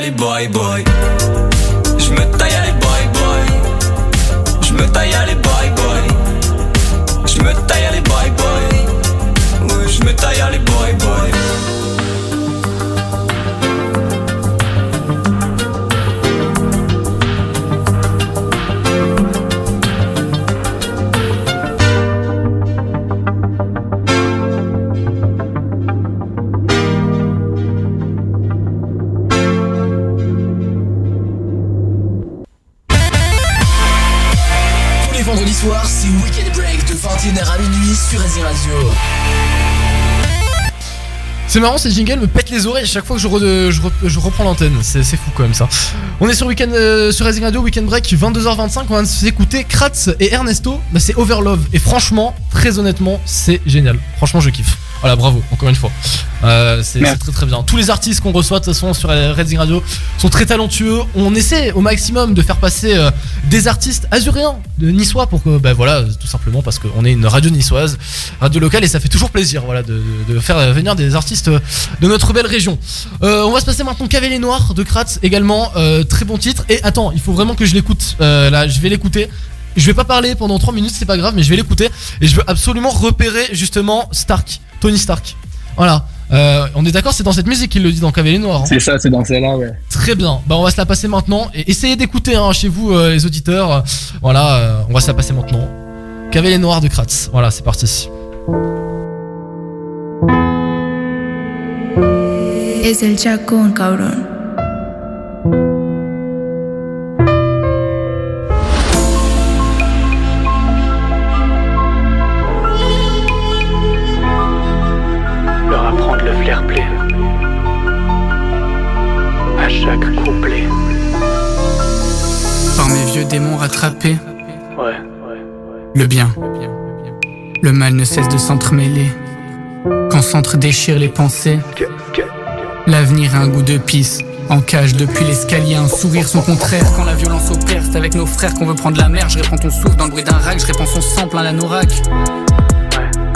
Les boy boy. Je me taille les boy boy. Je me taille les C'est marrant, ces jingles me pètent les oreilles à chaque fois que je, re- je, re- je reprends l'antenne. C'est fou quand même ça. On est sur Weekend euh, sur Rising Radio, Weekend Break, 22h25. On vient de s'écouter Kratz et Ernesto. Bah, c'est Overlove. Et franchement, très honnêtement, c'est génial. Franchement, je kiffe. Voilà, bravo, encore une fois. Euh, c'est très très bien. Tous les artistes qu'on reçoit de toute façon sur Rising Radio sont très talentueux. On essaie au maximum de faire passer euh, des artistes azuréens, de niçois, pour que, bah voilà, tout simplement parce qu'on est une radio niçoise, radio locale, et ça fait toujours plaisir, voilà, de, de- de faire venir des artistes euh, de notre belle région. Euh, on va se passer maintenant Cavalier Noir de Kratz également, euh, très bon titre. Et attends, il faut vraiment que je l'écoute. Euh, là, je vais l'écouter. Je vais pas parler pendant 3 minutes, c'est pas grave, mais je vais l'écouter. Et je veux absolument repérer justement Stark, Tony Stark. Voilà. Euh, on est d'accord, c'est dans cette musique qu'il le dit dans Cavalier Noir. hein. C'est ça, c'est dans celle-là, ouais. Très bien. Bah on va se la passer maintenant et essayez d'écouter hein, chez vous euh, les auditeurs. Voilà, euh, on va se la passer maintenant. Cavalier Noir de Kratz. Voilà, c'est parti. Es el chacón, cabrón. Démons rattrapés, Ouais. le bien, le mal ne cesse de s'entremêler. Quand s'entre-déchirent les pensées, l'avenir a un goût de pisse. En cage depuis l'escalier, un sourire son contraire. Quand la violence opère, c'est avec nos frères qu'on veut prendre la mer. Je réponds ton souffle dans le bruit d'un rack, je réponds son sang plein l'anorak.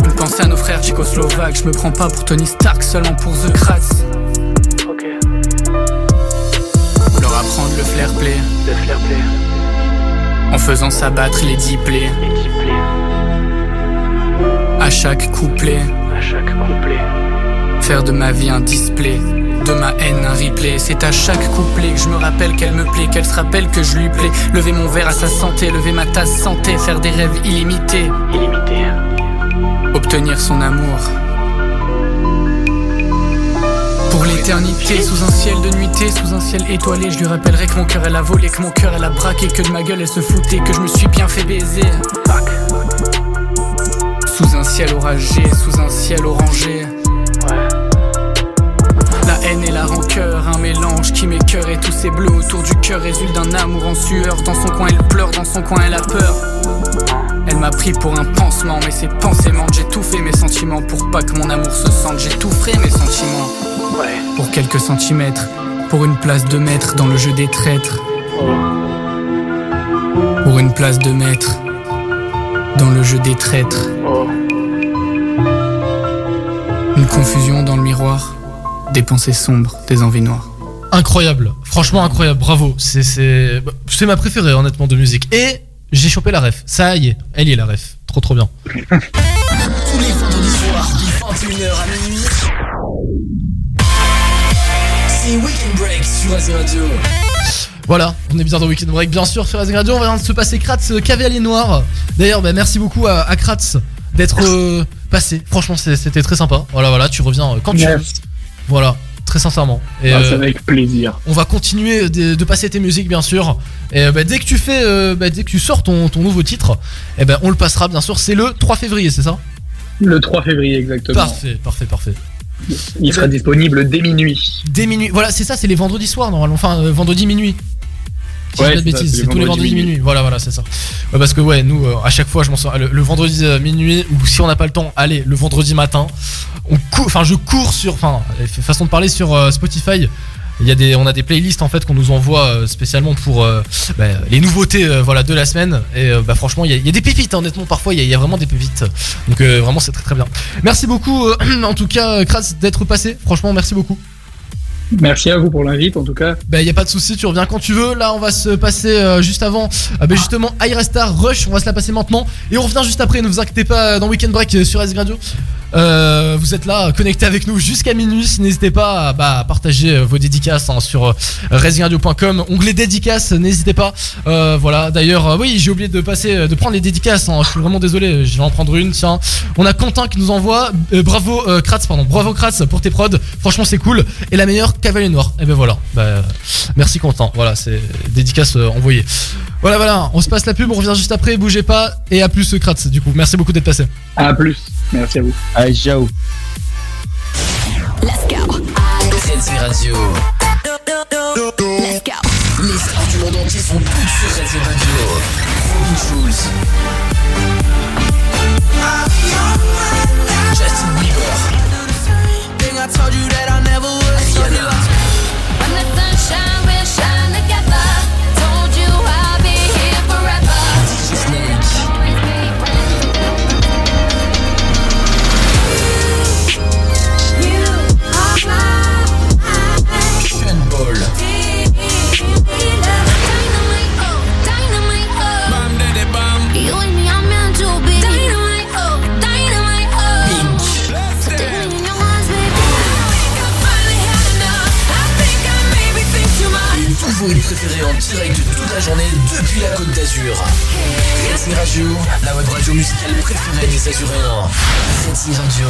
Une pensée à nos frères tchécoslovaques, je me prends pas pour Tony Stark, seulement pour The Kratz. Leur apprendre le flair play, Le flair play. En faisant s'abattre les dix plaies. À chaque couplet, À chaque couplet. faire de ma vie un display, de ma haine un replay. C'est à chaque couplet que je me rappelle qu'elle me plaît, qu'elle se rappelle que je lui plais. Lever mon verre à sa santé, lever ma tasse santé, faire des rêves illimités. Illimité. Obtenir son amour. Pour l'éternité, sous un ciel de nuitée, sous un ciel étoilé, je lui rappellerai que mon cœur elle a volé, que mon cœur elle a braqué, que de ma gueule elle se foutait, que je me suis bien fait baiser. Sous un ciel oragé, sous un ciel orangé. La haine et la rancœur, un mélange qui m'écœure et tous ces bleus autour du cœur résultent d'un amour en sueur. Dans son coin elle pleure, dans son coin elle a peur. Elle m'a pris pour un pansement, mais ces pensées mentent. J'ai tout fait mes sentiments pour pas que mon amour se sente. J'ai tout mes sentiments. Pour quelques centimètres, pour une place de maître dans le jeu des traîtres. Pour une place de maître dans le jeu des traîtres. Une confusion dans le miroir, des pensées sombres, des envies noires. Incroyable, franchement incroyable, bravo. C'est c'est c'est ma préférée honnêtement de musique. Et j'ai chopé la ref. Ça y est, elle y est la ref. Trop trop bien. Tous les vendredis soirs, de 21h à minuit. Sur Azure Radio. Voilà, on est bien dans Weekend Break, bien sûr, sur Rising Radio. On vient de se passer Kratz euh, Cavalier Noir. D'ailleurs, bah, merci beaucoup à, à Kratz d'être euh, passé. Franchement, c'est- c'était très sympa. Voilà, voilà, tu reviens euh, quand tu veux. Voilà, très sincèrement. Et, Ah, euh, c'est avec plaisir. on va continuer de, de passer tes musiques, bien sûr. Et bah, dès que tu fais, euh, bah, dès que tu sors ton, ton nouveau titre, eh ben on le passera, bien sûr. C'est le 3 février, c'est ça? Le 3 février, exactement. Parfait, parfait, parfait. Il sera disponible dès minuit. Dès minuit. Voilà, c'est ça, c'est les vendredis soirs normalement. Enfin, euh, vendredi minuit. Si je dis Ouais, pas de c'est les tous les vendredis minuit. Voilà, voilà, c'est ça. Ouais, parce que ouais, nous, euh, à chaque fois, je m'en sors le, le vendredi euh, minuit ou si on n'a pas le temps, allez, le vendredi matin. On court, enfin, je cours sur, enfin, façon de parler sur euh, Spotify. Il y a des, on a des playlists en fait qu'on nous envoie euh, spécialement pour euh, bah, les nouveautés euh, voilà de la semaine. Et bah franchement il y, a- des pépites hein, honnêtement parfois il y, y a vraiment des pépites. Donc vraiment c'est très très bien. Merci beaucoup en tout cas Kratz d'être passé. Franchement merci beaucoup Merci à vous pour l'invite, en tout cas. bah y a pas de souci, tu reviens quand tu veux. Là, on va se passer euh, juste avant. Ah bah justement, Star Rush, on va se la passer maintenant et on revient juste après. Ne vous inquiétez pas dans Weekend Break euh, sur S Radio. Euh, vous êtes là, connectés avec nous jusqu'à minuit. N'hésitez pas à, bah, à partager euh, vos dédicaces hein, sur euh, RaisingRadio.com. Onglet dédicaces, n'hésitez pas. Euh, voilà. D'ailleurs, euh, oui, j'ai oublié de passer, euh, de prendre les dédicaces. hein. Je suis vraiment désolé. Je vais en prendre une. Tiens, on a Quentin qui nous envoie. euh, bravo euh, Kratz, pardon. Bravo Kratz pour tes prods. Franchement, c'est cool. Et la meilleure Cavalier Noir. Et ben voilà. Bah, euh, merci Quentin. Voilà, c'est dédicace euh, envoyée. Voilà, voilà. On se passe la pub. On revient juste après. Bougez pas. Et à plus Kratz. Du coup, merci beaucoup d'être passé. À plus. Merci à vous. Allez, ciao. Radio. Les stars du monde entier sont toutes sur Racing Radio. Robin Schulz. Justin Bieber. Thing I told you that I la journée depuis la Côte d'Azur. Racing Radio, la web radio musicale préférée des Azuréens. Racing Radio.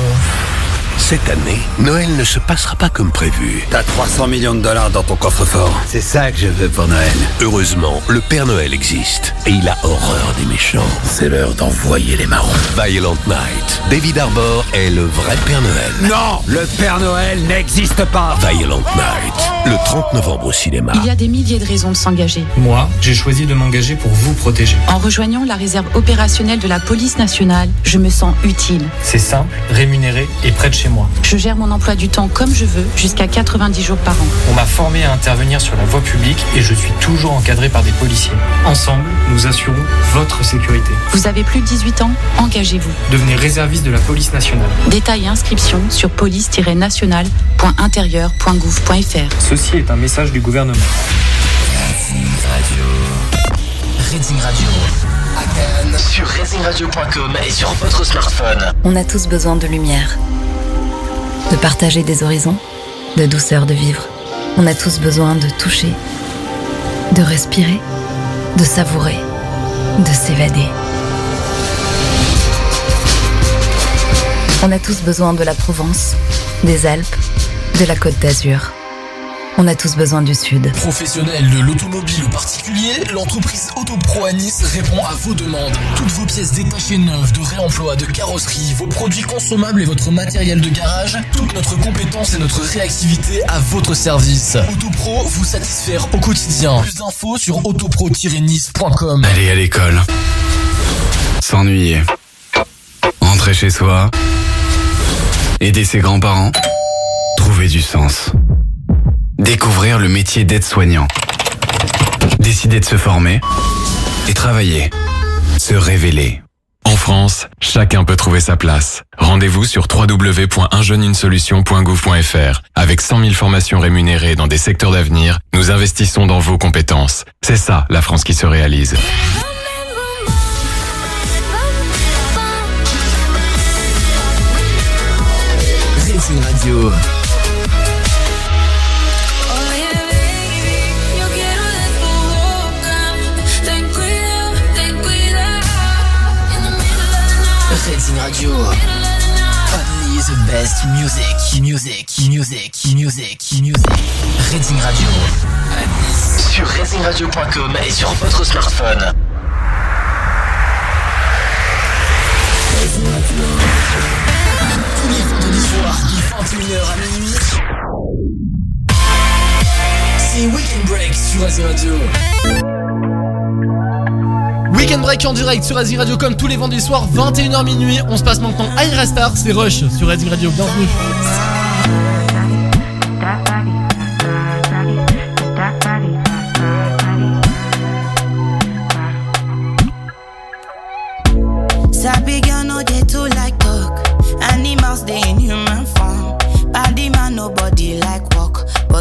Cette année, Noël ne se passera pas comme prévu. T'as 300 millions de dollars dans ton coffre-fort. C'est ça que je veux pour Noël. Heureusement, le Père Noël existe. Et il a horreur des méchants. C'est l'heure d'envoyer les marrons. Violent Night. David Arbor est le vrai Père Noël. Non Le Père Noël n'existe pas Violent Night. Le 30 novembre au cinéma. Il y a des milliers de raisons de s'engager. Moi, j'ai choisi de m'engager pour vous protéger. En rejoignant la réserve opérationnelle de la police nationale, je me sens utile. C'est simple, rémunéré et près de chez moi. Je gère mon emploi du temps comme je veux, jusqu'à 90 jours par an. On m'a formé à intervenir sur la voie publique et je suis toujours encadré par des policiers. Ensemble, nous assurons votre sécurité. Vous avez plus de 18 ans Engagez-vous. Devenez réserviste de la police nationale. Détails et inscriptions sur police-nationale.intérieur.gouv.fr. Ceci est un message du gouvernement. Racing Radio. À Cannes, sur racingradio.com et sur votre smartphone. On a tous besoin de lumière, de partager des horizons, de douceur de vivre. On a tous besoin de toucher, de respirer, de savourer, de s'évader. On a tous besoin de la Provence, des Alpes, de la Côte d'Azur. On a tous besoin du Sud. Professionnel de l'automobile ou particulier, l'entreprise Autopro à Nice répond à vos demandes. Toutes vos pièces détachées neuves, de réemploi, de carrosserie, vos produits consommables et votre matériel de garage, toute notre compétence et notre réactivité à votre service. Autopro vous satisfaire au quotidien. Plus d'infos sur autopro-nice.com. Aller à l'école. S'ennuyer. Rentrer chez soi. Aider ses grands-parents. Trouver du sens. Découvrir le métier d'aide-soignant. Décider de se former. Et travailler. Se révéler. En France, chacun peut trouver sa place. Rendez-vous sur www.unjeuneUneSolution.gouv.fr. Avec 100 000 formations rémunérées dans des secteurs d'avenir, nous investissons dans vos compétences. C'est ça, la France qui se réalise. Racing Radio. Radio. Only the best music, music, music, music, music. Racing Radio. Sur racingradio.com et sur votre smartphone. Tous les vendredis soirs, de 21h à minuit. C'est Weekend Break sur Radio. Weekend Break en direct sur Razing Radio comme tous les vendredis soirs 21h minuit. On se passe maintenant à Star, c'est Rush sur Razing Radio. Bienvenue.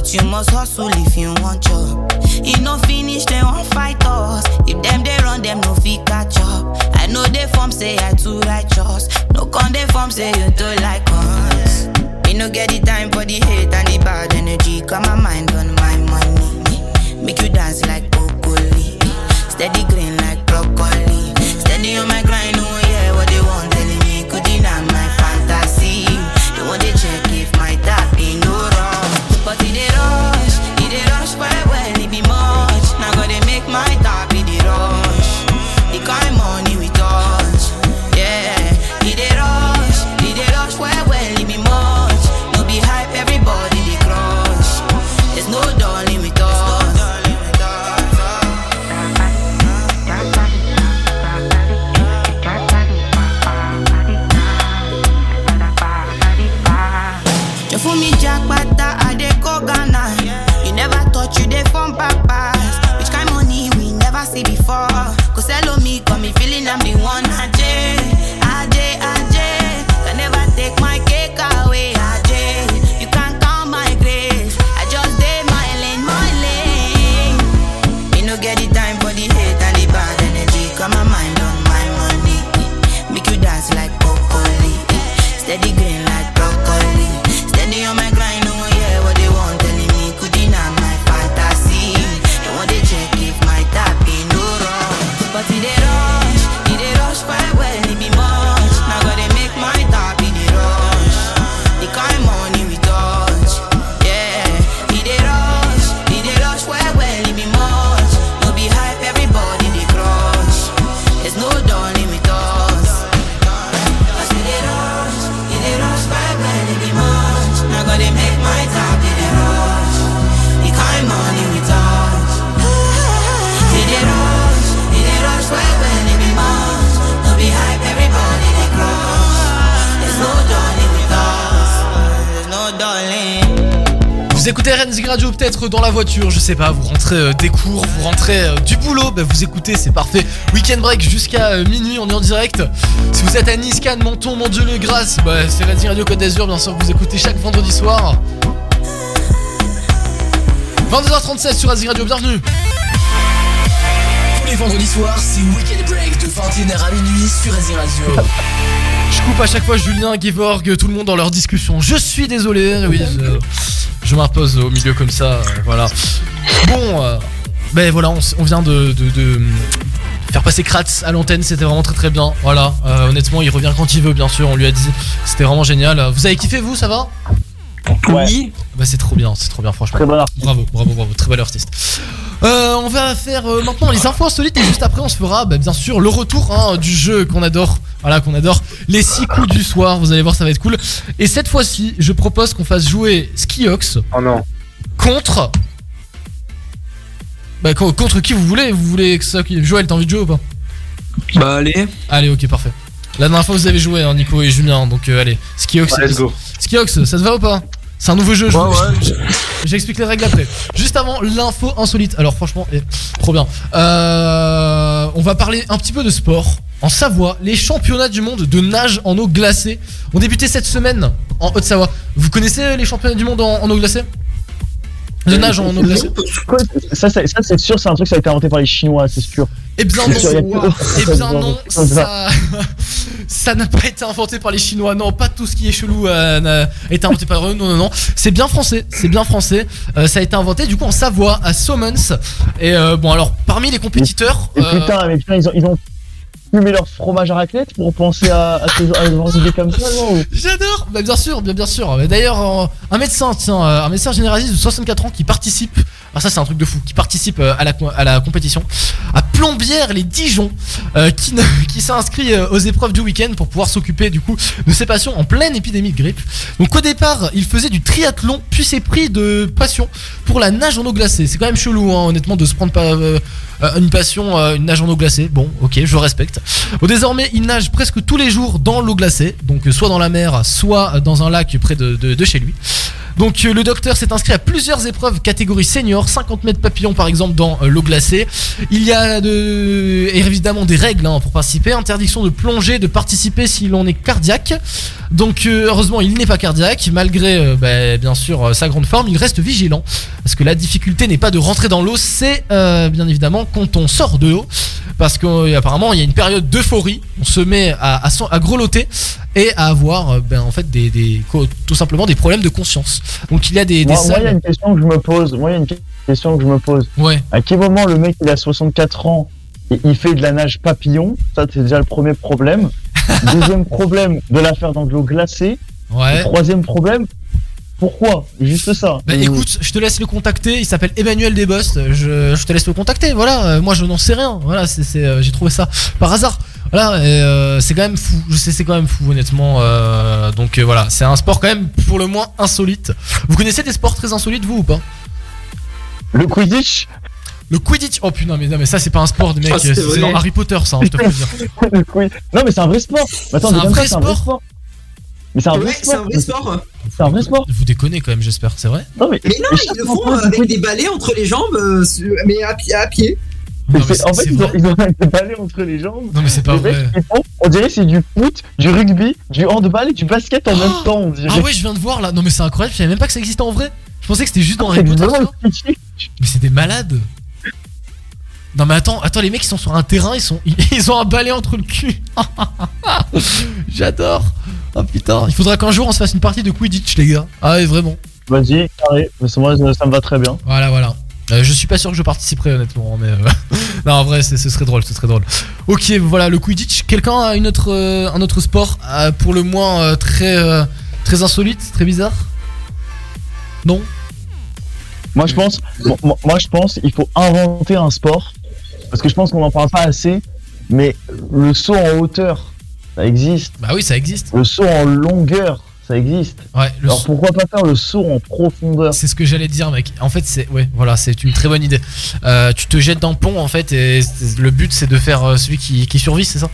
But you must hustle if you want job. E no finish dem wan fight us. If them they run them no fit catch up. I know they form say I too righteous. No con dey form say you too like us. Me no get the time for the hate and the bad energy. Got my mind on my money. Make you dance like broccoli. Steady green like broccoli. Steady on my Peut-être dans la voiture, je sais pas, vous rentrez euh, des cours, vous rentrez euh, du boulot, bah, vous écoutez, c'est parfait. Weekend break jusqu'à euh, minuit, on est en direct. Si vous êtes à Nice, Cannes, Menton, Montdieu, le Grasse, bah, c'est RNZ Radio Côte d'Azur, bien sûr, que vous écoutez chaque vendredi soir. 22h37 sur RNZ Radio, bienvenue. Tous les vendredis soirs, c'est Weekend Break de 21h à minuit sur Azir Radio. Je coupe à chaque fois Julien, Gevorg, tout le monde dans leur discussion. Je suis désolé, oui, je, je m'impose au milieu comme ça, euh, voilà. Bon, euh, ben voilà, on, vient de, de faire passer Kratz à l'antenne, c'était vraiment très très bien. Voilà, euh, honnêtement, il revient quand il veut, bien sûr, on lui a dit, c'était vraiment génial. Vous avez kiffé, vous, ça va? Oui. Bah c'est trop bien, c'est trop bien, franchement. Très bon artiste. Bravo, bravo, bravo, très bel artiste. Euh, on va faire euh, maintenant les infos insolites et juste après on se fera bah, bien sûr le retour hein, du jeu qu'on adore. Voilà qu'on adore. Les 6 coups du soir, vous allez voir ça va être cool. Et cette fois-ci, je propose qu'on fasse jouer Skiox Oh non. contre. Bah co- contre qui vous voulez? Vous voulez que ça Joël, t'as envie de jouer ou pas? Bah allez. Allez, ok, parfait. La dernière fois vous avez joué, hein, Nico et Julien, donc euh, allez. Skiox. Ouais, let's go. Skiox, ça te va ou pas? C'est un nouveau jeu, je Ouais, vous- ouais. je- J'explique les règles après. Juste avant, l'info insolite. Alors franchement, eh, trop bien. Euh, on va parler un petit peu de sport. En Savoie, les championnats du monde de nage en eau glacée ont débuté cette semaine en Haute-Savoie. Vous connaissez les championnats du monde en, en eau glacée? De nage en eau glacée ça, c'est- ça, c'est sûr, c'est un truc qui a été inventé par les Chinois, c'est sûr. Eh bien sûr, a non, qui eh bien ça. non, ça, ça n'a pas été inventé par les Chinois. Non, pas tout ce qui est chelou euh, n'a été inventé par eux. Non, non, non. C'est bien français, c'est bien français. Euh, ça a été inventé du coup en Savoie, à Saumons. Et euh, bon, alors parmi les compétiteurs, Et putain, mais putain, ils ont, ils ont fumé leur fromage à raclette pour penser à, à ces à idées comme ça, non J'adore bah, Bien sûr, bien, sûr. D'ailleurs, un médecin, tiens, euh, un médecin généraliste de 64 ans qui participe, alors ça c'est un truc de fou, qui participe euh, à la, à la compétition, à Plombières les Dijon, euh, qui, qui s'est inscrit aux épreuves du week-end pour pouvoir s'occuper du coup de ses patients en pleine épidémie de grippe. Donc au départ, il faisait du triathlon, puis s'est pris de passion pour la nage en eau glacée. C'est quand même chelou, hein, honnêtement, de se prendre pas, euh, une passion, euh, une nage en eau glacée. Bon, ok, je respecte. Désormais, il nage presque tous les jours dans l'eau glacée, donc euh, soit dans la mer, soit euh, dans un lac près de, de- de chez lui. Donc le docteur s'est inscrit à plusieurs épreuves catégorie senior, 50 mètres papillon par exemple dans l'eau glacée. Il y a de, évidemment des règles hein, pour participer, interdiction de plonger, de participer si l'on est cardiaque. Donc heureusement il n'est pas cardiaque, malgré bah, bien sûr sa grande forme, il reste vigilant. Parce que la difficulté n'est pas de rentrer dans l'eau, c'est euh, bien évidemment quand on sort de l'eau. Parce qu'apparemment il y a une période d'euphorie, on se met à, à, s'en- à grelotter et à avoir euh, ben, en fait des, tout simplement des problèmes de conscience. Donc il y a des, des Moi, moi, il y a une question que je me pose. Moi, il y a une question que je me pose. Ouais. À quel moment le mec il a 64 ans et il fait de la nage papillon? Ça, c'est déjà le premier problème. Deuxième problème, de la faire dans de l'eau glacée. Ouais. Troisième problème, pourquoi Juste ça. Bah Euh, écoute, je te laisse le contacter. Il s'appelle Emmanuel Desbost. Je, je te laisse le contacter. Voilà, euh, moi je n'en sais rien. Voilà, c'est, c'est, euh, j'ai trouvé ça par hasard. Voilà, et, euh, c'est quand même fou. Je sais, c'est quand même fou, honnêtement. euh, donc euh, voilà, c'est un sport quand même pour le moins insolite. Vous connaissez des sports très insolites, vous ou pas? Le Quidditch? Le Quidditch Oh putain, mais non, mais ça c'est pas un sport, mec. Ah, c'est c'est, c'est vrai. dans Harry Potter, ça. hein, je te peux dire. Non, mais c'est un vrai sport. Mais Attends, C'est un vrai c'est un vrai sport. Mais c'est un Ouais, sport. c'est un vrai sport. C'est un vrai sport. Vous déconnez quand même, j'espère. C'est vrai Non, mais, Mais non, ils le font avec des balais entre les jambes, euh, mais à, pi- à pied. Non, mais en fait, ils ont, vrai. ils ont des balais entre les jambes. Non, mais c'est pas mecs, vrai. font- on dirait que c'est du foot, du rugby, du handball et du basket en même temps. On dirait. Ah ouais, je viens de voir là. Non, mais c'est incroyable. Je savais même pas que ça existait en vrai. Je pensais que c'était juste dans Ah, Harry Potter. Mais c'est des malades. Non mais attends, attends, les mecs ils sont sur un terrain, ils sont, ils ont un balai entre le cul. J'adore. Oh putain, il faudra qu'un jour on se fasse une partie de Quidditch les gars. Ah ouais, vraiment. Vas-y, carré. Parce que moi, ça, ça me va très bien. Voilà, voilà. Euh, je suis pas sûr que je participerai honnêtement, mais euh, non en vrai c'est- ce serait drôle, ce serait drôle. Ok, voilà le Quidditch. Quelqu'un a une autre, euh, un autre sport euh, pour le moins euh, très, euh, très insolite, très bizarre? Non? Moi, je pense, moi, moi- moi, je pense, il faut inventer un sport parce que je pense qu'on n'en parle pas assez. Mais le saut en hauteur, ça existe. Bah oui, ça existe. Le saut en longueur, ça existe. Ouais. Le Alors pourquoi pas faire le saut en profondeur? C'est ce que j'allais dire, mec. En fait, c'est ouais, voilà, c'est une très bonne idée. Euh, tu te jettes d'un pont, en fait, et le but c'est de faire euh, celui qui, qui survit, c'est ça?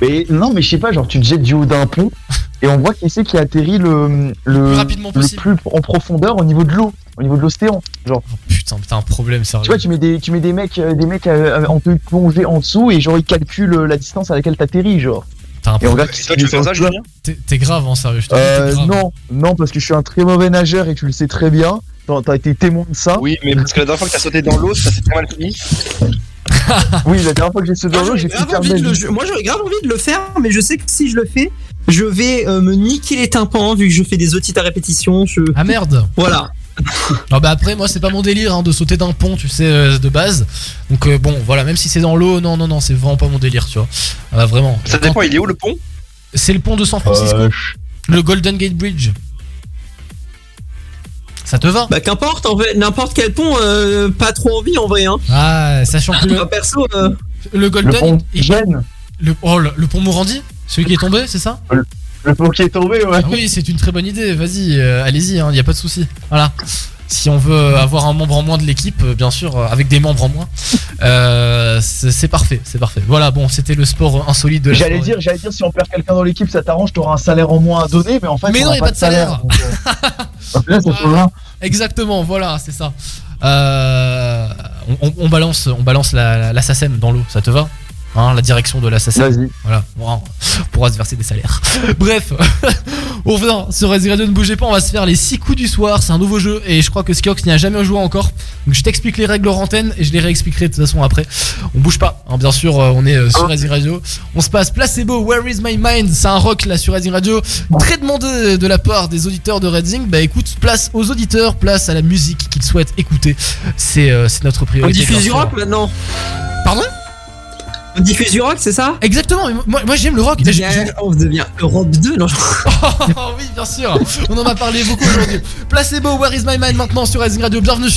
Mais non, mais je sais pas, genre tu te jettes du haut d'un pont et on voit qui c'est qui atterrit le le rapidement le plus en profondeur au niveau de l'eau, au niveau de l'océan. Genre, Putain, putain, un problème sérieux. tu vois, tu mets des tu mets des mecs euh, des mecs euh, en peut plonger en dessous et genre ils calculent euh, la distance à laquelle t'atterris, genre. T'as un Et problème. regarde qui c'est qui descend là. T'es t'es grave, en sérieux. Je te dis, Euh, non, non, parce que je suis un très mauvais nageur et tu le sais très bien. T'as t'as été témoin de ça. Oui, mais parce que la dernière fois que t'as sauté dans l'eau, ça s'est très mal fini. Oui, la dernière fois que j'ai sauté dans l'eau, j'ai fait envie de le-. Moi j'aurais grave envie de le faire, mais je sais que si je le fais, je vais euh, me niquer les tympans vu que je fais des otites à répétition. Je... Ah merde. Voilà. Non bah après moi c'est pas mon délire hein, de sauter d'un pont tu sais euh, de base. Donc euh, bon voilà même si c'est dans l'eau non non non c'est vraiment pas mon délire tu vois. Ah, vraiment. Ça dépend, il est où le pont? C'est le pont de San Francisco. Euh, le Golden Gate Bridge ça te va? Bah qu'importe, en fait, n'importe quel pont, euh, pas trop envie en vrai. Hein. ah sachant que le, Moi, perso, euh, le Golden Le pont il- le, oh, le, le pont Morandi celui qui est tombé c'est ça? Le pont qui est tombé, ouais. Ah oui c'est une très bonne idée vas-y euh, allez-y il y a pas de souci voilà si on veut avoir un membre en moins de l'équipe, euh, bien sûr, euh, avec des membres en moins, euh, c'est parfait, c'est parfait. Voilà, bon, c'était le sport insolite de la J'allais dire, j'allais dire, si on perd quelqu'un dans l'équipe, ça t'arrange, t'auras un salaire en moins à donner, mais en fait, Mais on non, a a pas de salaire. donc, euh, là. Exactement, voilà, c'est ça. Euh, on, balance, on balance la, la SACEM dans l'eau, ça te va? Hein, La direction de la SACEM. Vas-y. Voilà, bon, on pourra se verser des salaires. Bref, on revient sur Resi Radio, ne bougez pas, on va se faire les 6 coups du soir. C'est un nouveau jeu et je crois que Skiox n'y a jamais joué encore. Donc je t'explique les règles hors antenne et je les réexpliquerai de toute façon après. On bouge pas, hein, bien sûr, euh, on est euh, sur Resi Radio. On se passe Placebo, Where is my mind? C'est un rock là sur Resi Radio. Très demandé de la part des auditeurs de Redzing. Bah écoute, place aux auditeurs, place à la musique qu'ils souhaitent écouter. C'est euh, notre on priorité. diffuse bien du rock maintenant. Pardon? On diffuse du rock, c'est ça Exactement, mais moi, moi j'aime le rock. On je- devient Europe 2, non Oh oui, bien sûr. On en a parlé beaucoup aujourd'hui. Placebo, Where is my mind maintenant sur Rising Radio. Bienvenue.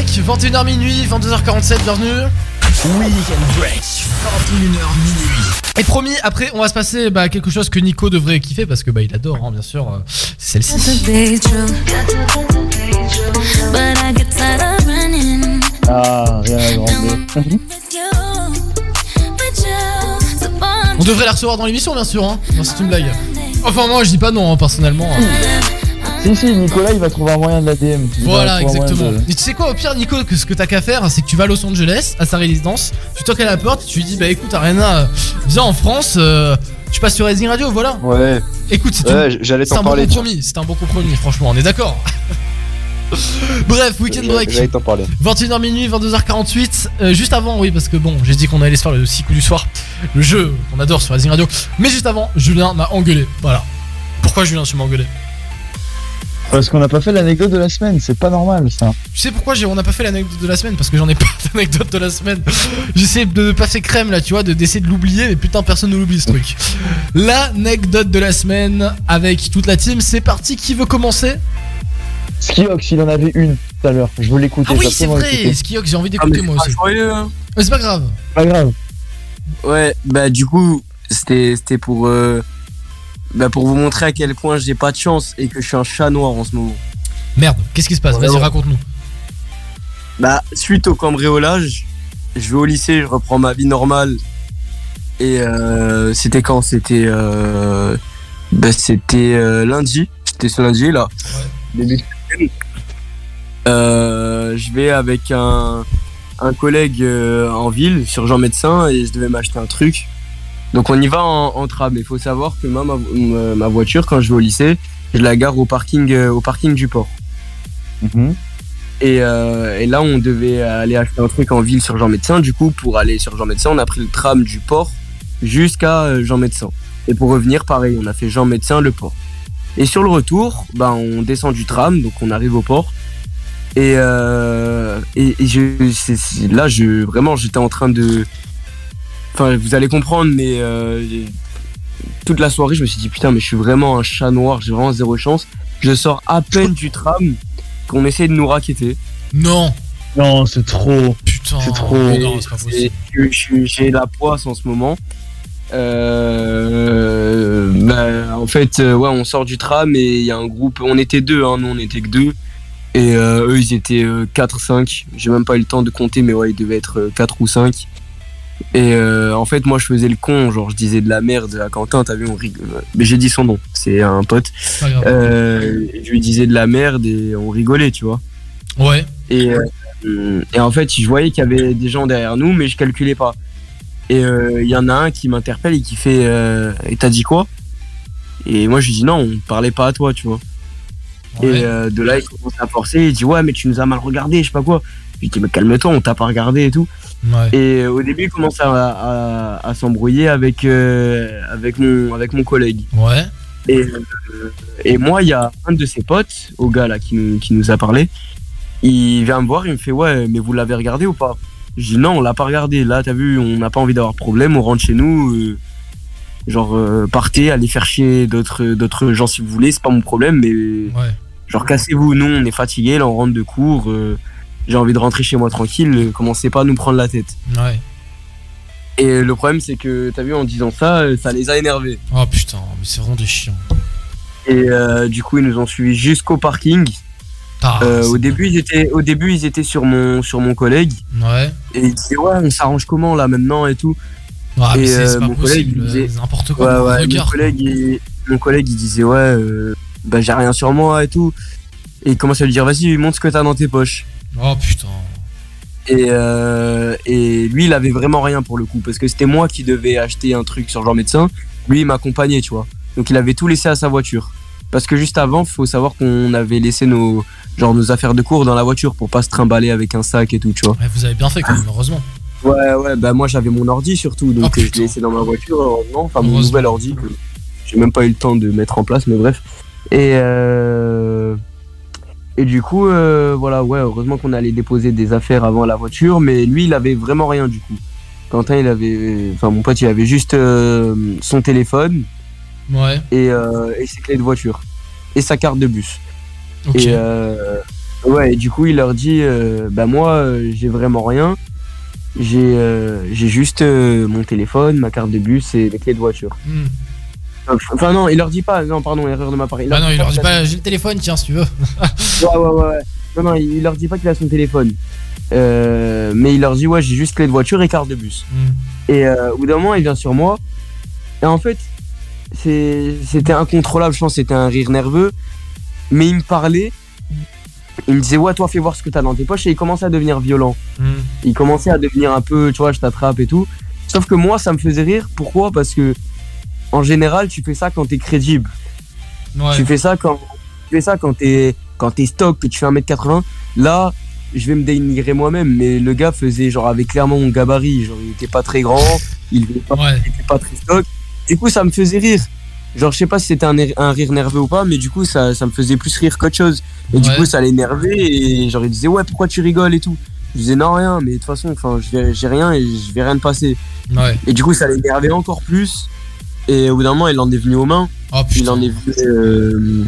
Break, 21h minuit, 22h47, bienvenue. Weekend Break, 21h minuit. Et promis, après, on va se passer bah, quelque chose que Nico devrait kiffer parce que bah, il adore, hein, bien sûr. euh, C'est celle-ci. Ah, rien. On devrait la recevoir dans l'émission, bien sûr. Hein. C'est une blague. Enfin, moi, je dis pas non, hein, personnellement. hein. Si, si, Nicolas, il va trouver un moyen de la DM. Il Voilà, exactement. de- Et tu sais quoi, au pire, Nico, que ce que t'as qu'à faire, c'est que tu vas à Los Angeles, à sa résidence, tu toques à la porte, tu lui dis, bah écoute, Arena, euh, viens en France, euh, tu passes sur Racing Radio, voilà. Ouais. Écoute, c'est Ouais, une- j'allais c'est t'en un bon compromis, c'est un bon compromis, franchement, on est d'accord. Bref, Weekend Break. J'allais t'en parler. 21h minuit, 22h48. Euh, juste avant, oui, parce que bon, j'ai dit qu'on allait se faire le 6 coups du soir, le jeu qu'on adore sur Racing Radio. Mais juste avant, Julien m'a engueulé. Voilà. Pourquoi Julien, tu m'as engueulé? Parce qu'on n'a pas fait l'anecdote de la semaine, c'est pas normal ça. Tu sais pourquoi on n'a pas fait l'anecdote de la semaine? Parce que j'en ai pas d'anecdote de la semaine. J'essaie de passer crème là, tu vois, de- d'essayer de l'oublier, mais putain, personne ne l'oublie ce truc. L'anecdote de la semaine avec toute la team, c'est parti. Qui veut commencer? Skiox, il en avait une tout à l'heure. Je veux l'écouter. Ah oui, c'est vrai. Skiox, j'ai envie Ah, d'écouter moi c'est aussi. hein. Mais c'est pas grave. Pas grave. Ouais, bah du coup, c'était c'était pour euh, bah, pour vous montrer à quel point j'ai pas de chance et que je suis un chat noir en ce moment. Merde, qu'est-ce qui se passe? Vas-y, raconte-nous. Bah, suite au cambriolage, je vais au lycée, je reprends ma vie normale. Et euh, c'était quand? C'était euh, bah, c'était euh, lundi. C'était ce lundi là. Début de semaine. Euh, je vais avec un, un collègue en ville sur Jean Médecin et je devais m'acheter un truc. Donc on y va en, en tram. Il faut savoir que ma, ma, ma voiture, quand je vais au lycée, je la gare au parking, euh, au parking du port. Et, euh, et là, on devait aller acheter un truc en ville sur Jean Médecin. Du coup, pour aller sur Jean Médecin, on a pris le tram du port jusqu'à euh, Jean Médecin. Et pour revenir, pareil, on a fait Jean Médecin, le port. Et sur le retour, bah, on descend du tram, donc on arrive au port. Et, euh, et, et je, là, je, vraiment, j'étais en train de. Enfin, vous allez comprendre, mais euh, toute la soirée, je me suis dit, putain, mais je suis vraiment un chat noir, j'ai vraiment zéro chance. Je sors à peine du tram qu'on essaie de nous raqueter. Non. Non, c'est trop. Putain. C'est trop. Non, pas possible. J'ai la poisse en ce moment. Euh, bah, en fait, euh, ouais, on sort du tram et il y a un groupe. On était deux, hein, nous on était que deux. Et euh, eux, ils étaient 4-5. J'ai même pas eu le temps de compter, mais ouais, ils devaient être 4 ou 5. Et euh, en fait, moi, je faisais le con. Genre, je disais de la merde à Quentin, t'as vu, on rigole. Mais j'ai dit son nom, c'est un pote. Grave. Euh, je lui disais de la merde et on rigolait, tu vois. Ouais. Et, euh, et en fait, je voyais qu'il y avait des gens derrière nous, mais je calculais pas. Et il y en a un qui m'interpelle et qui fait Et t'as dit quoi? Et moi, je lui dis Non, on parlait pas à toi, tu vois. Et de là, il commence à forcer. Il dit Ouais, mais tu nous as mal regardé, je sais pas quoi. Je lui dis Mais calme-toi, on t'a pas regardé et tout. Ouais. Et euh, au début, il commence à, à, à s'embrouiller avec, euh, avec, mon, avec mon collègue. Ouais. Et, euh, et moi, il y a un de ses potes, au gars là, qui nous, qui nous a parlé. Il vient me voir, il me fait Ouais, mais vous l'avez regardé ou pas? Je dis Non, on l'a pas regardé. Là, t'as vu, on n'a pas envie d'avoir problème, on rentre chez nous. euh, genre, euh, partez, allez faire chier d'autres d'autres gens si vous voulez, c'est pas mon problème, mais. Genre, cassez-vous, nous, on est fatigués, là, on rentre de cours. J'ai envie de rentrer chez moi tranquille, euh, commencez pas à nous prendre la tête. Ouais. Et le problème, c'est que, t'as vu, en disant ça, euh, ça les a énervés. Oh putain, mais c'est vraiment des chiants. Et euh, du coup, ils nous ont suivis jusqu'au parking. Ah, Euh, au début, ils étaient, au début, ils étaient sur mon, sur mon collègue. Ouais. Et ils disaient ouais, on s'arrange comment là maintenant et tout. Mais et c'est- pas mon collègue, possible, disait, n'importe quoi Ouais, ouais, regard, mon collègue, il, mon collègue, il disait ouais, bah j'ai rien sur moi et tout. Et il commence à lui dire vas-y, montre ce que t'as dans tes poches. Oh putain. Et, euh, et lui, il avait vraiment rien pour le coup, parce que c'était moi qui devais acheter un truc sur Jean Médecin. Lui, il m'accompagnait, tu vois. Donc il avait tout laissé à sa voiture. Parce que juste avant, faut savoir qu'on avait laissé nos, genre, nos affaires de cours dans la voiture pour pas se trimballer avec un sac et tout, tu vois. Ouais, vous avez bien fait quand même, heureusement. Ouais, ouais, bah moi j'avais mon ordi surtout, donc Oh, euh, je l'ai laissé dans ma voiture, heureusement. Enfin, mon nouvel ordi que j'ai même pas eu le temps de mettre en place, mais bref. Et, euh, et du coup, euh, voilà, ouais, heureusement qu'on allait déposer des affaires avant la voiture, mais lui il avait vraiment rien du coup. Quentin, il avait. Enfin, mon pote, il avait juste euh, son téléphone Ouais. et, euh, et ses clés de voiture et sa carte de bus. Ok. Et, Ouais, et du coup, il leur dit Bah, moi, j'ai vraiment rien. J'ai j'ai juste mon téléphone, ma carte de bus et les clés de voiture. Hmm. Enfin, non, il leur dit pas. Non, pardon, erreur de ma part. Bah non, il leur dit pas, j'ai le téléphone, tiens, si tu veux. Ouais, ouais, ouais. Non, non, il leur dit pas qu'il a son téléphone. Euh, mais il leur dit Ouais, j'ai juste clé de voiture et carte de bus. Hmm. Et euh, au bout d'un moment, il vient sur moi. Et en fait, c'était incontrôlable. Je pense c'était un rire nerveux. Mais il me parlait. Il me disait Ouais, toi, fais voir ce que t'as dans tes poches. Et il commençait à devenir violent. Hmm. Il commençait à devenir un peu, tu vois, je t'attrape et tout. Sauf que moi, ça me faisait rire. Pourquoi? Parce que, en général, tu fais ça quand t'es crédible. Ouais. Tu fais ça quand, tu fais ça quand t'es, quand t'es stock, que tu fais 1m80. Là, je vais me dénigrer moi-même, mais le gars faisait, genre, avec clairement mon gabarit. Genre, il était pas très grand, il était pas, il était pas très stock. Du coup, ça me faisait rire. Genre, je sais pas si c'était un, un rire nerveux ou pas, mais du coup, ça, ça me faisait plus rire qu'autre chose. Et du coup, ça l'énervait et genre, il disait, ouais, pourquoi tu rigoles et tout. Je disais, non, rien, mais de toute façon, enfin, j'ai rien et je vais rien de passer. Ouais. Et du coup, ça l'énervait encore plus. Et au bout d'un moment, il en est venu aux mains. Oh, il en est venu. euh,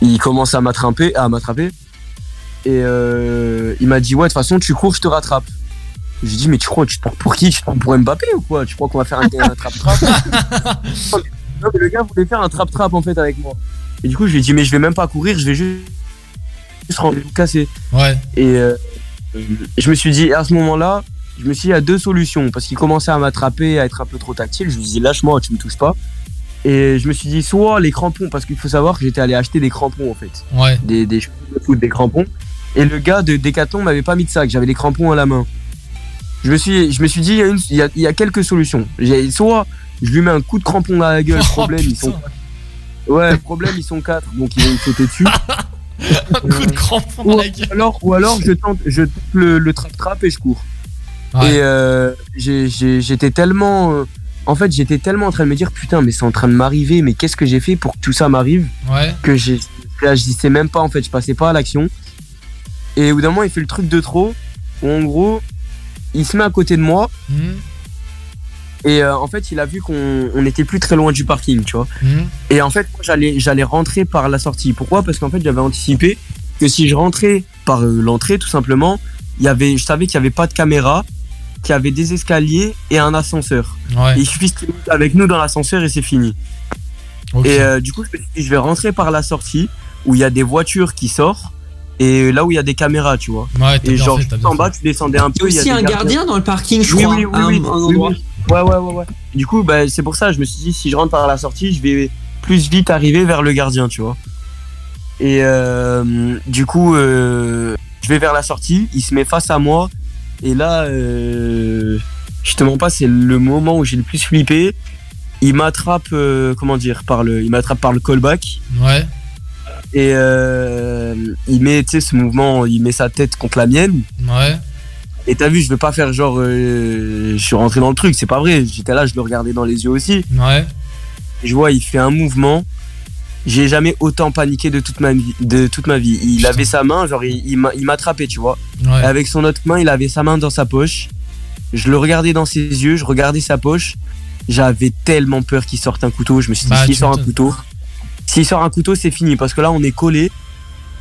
il commence à m'attraper. À m'attraper. Et euh, il m'a dit Ouais, de toute façon, tu cours, je te rattrape. J'ai dit Mais tu crois, tu te prends pour qui? Tu te prends pour Mbappé ou quoi? Tu crois qu'on va faire un, trap-trap? Non, mais- le gars voulait faire un trap-trap en fait avec moi. Et du coup, je lui ai dit Mais je vais même pas courir, je vais juste, juste rendez-vous cassé. Ouais. Et euh, je me suis dit, à ce moment-là, je me suis dit, il y a deux solutions. Parce qu'il commençait à m'attraper, à être un peu trop tactile. Je lui dis, lâche-moi, tu me touches pas. Et je me suis dit, soit les crampons, parce qu'il faut savoir que j'étais allé acheter des crampons en fait. Ouais. Des, des cheveux de foot, des crampons. Et le gars de Decathlon m'avait pas mis de sac, j'avais les crampons à la main. Je me suis, je me suis dit, il y, a une- il y a, il y a quelques solutions. Soit je lui mets un coup de crampon à la gueule, Oh, problème, ils sont. Ouais, problème, ils sont quatre, donc ils vont me sauter dessus. un coup de crampon ou, alors, ou alors je tente, je tente le, le trap-trap et je cours. Ouais. Et euh, j'étais tellement. euh, en fait, j'étais tellement en train de me dire putain, mais c'est en train de m'arriver, mais qu'est-ce que j'ai fait pour que tout ça m'arrive Ouais. Que je réagissais même pas en fait, je passais pas à l'action. Et au bout d'un moment, il fait le truc de trop, où en gros, il se met à côté de moi. Hmm. Et euh, en fait, il a vu qu'on on était plus très loin du parking, tu vois. Hmm. Et en fait, j'allais, j'allais rentrer par la sortie. Pourquoi? Parce qu'en fait, j'avais anticipé que si je rentrais par l'entrée, tout simplement, il y avait, je savais qu'il n'y avait pas de caméra, qu'il y avait des escaliers et un ascenseur. Ouais. Et il suffit qu'il monte avec nous dans l'ascenseur et c'est fini. Ok. Et euh, du coup, je me suis dit, je vais rentrer par la sortie où il y a des voitures qui sortent et là où il y a des caméras, tu vois. Ouais, et bien genre, fait, juste bien en bas, tu descendais un Il y a peu. aussi un gardien dans le parking, je Oui, crois. oui, oui, un- oui, un oui, endroit. oui. Ouais, ouais, ouais, ouais. Du coup, bah, c'est pour ça, je me suis dit, si je rentre par la sortie, je vais plus vite arriver vers le gardien, tu vois. Et euh, du coup, euh, je vais vers la sortie, il se met face à moi, et là, euh, je te mens pas, c'est le moment où j'ai le plus flippé. Il m'attrape, euh, comment dire, par le, il m'attrape par le callback. Ouais. Et euh, il met, tu sais, ce mouvement, il met sa tête contre la mienne. Ouais. Et t'as vu, je veux pas faire genre, je suis rentré dans le truc, c'est pas vrai. J'étais là, je le regardais dans les yeux aussi. Ouais. Je vois, il fait un mouvement. J'ai jamais autant paniqué de toute ma vie. De toute ma vie. Il avait sa main, genre, il, il m'a- il m'attrapait, tu vois. Ouais. Et avec son autre main, il avait sa main dans sa poche. Je le regardais dans ses yeux, je regardais sa poche. J'avais tellement peur qu'il sorte un couteau. Je me suis dit, Bah, s'il sort un couteau, s'il sort un couteau, c'est fini. Parce que là, on est collé.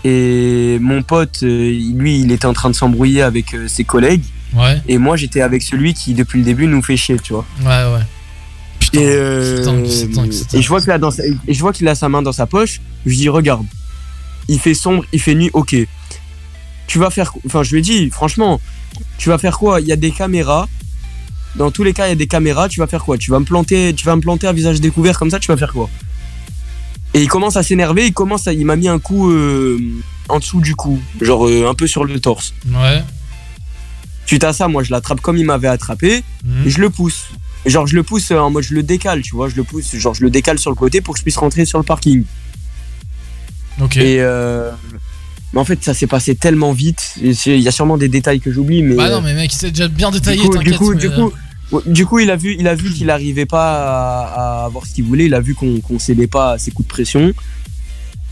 Et mon pote, euh, lui, il était en train de s'embrouiller avec euh, ses collègues. Ouais. Et moi, j'étais avec celui qui, depuis le début, nous fait chier, tu vois. Ouais, ouais. Et, euh, dingue, dingue, je vois qu'il a dans sa- et je vois qu'il a sa main dans sa poche. Je lui dis regarde, il fait sombre, il fait nuit, ok. Tu vas faire, enfin je lui ai dit franchement, tu vas faire quoi? Il y a des caméras. Dans tous les cas, il y a des caméras. Tu vas faire quoi? Tu vas me planter, tu vas me planter à visage découvert comme ça. Tu vas faire quoi? Et il commence à s'énerver. Il commence, à, il m'a mis un coup euh, en dessous du cou, genre euh, un peu sur le torse. Ouais. Suite à ça, moi je l'attrape comme il m'avait attrapé Mhm. et je le pousse. Genre je le pousse euh, en mode je le décale, tu vois, je le pousse, genre je le décale sur le côté pour que je puisse rentrer sur le parking. Ok. Et euh, mais en fait ça s'est passé tellement vite. Il y a sûrement des détails que j'oublie, mais. Bah non, mais mec, c'est déjà bien détaillé, du coup, du t'inquiète. coup, mais, du euh, coup, du coup, il a vu, il a vu qu'il arrivait pas à, à avoir ce qu'il voulait. Il a vu qu'on qu'on cédait pas à ses coups de pression.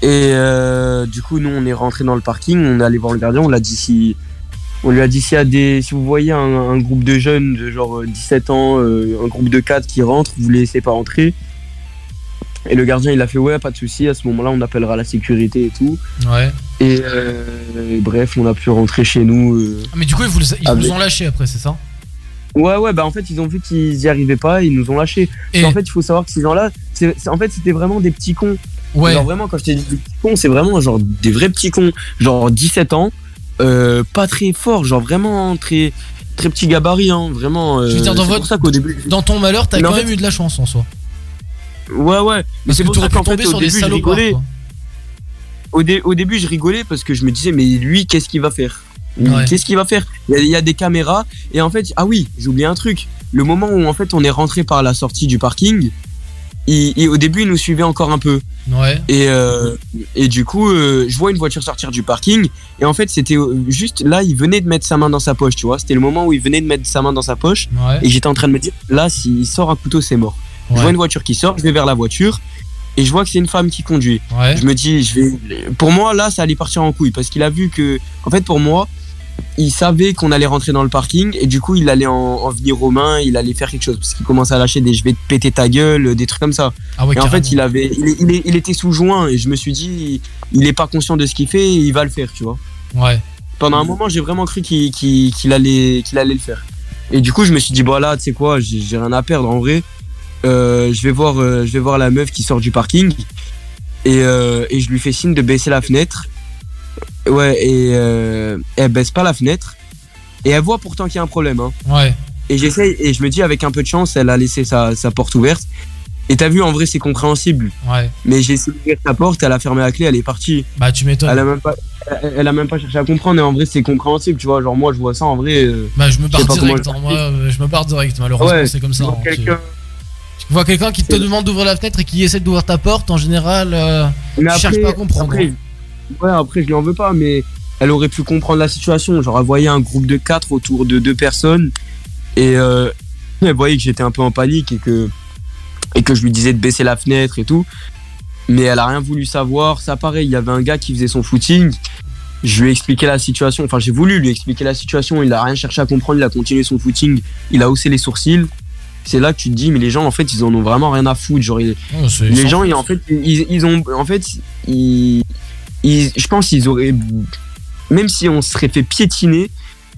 Et euh, du coup, nous, on est rentré dans le parking. On est allé voir le gardien. On l'a dit si, on lui a dit s'il y a des, si vous voyez un, un groupe de jeunes de genre euh, 17 ans, euh, un groupe de 4 qui rentre, vous les laissez pas entrer. Et le gardien, il a fait ouais, pas de souci. À ce moment-là, on appellera la sécurité et tout. Ouais. Et euh, bref, on a pu rentrer chez nous. euh, Ah, mais du coup, ils vous, ils avec- vous ont lâché après, c'est ça? Ouais, ouais, bah en fait, ils ont vu qu'ils y arrivaient pas, ils nous ont lâchés. Et- en fait, il faut savoir que ces gens-là, en fait, c'était vraiment des petits cons. Ouais. Genre vraiment, quand je t'ai dit des petits cons, c'est vraiment genre des vrais petits cons. Genre 17 ans, euh, pas très fort, genre vraiment très, très petit gabarit, hein, vraiment. euh, Je veux dire, dans, c'est votre, pour ça qu'au début. dans ton malheur, t'as quand fait- même eu de la chance en soi. Ouais, ouais. Mais c'est pour ça qu'en fait, au des début, je rigolais. quoi. Au, dé- au début, je rigolais parce que je me disais, mais lui, qu'est-ce qu'il va faire? Ouais. Qu'est-ce qu'il va faire? Il y, a, il y a des caméras et en fait, ah oui, j'ai oublié un truc. Le moment où en fait on est rentré par la sortie du parking, il- il- au début il nous suivait encore un peu. Ouais. Et, euh, et du coup, euh, je vois une voiture sortir du parking et en fait c'était euh, juste là, il venait de mettre sa main dans sa poche, tu vois. C'était le moment où il venait de mettre sa main dans sa poche Ouais. et j'étais en train de me dire, là, s'il sort un couteau, c'est mort. Je vois une voiture qui sort, je vais vers la voiture et je vois que c'est une femme qui conduit. Ouais. Je me dis, je vais. Pour moi, là, ça allait partir en couille parce qu'il a vu que, en fait, pour moi, il savait qu'on allait rentrer dans le parking et du coup, il allait en, en venir aux mains, il allait faire quelque chose parce qu'il commençait à lâcher des je vais te péter ta gueule, des trucs comme ça. Ah ouais, et en fait, il avait, il, était sous joint et je me suis dit, il est pas conscient de ce qu'il fait, et il va le faire, tu vois. Ouais. Pendant un moment, j'ai vraiment cru qu'il allait, qu'il allait le faire. Et du coup, je me suis dit, bon là, tu sais quoi, j'ai j'ai rien à perdre en vrai. Euh, je vais voir, euh, je vais voir la meuf qui sort du parking et, euh, et je lui fais signe de baisser la fenêtre. Ouais, et euh, elle baisse pas la fenêtre et elle voit pourtant qu'il y a un problème. Hein. Ouais. Et j'essaye et je me dis avec un peu de chance, elle a laissé sa, sa porte ouverte. Et t'as vu, en vrai, c'est compréhensible. Ouais. Mais j'ai essayé d'ouvrir sa porte, elle a fermé la clé, elle est partie. Bah, tu m'étonnes. Elle a même pas, elle, elle a même pas cherché à comprendre. Et en vrai, c'est compréhensible, tu vois. Genre moi, je vois ça en vrai. euh, Bah, je me barre direct. le hein. Moi, je me barre direct. Malheureusement, Ouais, c'est comme ça. tu vois hein. Tu- quelqu'un- Tu vois quelqu'un qui te demande d'ouvrir la fenêtre et qui essaie d'ouvrir ta porte, en général, euh, tu cherches pas à comprendre. après, hein. Ouais, après, je lui en veux pas, mais elle aurait pu comprendre la situation. Genre, elle voyait un groupe de quatre autour de deux personnes et euh, elle voyait que j'étais un peu en panique et que, et que je lui disais de baisser la fenêtre et tout. Mais elle a rien voulu savoir. Ça, pareil, il y avait un gars qui faisait son footing. Je lui ai expliqué la situation. Enfin, j'ai voulu lui expliquer la situation. Il a rien cherché à comprendre. Il a continué son footing. Il a haussé les sourcils. C'est là que tu te dis, mais les gens, en fait, ils en ont vraiment rien à foutre. Genre, ils- les gens, ils, en fait, ils, ils ont, en fait, ils, ils- je pense qu'ils auraient, même si on se serait fait piétiner,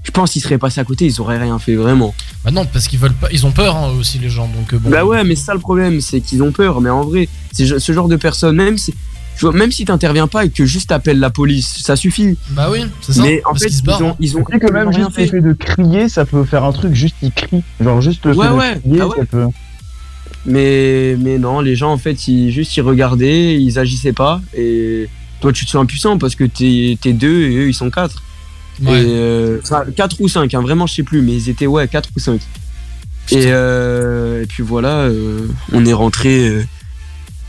je pense qu'ils seraient passés à côté, ils auraient rien fait vraiment. Bah non, parce qu'ils veulent pas, ils ont peur hein, aussi les gens. Donc euh, bon. Bah ouais, mais c'est ça le problème, c'est qu'ils ont peur. Mais en vrai, c'est ce genre de personnes, même si, même si t'interviens pas et que juste t'appelles la police, ça suffit. Bah oui, c'est ça. Mais en parce fait, ils ont, hein. ils ont que même rien juste le fait. fait de crier, ça peut faire un truc, juste il crie. Genre juste le Ouais, fait ouais. de crier, Ah ouais. ça peut. Mais, mais non, les gens, en fait, ils, juste ils regardaient, ils agissaient pas. Et toi, tu te sens impuissant parce que t'es es deux et eux, ils sont quatre. Ouais. Et, euh, enfin, quatre ou cinq, hein, vraiment, je sais plus, mais ils étaient, ouais, quatre ou cinq. Et, euh, et puis voilà, euh, on est rentré.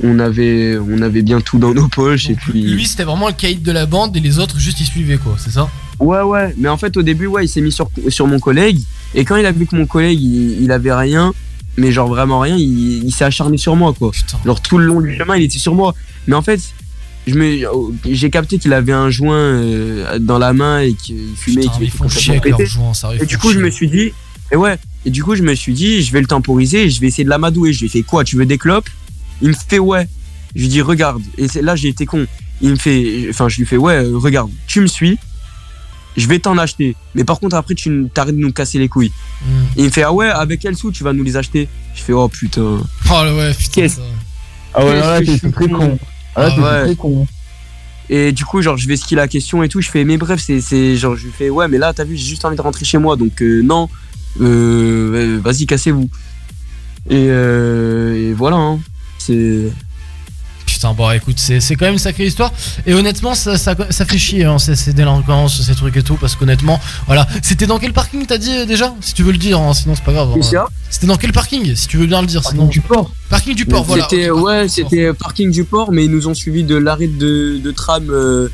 on avait, on avait bien tout dans nos poches. et puis... Lui, c'était vraiment le caïd de la bande et les autres juste ils suivaient quoi, c'est ça? Ouais, ouais, mais en fait, au début, ouais, il s'est mis sur, sur mon collègue. Et quand il a vu que mon collègue, il, il avait rien, mais genre vraiment rien, il, il s'est acharné sur moi, quoi. Genre tout le long du chemin, il était sur moi. Mais en fait, j'ai capté qu'il avait un joint euh, dans la main et qu'il fumait. Putain, et qu'il font chier avec ça, Et du coup, je me suis dit, et ouais, et du coup, je me suis dit, je vais le temporiser je vais essayer de l'amadouer. Je lui ai fait quoi Tu veux des clopes? Il me fait ouais. Je lui dis regarde. Et c'est là, j'ai été con. Il me fait, enfin, je lui fais ouais, euh, regarde, tu me suis. Je vais t'en acheter. Mais par contre, après, tu t'arrêtes de nous casser les couilles. Hmm. Et il me fait ah ouais, avec quel sou tu vas nous les acheter? Je fais oh putain. Oh ouais, putain. Ah ouais, là, t'es je suis très con. Ah, Ah ouais. con. Et du coup, genre, je vais skier la question et tout. Je fais, mais bref, c'est, c'est genre, je lui fais, ouais, mais là, t'as vu, j'ai juste envie de rentrer chez moi, donc euh, non, euh, vas-y, cassez-vous. Et, euh, et voilà, hein. c'est. Putain, bon, écoute, c'est quand même une sacrée histoire. Et honnêtement, ça, ça, ça fait chier, hein, ces, ces délinquances, ces trucs et tout, parce qu'honnêtement, voilà. C'était dans quel parking t'as dit euh, déjà? Si tu veux le dire, hein, sinon c'est pas grave. hein. C'était dans quel parking Si tu veux bien le dire, sinon. Du port. Parking du port, voilà. Ouais, c'était parking du port, mais ils nous ont suivi de l'arrêt de, de tram euh,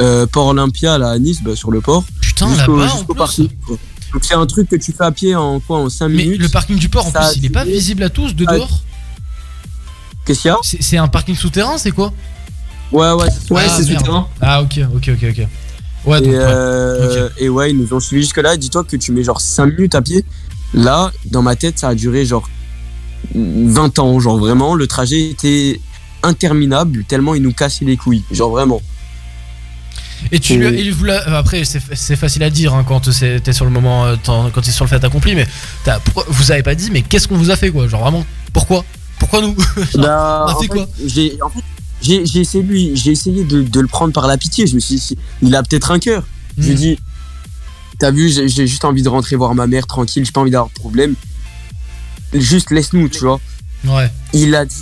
euh, Port Olympia là, à Nice, bah, sur le port. Putain, là-bas, jusqu'au parking. quoi. Donc c'est un truc que tu fais à pied en quoi En 5 Mais minutes. le parking du port, en Ça plus, il est pas visible à tous de Ah, dehors Qu'est-ce qu'il y a C'est un parking souterrain, c'est quoi Ouais, ouais, c'est Ah, merde. Ah, ok, ok, ok, ok. Ouais, donc, et, ouais. euh, et ouais, ils nous ont suivis jusque-là. Dis-toi que tu mets genre 5 minutes à pied. Là, dans ma tête, ça a duré genre 20 ans. Genre vraiment, le trajet était interminable tellement ils nous cassaient les couilles. Genre vraiment. Et tu lui as- Et- il vous l'a- après c'est facile à dire hein, quand c'est- t'es sur le moment euh, quand t'es sur le fait accompli mais vous avez pas dit mais qu'est-ce qu'on vous a fait quoi? Genre vraiment pourquoi? Pourquoi nous Bah, on a en fait quoi j'ai en fait, j'ai j'ai essayé, de lui- j'ai essayé de, de le prendre par la pitié. Je me suis dit, il a peut-être un cœur. Je lui ai Mm. dit, t'as vu, j'ai j'ai juste envie de rentrer voir ma mère tranquille, j'ai pas envie d'avoir de problème. Juste laisse-nous, tu vois. ouais Il a dit,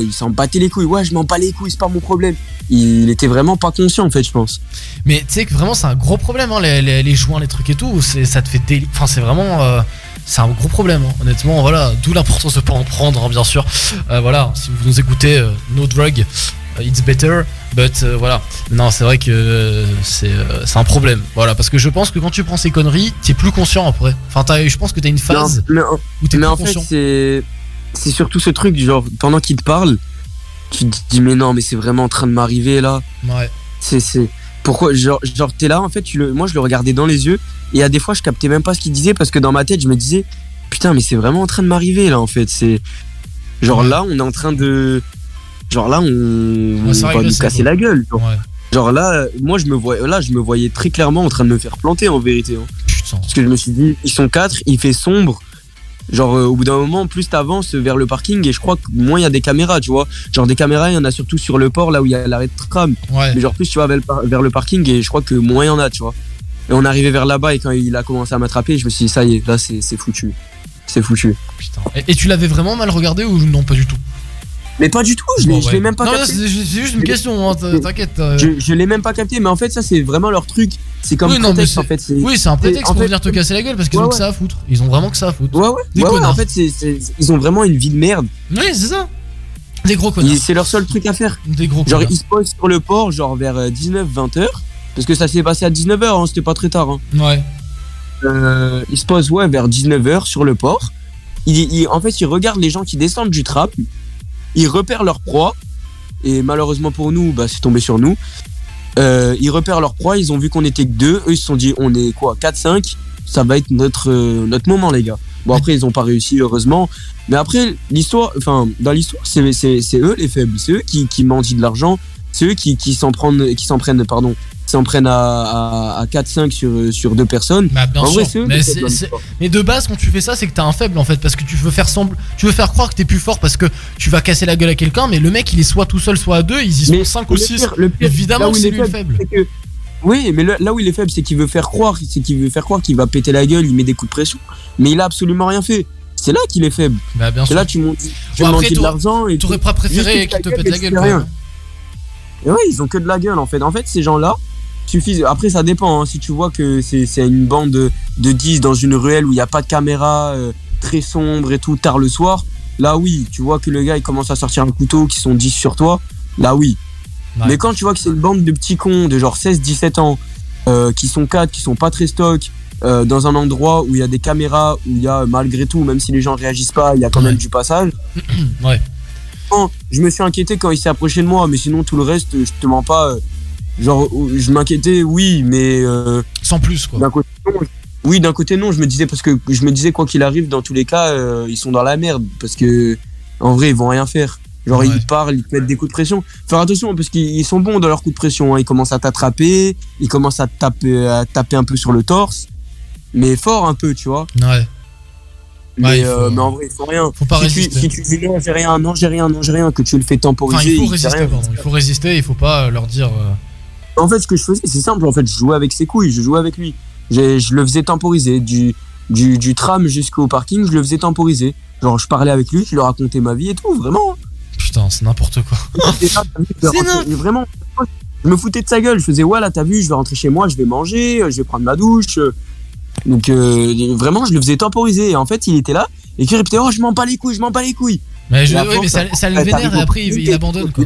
il s'en battait les couilles. Ouais, je m'en bats les couilles, c'est pas mon problème. Il était vraiment pas conscient, en fait, je pense. mais tu sais que vraiment c'est un gros problème hein, les, les, les joints les trucs et tout c'est ça te fait déli- enfin c'est vraiment euh, c'est un gros problème hein. honnêtement voilà d'où l'importance de pas en prendre hein, bien sûr Euh, voilà si vous nous écoutez euh, no drug euh, it's better but euh, voilà non c'est vrai que c'est un problème voilà parce que je pense que quand tu prends ces conneries t'es plus conscient après enfin je pense que t'as une phase Non, mais, où t'es plus en fait, conscient c'est c'est surtout ce truc, genre, pendant qu'il te parle, tu te dis, mais non, mais c'est vraiment en train de m'arriver là. ouais C'est, c'est. Pourquoi Genre, genre t'es là, en fait, tu le... moi je le regardais dans les yeux, et à des fois je captais même pas ce qu'il disait parce que dans ma tête je me disais, putain, mais c'est vraiment en train de m'arriver là, en fait. C'est. Genre là, on est en train de. Genre là, on, on va nous casser la gueule. Genre. Ouais. Genre là, moi je me voyais, là, je me voyais très clairement en train de me faire planter en vérité. hein. Putain. Parce que je me suis dit, ils sont quatre, il fait sombre. Genre, euh, au bout d'un moment, plus t'avances vers le parking, et je crois que moins il y a des caméras, tu vois. Genre, des caméras, il y en a surtout sur le port, là où il y a l'arrêt de tram. Ouais. Mais genre, plus tu vas vers le, par- vers le parking, et je crois que moins il y en a, tu vois. Et on arrivait vers là-bas, et quand il a commencé à m'attraper, je me suis dit, ça y est, là, c'est c'est foutu. C'est foutu. et, et tu l'avais vraiment mal regardé ou non pas du tout? Mais pas du tout, je l'ai ouais. même pas non, capté. c'est c'est juste une question hein, t'inquiète euh. Je, je l'ai même pas capté, mais en fait, ça, c'est vraiment leur truc. C'est comme Oui, prétexte, en fait. oui, c'est un prétexte pour fait- venir te casser la gueule parce qu'ils Ouais, ont que ça à foutre. Ils ont vraiment que ça à foutre. Ouais, ouais. Des ouais, en fait, c'est c'est- ils ont vraiment une vie de merde. Oui, c'est ça. Des gros connards. C'est leur seul truc à faire. Des gros Genre, connards. ils se posent sur le port, genre vers 19-20 heures. Parce que ça s'est passé à 19h, hein, c'était pas très tard. Hein. Ouais. Euh, ils se posent, ouais, vers 19h sur le port. Ils, ils- en fait, ils regardent les gens qui descendent du trap. Ils repèrent leur proie. Et malheureusement pour nous, bah, c'est tombé sur nous. Euh, ils repèrent leur proie, ils ont vu qu'on était que deux. Eux, ils se sont dit, on est quoi, 4-5 Ça va être notre, euh, notre moment, les gars. Bon, après, ils ont pas réussi, heureusement. Mais après, l'histoire, enfin, dans l'histoire, c'est, eux les faibles. C'est eux qui, qui mendient de l'argent. C'est eux qui, s'en prennent, qui s'en prennent, pardon, s'en prennent à, à, à 4-5 sur, sur deux personnes. Bah, bien en sûr. vrai, mais, de base, quand tu fais ça, c'est que t'es un faible en fait. Parce que tu veux faire sembl... tu veux faire croire que t'es plus fort parce que tu vas casser la gueule à quelqu'un. Mais le mec, il est soit tout seul, soit à deux. Ils y sont Mais 5 ou le 6. pire- le pire, Évidemment c'est est lui le faible. que- Oui, mais là où il est faible, c'est qu'il veut faire croire, c'est qu'il veut faire croire qu'il va péter la gueule, il met des coups de pression, mais il a absolument rien fait. C'est là qu'il est faible. Bah, bien C'est là tu m'ont dit, tu Bon, après, de l'argent et T'aurais pas préféré qu'il te pète la gueule ouais, ils ont que de la gueule en fait. En fait, ces gens-là suffisent. Après, ça dépend. hein. Si tu vois que c'est une bande de, de 10 dans une ruelle où il n'y a pas de caméra, euh, très sombre et tout, tard le soir, là oui, tu vois que le gars il commence à sortir un couteau qui sont 10 sur toi, là oui. Ouais. Mais quand tu vois que c'est une bande de petits cons de genre 16-17 ans, euh, qui sont 4, qui sont pas très stock, euh, dans un endroit où il y a des caméras, où il y a malgré tout, même si les gens réagissent pas, il y a quand même du passage. ouais. Bon, je me suis inquiété quand il s'est approché de moi, mais sinon tout le reste, je te mens pas. Euh, Genre, euh, je m'inquiétais, oui, mais. euh, Sans plus, quoi. D'un côté, non. Oui, d'un côté, non. Je me disais, parce que je me disais, quoi qu'il arrive, dans tous les cas, euh, ils sont dans la merde. Parce que, en vrai, ils vont rien faire. Genre, Ouais. ils parlent, ils te mettent des coups de pression. Faire attention, parce qu'ils ils sont bons dans leurs coups de pression. hein. Ils commencent à t'attraper, ils commencent à taper, à taper un peu sur le torse. Mais fort un peu, tu vois. Ouais. Mais, Ouais, il faut- euh, mais en vrai, ils font rien. Faut pas si, tu, résister. si tu dis non, j'ai rien, non, j'ai rien, non, j'ai rien, que tu le fais temporiser. Enfin, il faut résister. Il faut résister, il faut pas leur dire. euh, En fait, ce que je faisais, c'est simple. En fait, je jouais avec ses couilles, je jouais avec lui. Je le faisais temporiser. Du, du, du tram jusqu'au parking, je le faisais temporiser. Genre, je parlais avec lui, je lui racontais ma vie et tout, vraiment. Putain, c'est n'importe quoi. C'est Vraiment, je me foutais de sa gueule. Je faisais, ouais, là, t'as vu, je vais rentrer chez moi, je vais manger, je vais prendre ma douche. Donc, euh, vraiment, je le faisais temporiser. Et en fait, il était là, et il répétait, oh, je m'en bats les couilles, je m'en bats les couilles. Mais, je- mais ça, le vénère et après il, il abandonne quoi.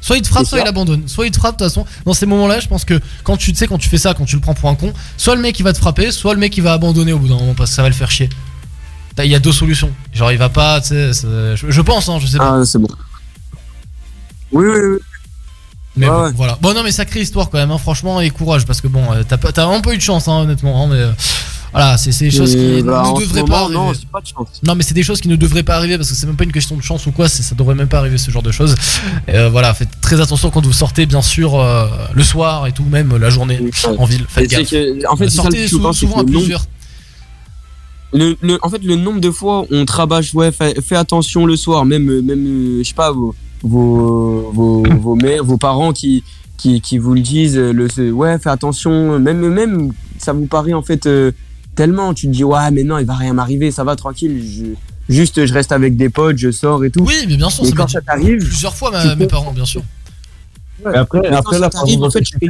Soit il te frappe, soit il abandonne. Soit il te frappe, de toute façon, dans ces moments-là, je pense que quand tu sais, quand tu fais ça, quand tu le prends pour un con, soit le mec il va te frapper, soit le mec il va abandonner au bout d'un moment parce que ça va le faire chier. Il y a deux solutions. Genre il va pas, tu sais, je, pense, hein, je sais pas. Ah, c'est bon. Oui, oui, oui. Mais bon, ouais. voilà. Bon, non, mais sacrée histoire quand même, hein, franchement, et courage parce que bon, euh, t'as un peu eu de chance, hein, honnêtement, hein, mais euh, Voilà, c'est des choses qui bah, ne ce devraient pas arriver. non, c'est pas de chance. Non, mais c'est des choses qui ne devraient pas arriver parce que c'est même pas une question de chance ou quoi, ça devrait même pas arriver ce genre de choses. Euh, voilà, faites très attention quand vous sortez, bien sûr, euh, le soir et tout, même la journée en ville. Faites gaffe. que- en fait, ça sortez souvent à plusieurs. Le, le- en fait, le nombre de fois on te rabâche, ouais, fais, fais attention le soir, même, euh, même, je sais pas, vos, vos, vos, vos mères, vos parents qui, qui, qui vous le disent, le, ouais, fais attention, même, même, ça vous paraît en fait euh, tellement, tu te dis, ouais, mais non, il va rien m'arriver, ça va tranquille, je, juste, je reste avec des potes, je sors et tout. Oui, mais bien sûr, ça quand ça t'arrive, plusieurs fois, ma- mes parents, bien sûr. Mais après, Mais après là, en fait, tu fais.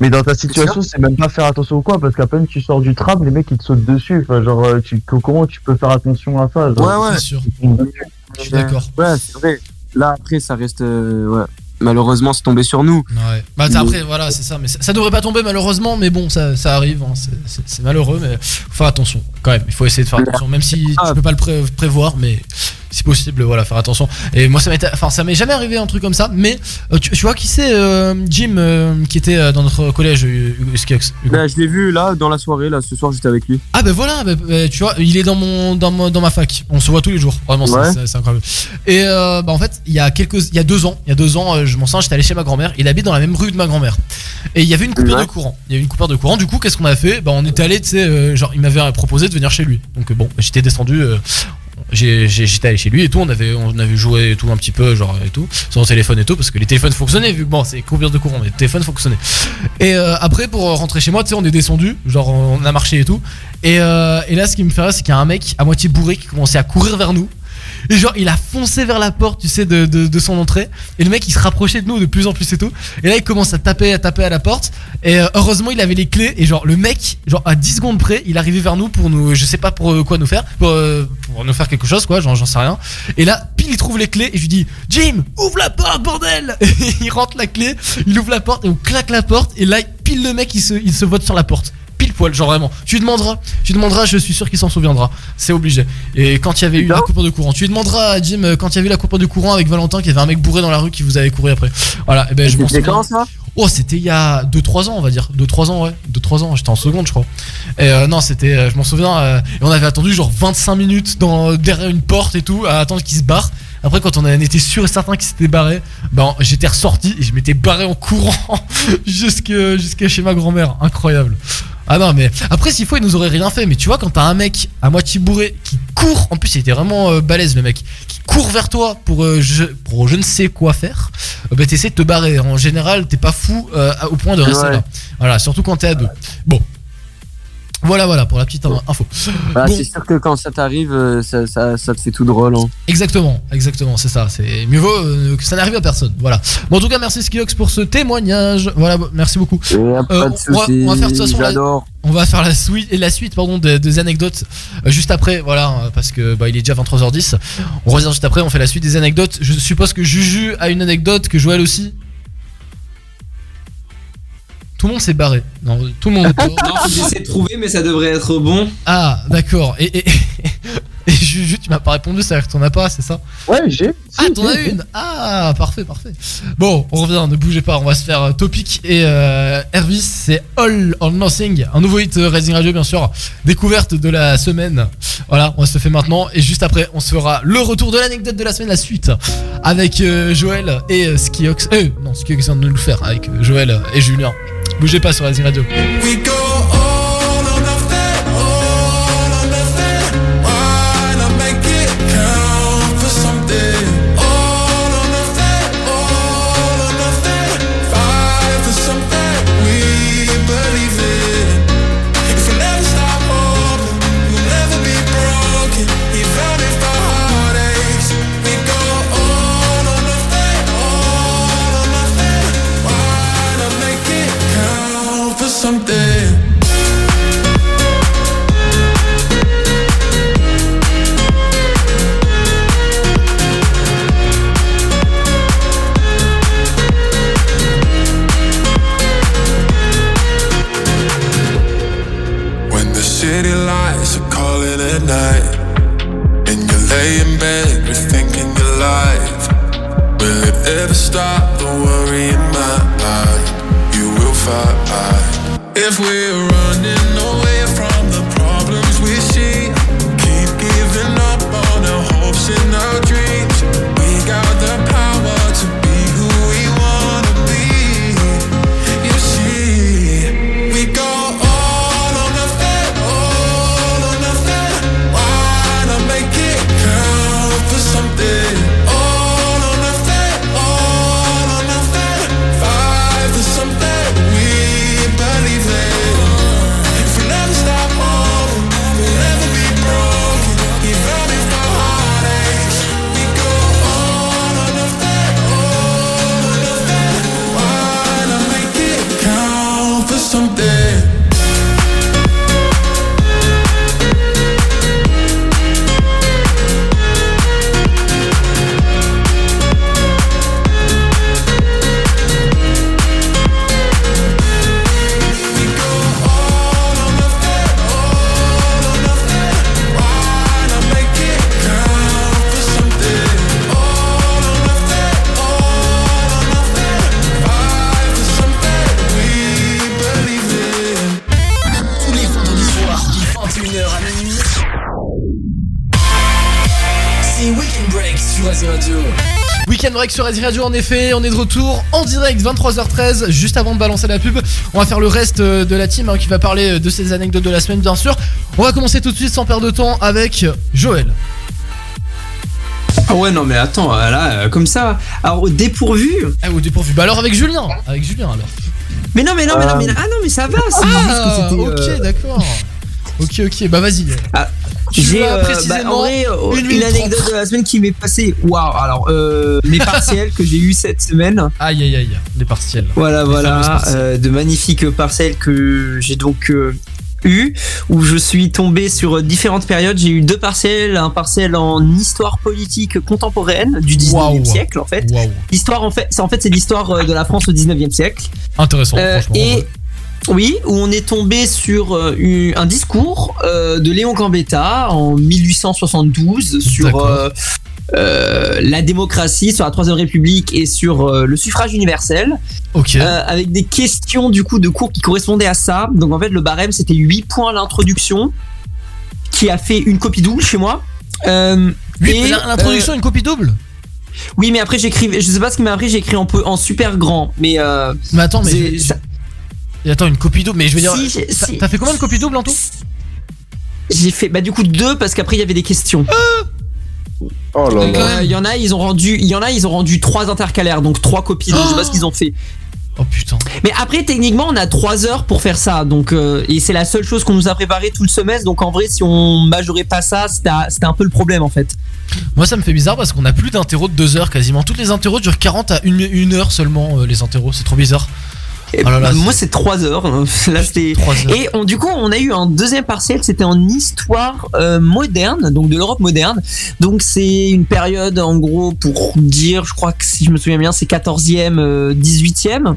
Mais dans ta situation, c'est même pas faire attention ou quoi, parce qu'à peine tu sors du tram, les mecs ils te sautent dessus. Enfin, genre, euh, tu, comment tu peux faire attention à ça genre, Ouais, ouais. C'est sûr. Je suis d'accord. Ouais, c'est vrai. Là, après, ça reste, euh, ouais. Malheureusement, c'est tombé sur nous. Ouais. Bah après voilà c'est ça mais ça, ça devrait pas tomber malheureusement mais bon ça, ça arrive hein. C'est- malheureux mais faut faire attention quand même il faut essayer de faire attention même si tu peux pas le pré- prévoir mais si possible voilà faire attention et moi ça m'est enfin ça m'est jamais arrivé un truc comme ça mais euh, tu, tu vois qui c'est euh, Jim euh, qui était dans notre collège Hugo Hugo. Là, je l'ai vu là dans la soirée là ce soir j'étais avec lui. Ah bah voilà, bah, bah, tu vois, il est dans mon dans, mon- dans ma fac. On se voit tous les jours. Vraiment, c'est- Ouais. c'est c'est incroyable. Et euh, bah en fait, il y a quelques, il y a deux ans, il y a deux ans, je m'en souviens, j'étais allé chez ma grand-mère. Il habite dans la même rue de ma grand-mère. Et il y avait une coupure de courant. Il y avait une coupure de courant. Du coup, qu'est-ce qu'on a fait? Bah on était allé, tu sais, euh, genre il m'avait proposé de venir chez lui. Donc bon, j'étais descendu. J'étais allé chez lui et tout, on avait, joué et tout un petit peu, genre et tout, sur le téléphone et tout, parce que les téléphones fonctionnaient, vu que bon, c'est coupure de courant, mais les téléphones fonctionnaient. Et euh, après, pour rentrer chez moi, tu sais, on est descendu, genre on a marché et tout. Et, euh, et là, ce qui me fait rire, c'est qu'il y a un mec à moitié bourré qui commençait à courir vers nous. Et genre, il a foncé vers la porte, tu sais, de, de, de son entrée. Et le mec, il se rapprochait de nous de plus en plus et tout. Et là, il commence à taper, à taper à la porte. Et euh, heureusement, il avait les clés. Et genre, le mec, genre, à 10 secondes près, il arrivait vers nous pour nous, je sais pas pour euh, quoi nous faire, pour, euh, pour nous faire quelque chose, quoi, genre, j'en sais rien. Et là, pile, il trouve les clés. Et je lui dis, Jim, ouvre la porte, bordel! Et il rentre la clé, il ouvre la porte et on claque la porte. Et là, pile le mec, il se, il se vote sur la porte pile poil, genre vraiment. Tu lui demanderas, tu lui demanderas, je suis sûr qu'il s'en souviendra. C'est obligé. Et quand il y avait eu la coupure de courant, tu lui demanderas à Jim euh, quand il y avait eu la coupure de courant avec Valentin qu'il y avait un mec bourré dans la rue qui vous avait couru après. Voilà, et ben je m'en souviens. quand, ça? Oh, c'était il y a 2-3 ans, on va dire. 2-3 ans, ouais. 2-3 ans, j'étais en seconde, je crois. Et euh, non, c'était, euh, je m'en souviens, euh, et on avait attendu genre 25 minutes dans, derrière une porte et tout, à attendre qu'il se barre. Après, quand on était sûr et certain qu'il s'était barré, ben j'étais ressorti et je m'étais barré en courant jusqu'à chez ma grand-mère. Incroyable. Ah non, mais après, s'il faut, il nous aurait rien fait. Mais tu vois, quand t'as un mec à moitié bourré qui court, en plus, il était vraiment euh, balèze le mec, qui court vers toi pour, euh, je, pour je ne sais quoi faire, euh, bah t'essaies de te barrer. En général, t'es pas fou euh, au point de rester Ouais. là. Voilà, surtout quand t'es à deux. Bon. Voilà, voilà, pour la petite in- info. Bah, Bon. C'est sûr que quand ça t'arrive, euh, ça, ça, ça te fait tout drôle. Hein. Exactement, exactement, c'est ça. C'est mieux vaut euh, que ça n'arrive à personne. Voilà. Bon, en tout cas, merci Skiox pour ce témoignage. Voilà, merci beaucoup. Et de on, va, souci, on va faire de toute façon la- on va faire la suite et la suite pardon des, des anecdotes euh, juste après. Voilà, euh, parce que bah, il est déjà 23h10. On revient juste après. On fait la suite des anecdotes. Je suppose que Juju a une anecdote, que Joël aussi. Tout le monde s'est barré. Non, tout le monde. Non, j'essaie de trouver, mais ça devrait être bon. Ah, d'accord. Et, et, et Juju, tu m'as pas répondu, c'est-à-dire que t'en as pas, c'est ça Ouais, j'ai. Ah, t'en as une Ah, parfait, parfait. Bon, on revient, ne bougez pas, on va se faire euh, Topic et euh, Hervis, c'est All or Nothing, un nouveau hit euh, Rising Radio, bien sûr, découverte de la semaine. Voilà, on va se le faire maintenant, et juste après, on se fera le retour de l'anecdote de la semaine, la suite, avec euh, Joël et euh, Skiox. Euh, non, Skiox vient de nous le faire, avec euh, Joël et Julien. Bougez pas sur Rising Radio. Break sur Red Radio, en effet, on est de retour en direct 23h13. Juste avant de balancer la pub, on va faire le reste euh, de la team hein, qui va parler de ses anecdotes de la semaine, bien sûr. On va commencer tout de suite sans perdre de temps avec Joël. Ah ouais, non, mais attends, euh, là, euh, comme ça. Alors, au dépourvu. Ah, au dépourvu. Bah, alors avec Julien. Avec Julien, alors. Mais non, mais non, mais non, mais non. Ah non, mais ça va. Ah, ok, euh, d'accord. Ok, ok, bah vas-y. Tu J'ai euh, précisément bah, en vrai, euh, une anecdote de la semaine qui m'est passée. Waouh, alors euh, mes partiels que j'ai eu cette semaine. Aïe, aïe, aïe, les partiels. Voilà, Les voilà, euh, de magnifiques partiels que j'ai donc euh, eu, où je suis tombé sur différentes périodes. J'ai eu deux partiels, un partiel en histoire politique contemporaine du 19e Waouh. siècle en fait. Waouh. L'histoire en fait, c'est en fait c'est l'histoire euh, de la France au 19e siècle. Intéressant, Euh, franchement. et oui, où on est tombé sur euh, un discours euh, de Léon Gambetta en 1872 sur euh, la démocratie, sur la Troisième République et sur le suffrage universel. Ok. Euh, avec des questions du coup de cours qui correspondaient à ça. Donc en fait, le barème c'était 8 points l'introduction, qui a fait une copie double chez moi. L'introduction, une copie double? Oui, mais après j'écrivais, je sais pas ce qui m'a appris, j'ai écrit en, en super grand, mais. Euh, Mais attends, mais. ça- Et attends, une copie double, mais je veux dire. Si, t'as- si. T'as fait combien de copies doubles en tout? J'ai fait bah du coup deux parce qu'après il y avait des questions. Oh là Donc, euh, Il y en a ils ont rendu il y en a ils ont rendu trois intercalaires donc trois copies donc je sais pas ce qu'ils ont fait. Oh putain. Mais après techniquement on a trois heures pour faire ça donc euh, et c'est la seule chose qu'on nous a préparé tout le semestre donc en vrai si on majorait pas ça c'était c'était un peu le problème en fait. Moi, ça me fait bizarre parce qu'on a plus d'interros de 2 heures quasiment. Toutes les interros durent 40 à 1 heure seulement, euh, les interros. C'est trop bizarre. Oh là là, moi c'est trois heures. hein. Là c'était. Et on, du coup on a eu un deuxième partiel, c'était en histoire euh, moderne, donc de l'Europe moderne. Donc c'est une période en gros pour dire, je crois que si je me souviens bien, c'est 14e, euh, 18e.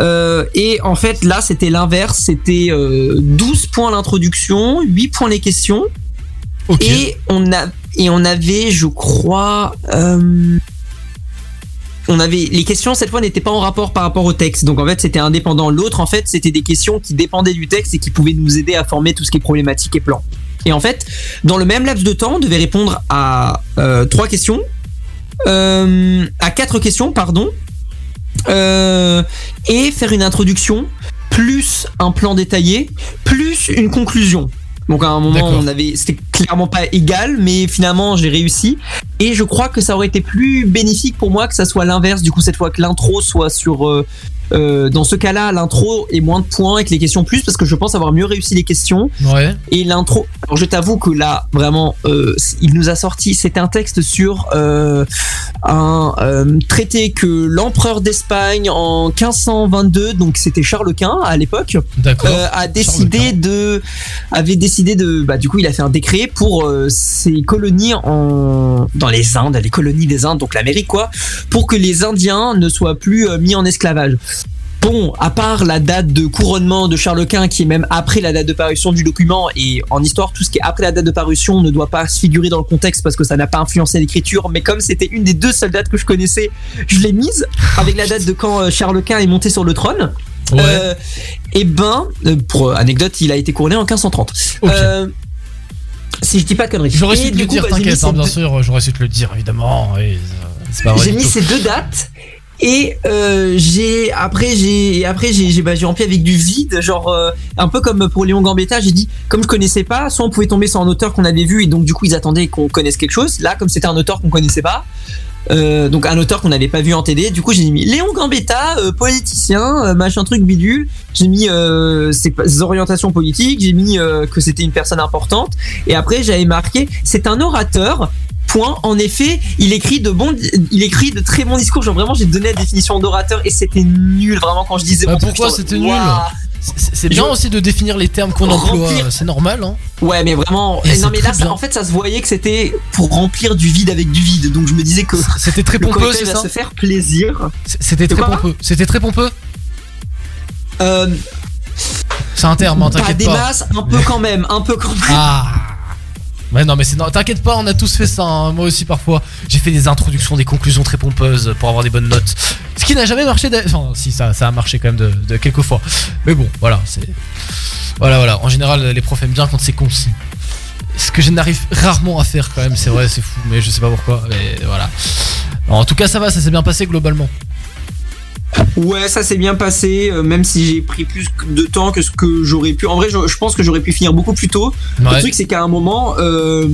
Euh, et en fait là c'était l'inverse, c'était euh, 12 points l'introduction, 8 points les questions. Et on a et on avait, je crois, euh, on avait les questions cette fois n'étaient pas en rapport par rapport au texte. Donc en fait, c'était indépendant. L'autre en fait, c'était des questions qui dépendaient du texte et qui pouvaient nous aider à former tout ce qui est problématique et plan. Et en fait, dans le même laps de temps, on devait répondre à euh, trois questions, euh, à quatre questions, pardon, euh, et faire une introduction plus un plan détaillé plus une conclusion. Donc à un moment, on avait, c'était clairement pas égal, mais finalement j'ai réussi. Et je crois que ça aurait été plus bénéfique pour moi que ça soit l'inverse. Du coup, cette fois que l'intro soit sur, euh, euh, dans ce cas-là, l'intro est moins de points et que les questions plus, parce que je pense avoir mieux réussi les questions. Ouais. Et l'intro, alors je t'avoue que là, vraiment, euh, il nous a sorti, c'était un texte sur euh, un euh, traité que l'empereur d'Espagne en 1522, donc c'était Charles Quint à l'époque, euh, a décidé de, avait décidé de, bah du coup il a fait un décret pour euh, ses colonies en dans les Indes, les colonies des Indes, donc l'Amérique quoi, pour que les Indiens ne soient plus euh, mis en esclavage. Bon, à part la date de couronnement de Charles Quint, qui est même après la date de parution du document, et en histoire, tout ce qui est après la date de parution ne doit pas se figurer dans le contexte parce que ça n'a pas influencé l'écriture, mais comme c'était une des deux seules dates que je connaissais, je l'ai mise avec la date de quand euh, Charles Quint est monté sur le trône. Ouais. Euh, et ben, euh, pour euh, anecdote, il a été couronné en 1530. Euh, si je dis pas de conneries. J'aurais su te le coup, dire, bah, t'inquiète, hein, bien deux- sûr, j'aurais su te le dire, évidemment. oui, j'ai mis tout. ces deux dates et euh, j'ai après j'ai après j'ai bah, rempli avec du vide genre euh, un peu comme pour Léon Gambetta j'ai dit comme je connaissais pas soit on pouvait tomber sur un auteur qu'on avait vu et donc du coup ils attendaient qu'on connaisse quelque chose. Là comme c'était un auteur qu'on connaissait pas euh, donc un auteur qu'on n'avait pas vu en TD du coup j'ai mis Léon Gambetta euh, politicien euh, machin truc bidule. J'ai mis euh, ses, orientations politiques j'ai mis que c'était une personne importante. Et après j'avais marqué c'est un orateur Point. En effet, il écrit de bons, il écrit de très bons discours. Genre vraiment, j'ai donné la définition d'orateur et c'était nul vraiment quand je disais. Bah, pourquoi c'était nul. C'est bien Je- aussi de définir les termes qu'on emploie, Remplir- c'est normal, hein. Ouais, mais vraiment. Et non, mais là, ça- en fait, ça se voyait que c'était pour remplir du vide avec du vide. Donc je me disais que C'était très pompeux, c'est ça se faire plaisir. C'était très pompeux. C'était très pompeux Euh, C'est un terme, hein, pas t'inquiète des pas. masses, un peu quand même, un peu quand même. Ah Non mais c'est t'inquiète pas, on a tous fait ça, hein. moi aussi parfois. J'ai fait des introductions, des conclusions très pompeuses pour avoir des bonnes notes. Ce qui n'a jamais marché, enfin si ça, ça a marché quand même de, quelques fois. Mais bon, voilà, c'est voilà voilà. En général, les profs aiment bien quand c'est concis. Ce que je n'arrive rarement à faire quand même, c'est vrai, c'est fou, mais je sais pas pourquoi. Mais voilà. En tout cas, ça va, ça s'est bien passé globalement. Ouais, ça s'est bien passé, euh, même si j'ai pris plus de temps que ce que j'aurais pu. En vrai, je, je pense que j'aurais pu finir beaucoup plus tôt. Ouais. Le truc, c'est qu'à un moment, euh,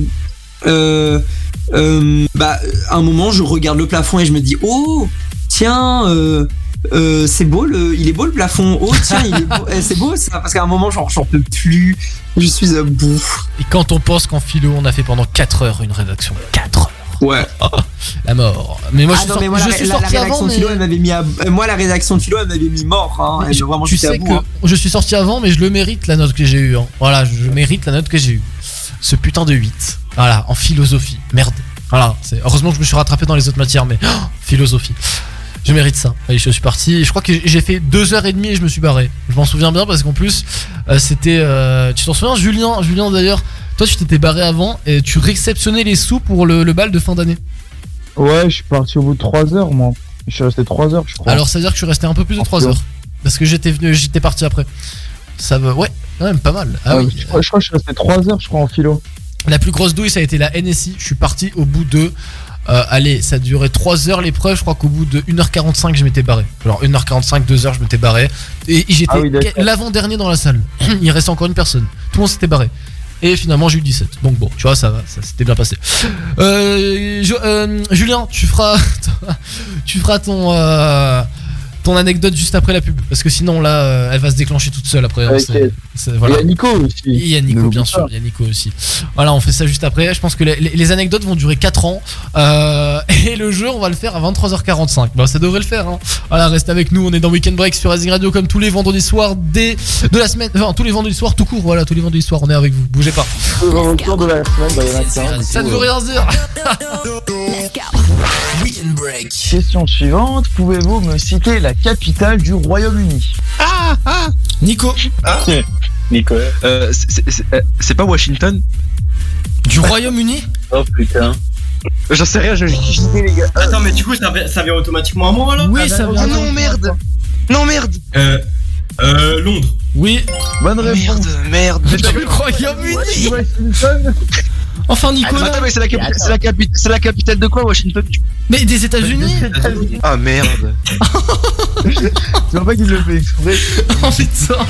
euh, bah, à un moment, je regarde le plafond et je me dis, oh, tiens. euh, c'est beau le, il est beau le plafond. Oh tiens, il est beau. Eh, c'est beau ça parce qu'à un moment genre j'en peux plus. Je suis à bout. Et quand on pense qu'en philo, on a fait pendant 4 heures une rédaction. 4 heures. Ouais. la mort. Mais moi, je ah suis, non, sorti- mais moi, je la, suis la- la sorti rédaction avant. de mais- philo, elle m'avait mis à, euh, moi la rédaction de philo, elle m'avait mis mort. Hein. Vraiment, tu sais bout, que hein. je suis sorti avant, mais je le mérite la note que j'ai eue. hein. Voilà, je, mérite la note que j'ai eue. Ce putain de 8. Voilà, en philosophie. Merde. Voilà, heureusement que je me suis rattrapé dans les autres matières, mais oh, philosophie. Je mérite ça. Allez, je suis parti. Je crois que j'ai fait deux heures et demie et je me suis barré. Je m'en souviens bien parce qu'en plus, euh, c'était. euh, tu t'en souviens, Julien Julien d'ailleurs, toi tu t'étais barré avant et tu réceptionnais les sous pour le, le bal de fin d'année. Ouais, je suis parti au bout de 3 heures, moi. Je suis resté 3 heures, je crois. Alors ça veut dire que je suis resté un peu plus de 3 philo. heures. Parce que j'étais venu, j'étais parti après. Ça veut. Ouais, quand même pas mal. Ah Ouais, oui. je, crois, je crois que je suis resté 3 heures, je crois, en philo. La plus grosse douille, ça a été la NSI. Je suis parti au bout de. euh, allez, ça a duré 3 heures l'épreuve. Je crois qu'au bout de 1h45, je m'étais barré. Alors 1h45, 2 heures, je m'étais barré. Et j'étais Ah oui, l'avant-dernier dans la salle. Il restait encore une personne. Tout le monde s'était barré. Et finalement, j'ai eu 17. Donc bon, tu vois, ça ça s'était bien passé. Euh, euh, Julien, tu feras, tu feras ton, euh, ton anecdote juste après la pub. Parce que sinon, là, euh, elle va se déclencher toute seule après. Ok. c'est- c'est- Et voilà. il y a Nico aussi. Il y a Nico, bien sûr, il y a Nico aussi. Voilà, on fait ça juste après. Je pense que les, anecdotes vont durer 4 ans. Euh, et le jeu, on va le faire à 23h45. Bon, ça devrait le faire. Hein. Voilà, reste avec nous. On est dans Weekend Break sur Rising Radio comme tous les vendredis soirs dès de la semaine. Enfin, tous les vendredis soirs, tout court. Voilà, tous les vendredis soirs, on est avec vous. Bougez pas. Au retour de la semaine, bah, il y en a qu'un. Ça ne veut rien dire. Weekend Break. Question suivante. Pouvez-vous me citer la capitale du Royaume-Uni Ah ah Nico. Ah Nico. Euh, c'est- euh, c'est pas Washington Du Royaume-Uni Oh putain. J'en sais rien, je j'ai idée, les gars. Attends, mais du coup, ça, ça vient automatiquement à moi là Oui, ça Ah vient. non, merde Non, merde Euh. Euh. Londres. Oui. Bonne réponse. Merde, merde Du Royaume-Uni. Washington Enfin, Nicolas. Attends, mais c'est la, capi- c'est la, capi- c'est la capitale de quoi, Washington Mais des États-Unis Ah merde Tu vois pas qu'il le fait exprès Oh putain.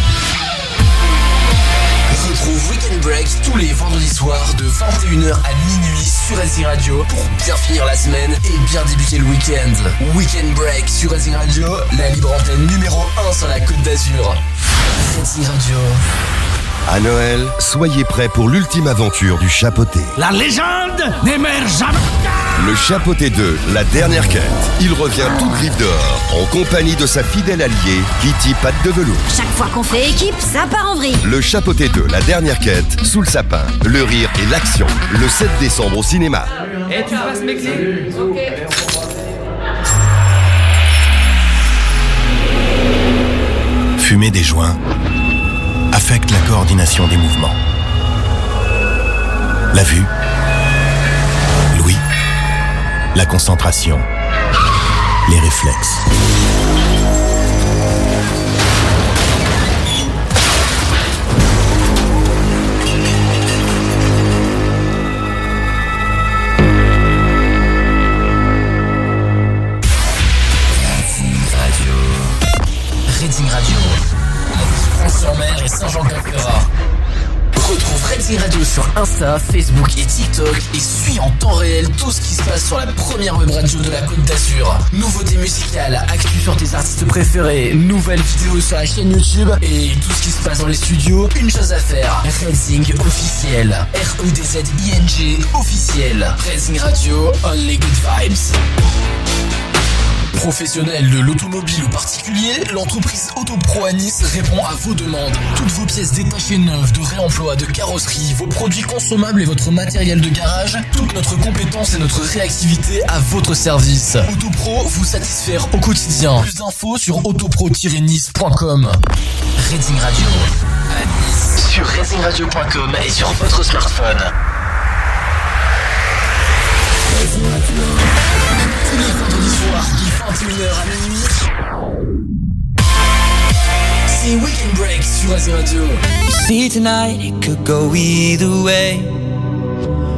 Retrouve Weekend Break tous les vendredis soirs de 21h à minuit sur Racing Radio pour bien finir la semaine et bien débuter le week-end. Weekend Break sur Racing Radio, la libre antenne numéro 1 sur la Côte d'Azur. Racing Radio. À Noël, soyez prêts pour l'ultime aventure du chapeauté. La légende n'émerge jamais Le chapeauté 2, la dernière quête. Il revient tout griffe dehors, en compagnie de sa fidèle alliée, Kitty Patte de Velours. Chaque fois qu'on fait équipe, ça part en vrille. Le chapeauté 2, la dernière quête, sous le sapin. Le rire et l'action, le 7 décembre au cinéma. Et tu passes mes clés Ok. Fumer des joints la coordination des mouvements. La vue, l'ouïe, la concentration, les réflexes. Retrouve Reading Radio sur Insta, Facebook et TikTok et suis en temps réel tout ce qui se passe sur la première web radio de la Côte d'Azur. Nouveautés musicales, actu sur tes artistes préférés, nouvelles vidéos sur la chaîne YouTube et tout ce qui se passe dans les studios. Une chose à faire, Reading officiel. R-E-D-Z-I-N-G officiel. Reading Radio, only good vibes. Professionnel de l'automobile ou particulier, l'entreprise Autopro à Nice répond à vos demandes. Toutes vos pièces détachées neuves, de réemploi, de carrosserie, vos produits consommables et votre matériel de garage, toute notre compétence et notre réactivité à votre service. Autopro vous satisfaire au quotidien. Plus d'infos sur autopro-nice.com. Rating Radio à Nice sur ratingradio.com et sur votre smartphone. 21h à minuit. C'est Weekend Break sur Azure Radio. See tonight it could go either way.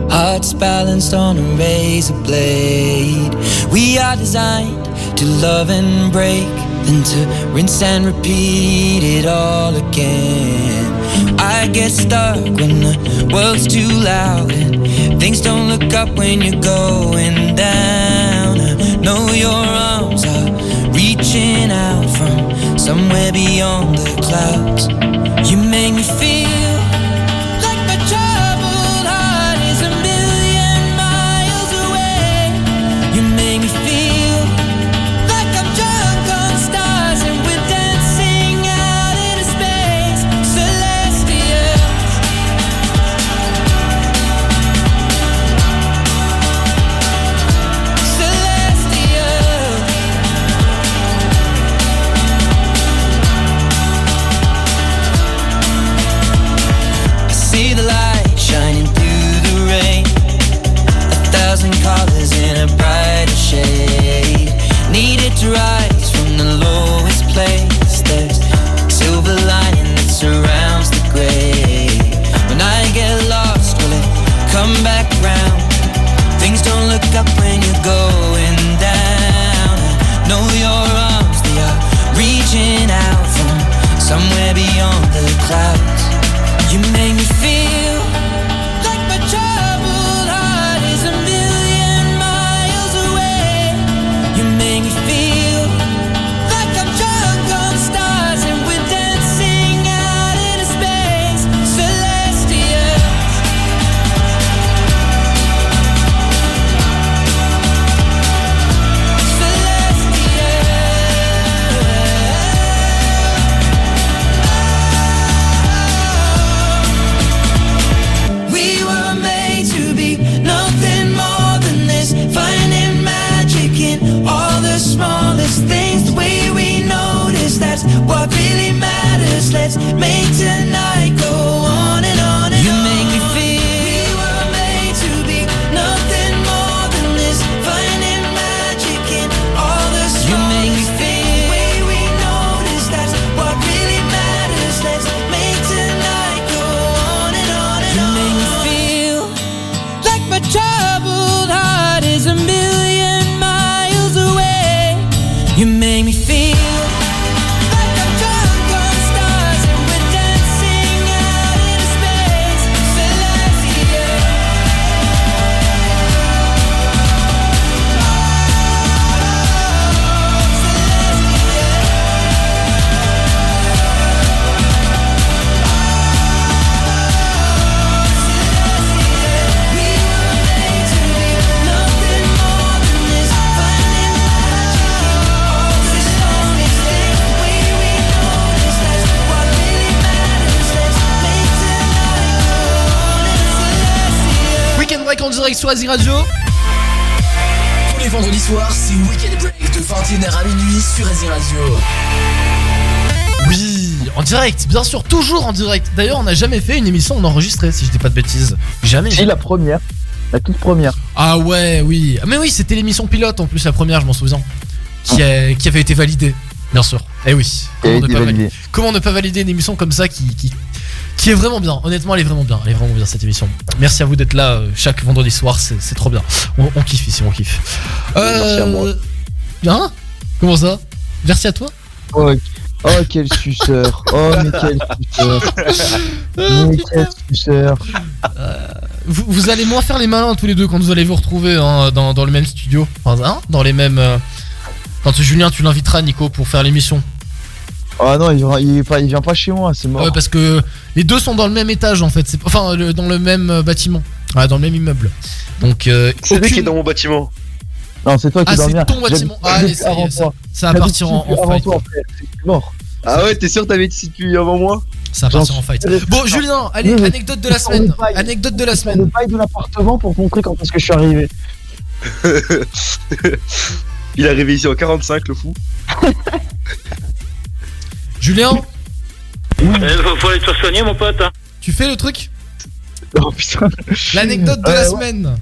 hearts balanced on a razor blade. We are designed to love and break, then to rinse and repeat it all again. I get stuck when the world's too loud and things don't look up when you're going down. I know your arms are reaching out from somewhere beyond the clouds. You somewhere beyond the clouds. Tonight Asie Radio. Tous les vendredis soirs, c'est Weekend Break de 21h à minuit sur Asie Radio. Oui, en direct, bien sûr, toujours en direct. D'ailleurs, on n'a jamais fait une émission en enregistré, si je dis pas de bêtises. Jamais. C'est la première. La toute première. Ah ouais, oui. Mais oui, c'était l'émission pilote en plus, la première, je m'en souviens. Qui, a- qui avait été validée, bien sûr. Eh oui. Comment ne, pas vali- validée. comment ne pas valider une émission comme ça qui, qui, qui est vraiment bien Honnêtement, elle est vraiment bien. Elle est vraiment bien cette émission. Merci à vous d'être là euh, chaque vendredi soir, c'est trop bien. On, on kiffe ici, on kiffe. Merci à moi. Hein? Comment ça? Merci à toi? Oh, oh, quel suceur. Oh, mais quel suceur. Mais quel suceur. vous, vous allez moins faire les malins tous les deux quand vous allez vous retrouver hein, dans, dans le même studio. Enfin, hein, dans les mêmes. euh, Quand Julien, tu l'inviteras, Nico, pour faire l'émission. Ah non, il, vient- il, est pas, il vient pas chez moi, c'est mort. Ouais, parce que les deux sont dans le même étage en fait. C'est enfin le- dans le même euh, bâtiment. Ouais, dans le même immeuble. Donc. euh, C'est lui qui est dans mon bâtiment. Non, c'est toi qui Ah, dors c'est ton bâtiment. Ah, allez, ça y est, ça, ça va partir en, en fight. toi, frère. C'est mort. Ah ouais, t'es sûr t'avais été depuis avant moi? Ça va partir en fight. Bon, Julien, allez, anecdote de la semaine. Anecdote de la semaine. Le bail de l'appartement pour montrer quand est-ce que je suis arrivé. Il est arrivé ici en 45, le fou. Julien, faut, faut aller te faire soigner, mon pote. hein. tu fais le truc Oh putain. L'anecdote de Euh, la ouais. semaine.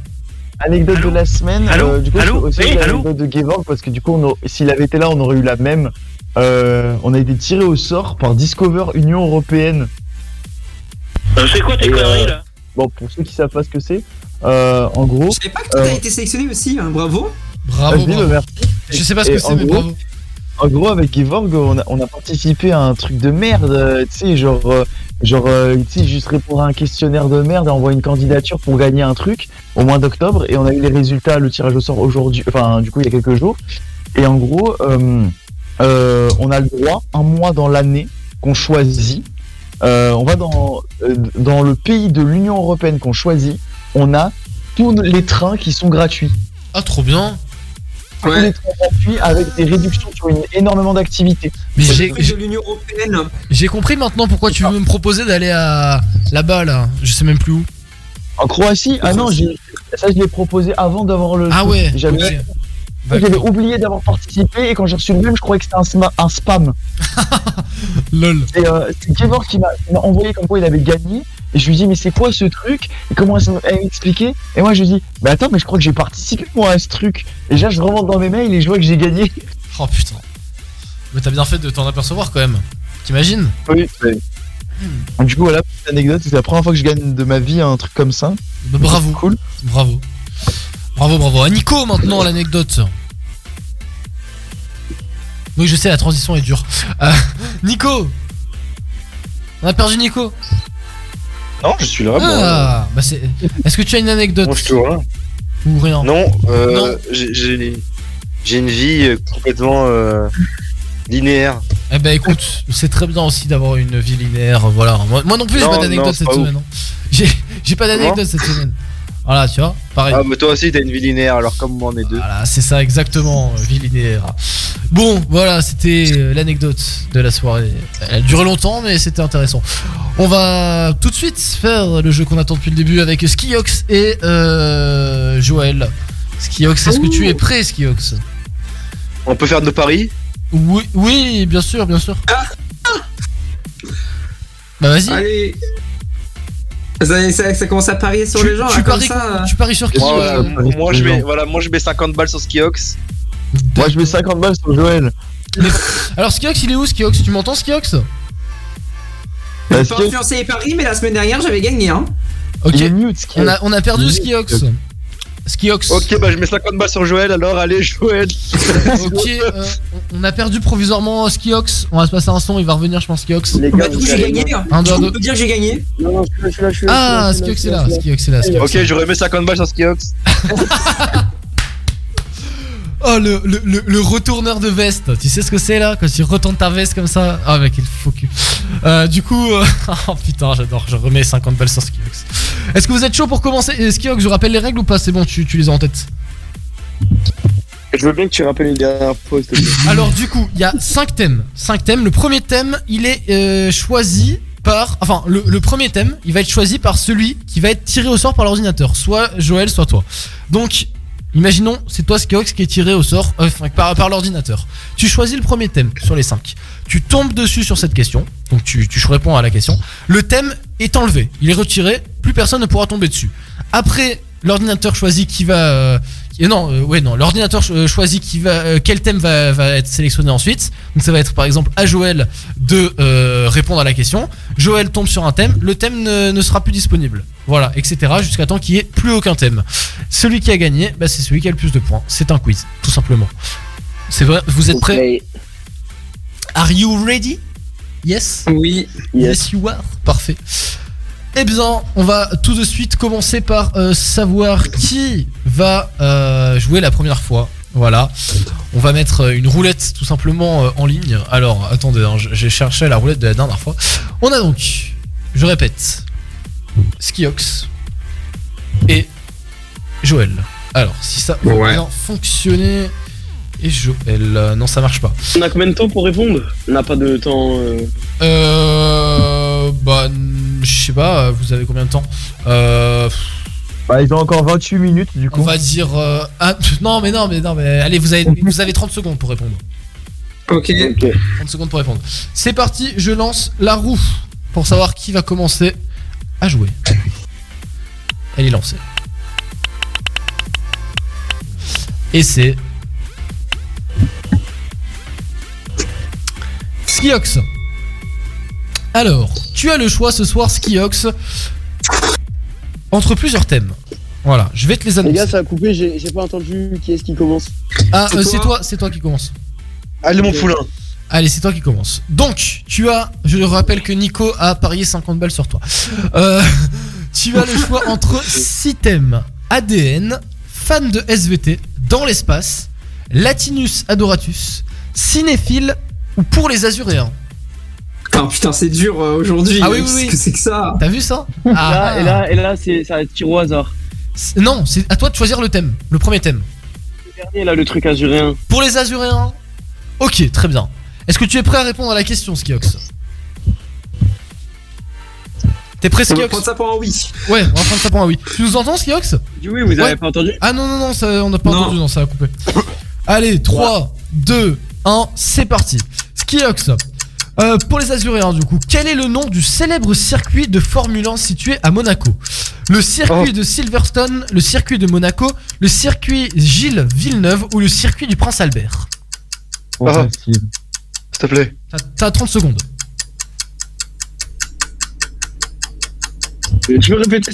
Anecdote de la semaine. Allô euh, du coup, Allô aussi Oui, allô l'anecdote de Gevorg parce que du coup, on a- s'il avait été là, on aurait eu la même. Euh, on a été tiré au sort par Discover Union Européenne. Euh, c'est quoi tes conneries euh, là Bon, pour ceux qui savent pas ce que c'est, euh, en gros. Je savais pas que toi, t'as été sélectionné aussi, hein, bravo. Bravo, merci. Je sais pas ce que c'est, mais gros- bravo. En gros, avec Givorg, on a, participé à un truc de merde, euh, tu sais, genre, euh, genre, euh, tu juste répondre à un questionnaire de merde envoyer une candidature pour gagner un truc au mois d'octobre. Et on a eu les résultats, le tirage au sort aujourd'hui, enfin, du coup, il y a quelques jours. Et en gros, on a le droit, un mois dans l'année qu'on choisit, on va dans le pays de l'Union Européenne qu'on choisit, on a tous les trains qui sont gratuits. Ah, trop bien. Avec des réductions sur une, énormément d'activités. Mais j'ai- l'Union Européenne. J'ai compris maintenant pourquoi tu veux me proposer d'aller à là-bas là. Je sais même plus où. En Croatie? Ah non, j'ai- ça je l'ai proposé avant d'avoir le. Ah ouais, J'avais j'avais oublié d'avoir participé et quand j'ai reçu le mail, je croyais que c'était un, sma- un spam. Lol. C'est euh, c'est Gevor qui m'a qui m'a envoyé comme quoi il avait gagné. Et je lui dis, mais c'est quoi ce truc? Et comment elle m'a expliqué? Et moi je lui dis, mais attends, mais je crois que j'ai participé moi à ce truc. Et là, je remonte dans mes mails et je vois que j'ai gagné. Oh putain. Mais t'as bien fait de t'en apercevoir quand même. T'imagines? Oui, Du coup, voilà, petite anecdote, c'est la première fois que je gagne de ma vie un truc comme ça. Bah, bravo. Cool. Bravo. Bravo, bravo. À Nico maintenant l'anecdote. Oui, je sais, la transition est dure. Euh, Nico On a perdu Nico Non, je suis là. Ah, bah. Est-ce que tu as une anecdote Moi, je te vois. Ou rien Non, euh, Non. j'ai- une vie euh, complètement euh, linéaire. Eh ben écoute, c'est très bien aussi d'avoir une vie linéaire, voilà. Moi, moi non plus j'ai pas d'anecdote cette pas semaine. hein. J'ai pas d'anecdote cette semaine. Voilà, tu vois, pareil. Ah, mais toi aussi, t'as une vie linéaire, alors comme moi, on est deux. Voilà, c'est ça exactement, euh, vie linéaire. Bon, voilà, c'était euh, l'anecdote de la soirée. Elle a duré longtemps, mais c'était intéressant. On va tout de suite faire le jeu qu'on attend depuis le début avec Skiox et euh, Joël. Skiox, est-ce que tu es prêt, Skiox? On peut faire nos paris? Oui, oui, bien sûr, bien sûr. Bah vas-y. Allez. Ça, ça- ça commence à parier sur les gens. tu là, comme paries- ça. tu paries sur qui Moi, euh, euh, moi, je mets, voilà, moi, je mets 50 balles sur Skiox. Moi, je mets 50 balles sur Joël. Alors Skiox, il est où Skiox? Tu m'entends Skiox? J'ai pas influencé les paris, mais la semaine dernière, j'avais gagné. Hein. Ok. On a, on a perdu Skiox. Skiox. Ok, bah je mets 50 balles sur Joël, alors allez, Joël. Ok, euh, on a perdu provisoirement Skiox. On va se passer un son, il va revenir, je pense, Skiox. Bah, du coup, j'ai gagné. Un, Du deux, deux. on peut dire j'ai gagné. Non, non, je suis là, je suis là, Ah, Skiox est là, Skiox est là. Ok, je remets 50 balles sur Skiox. Oh, le, le, le, le retourneur de veste. Tu sais ce que c'est là Quand tu retournes ta veste comme ça? Ah, mec, il faut que. Euh, du coup. euh, oh putain, j'adore. Je remets 50 balles sur Skiox. Est-ce que vous êtes chaud pour commencer? Et Skiox, je rappelle les règles ou pas? C'est bon, tu, tu les as en tête Je veux bien que tu rappelles une dernière fois, s'il te plaît. Alors du coup, il y a 5 thèmes. 5 thèmes. Le premier thème, il est euh, choisi par... Enfin, le, le premier thème, il va être choisi par celui qui va être tiré au sort par l'ordinateur. Soit Joël, soit toi. Donc, imaginons, c'est toi Skiox qui est tiré au sort euh, par, l'ordinateur. Tu choisis le premier thème sur les 5. Tu tombes dessus sur cette question. Donc tu, tu réponds à la question. Le thème est enlevé. Il est retiré. Plus personne ne pourra tomber dessus. Après, l'ordinateur choisit qui va... euh, et non, euh, ouais, non. L'ordinateur cho- euh, choisit qui va, euh, quel thème va, va être sélectionné ensuite. Donc ça va être par exemple à Joël de euh, répondre à la question. Joël tombe sur un thème, le thème ne, ne sera plus disponible. Voilà, etc. Jusqu'à temps qu'il n'y ait plus aucun thème. Celui qui a gagné, bah, c'est celui qui a le plus de points. C'est un quiz, tout simplement. C'est vrai? Vous êtes prêts? Are you ready? Yes? Oui. Yes, you are. Parfait. Eh bien, on va tout de suite commencer par euh, savoir qui va euh, jouer la première fois. Voilà. On va mettre euh, une roulette tout simplement euh, en ligne. Alors, attendez, hein, j'ai cherché la roulette de la dernière fois. On a donc, je répète, Skiox et Joël. Alors, si ça va Ouais. bien fonctionner. Et Joël, euh, non, ça marche pas. On a combien de temps pour répondre? On n'a pas de temps. euh, Euh. Bah, je sais pas, vous avez combien de temps Euh. Bah, ils ont encore 28 minutes du coup. On va dire. euh, non, mais non, mais non, mais allez, vous avez, vous avez 30 secondes pour répondre. Ok. 30 secondes pour répondre. C'est parti, je lance la roue pour savoir qui va commencer à jouer. Elle est lancée. Et c'est. Skiox. Alors, tu as le choix ce soir, Skiox, entre plusieurs thèmes. Voilà, je vais te les Les annoncer. gars, ça a coupé, j'ai j'ai pas entendu qui est-ce qui commence. Ah, euh, c'est toi, c'est toi qui commence. Allez, mon poulain. Allez, c'est toi qui commence. Donc, tu as, je le rappelle que Nico a parié 50 balles sur toi. Euh, tu as le choix entre 6 thèmes ADN, fan de SVT, dans l'espace, Latinus adoratus, cinéphile ou pour les Azuréens. Ah putain, c'est dur euh, aujourd'hui. Ah oui, oui, Qu'est-ce oui. que c'est que ça T'as vu ça Ah. Là, et là, et là c'est ça va être tir au hasard. Non, c'est à toi de choisir le thème, le premier thème. Le dernier, là, le truc azuréen. Pour les Azuréens Ok, très bien. Est-ce que tu es prêt à répondre à la question, Skiox? T'es prêt, On va Skiox? prendre ça pour un oui. Ouais, on va prendre ça pour un oui. Tu nous entends, Skiox? Oui, vous avez Ouais. pas entendu? Ah non, non, non, ça, on n'a pas Non. entendu, non, ça a coupé. Allez, 3, 2, 1, c'est parti. Skiox, euh, pour les Azuréens, du coup, quel est le nom du célèbre circuit de Formule 1 situé à Monaco? Le circuit de Silverstone, le circuit de Monaco, le circuit Gilles Villeneuve ou le circuit du Prince Albert? Ah. S'il te plaît. T'as- T'as 30 secondes. Tu peux répéter,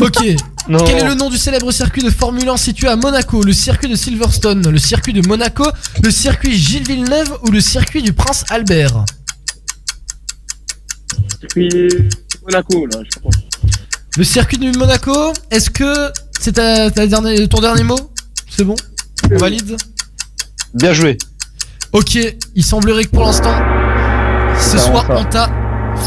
Ok. Non. Quel est le nom du célèbre circuit de Formule 1 situé à Monaco? Le circuit de Silverstone, le circuit de Monaco, le circuit Gilles Villeneuve ou le circuit du Prince Albert? Circuit Monaco, là, je crois. Le circuit de Monaco, est-ce que c'est ta, ta dernière- ton dernier mot? C'est bon? On valide? Bien joué. Ok, il semblerait que pour l'instant, ce soit en ta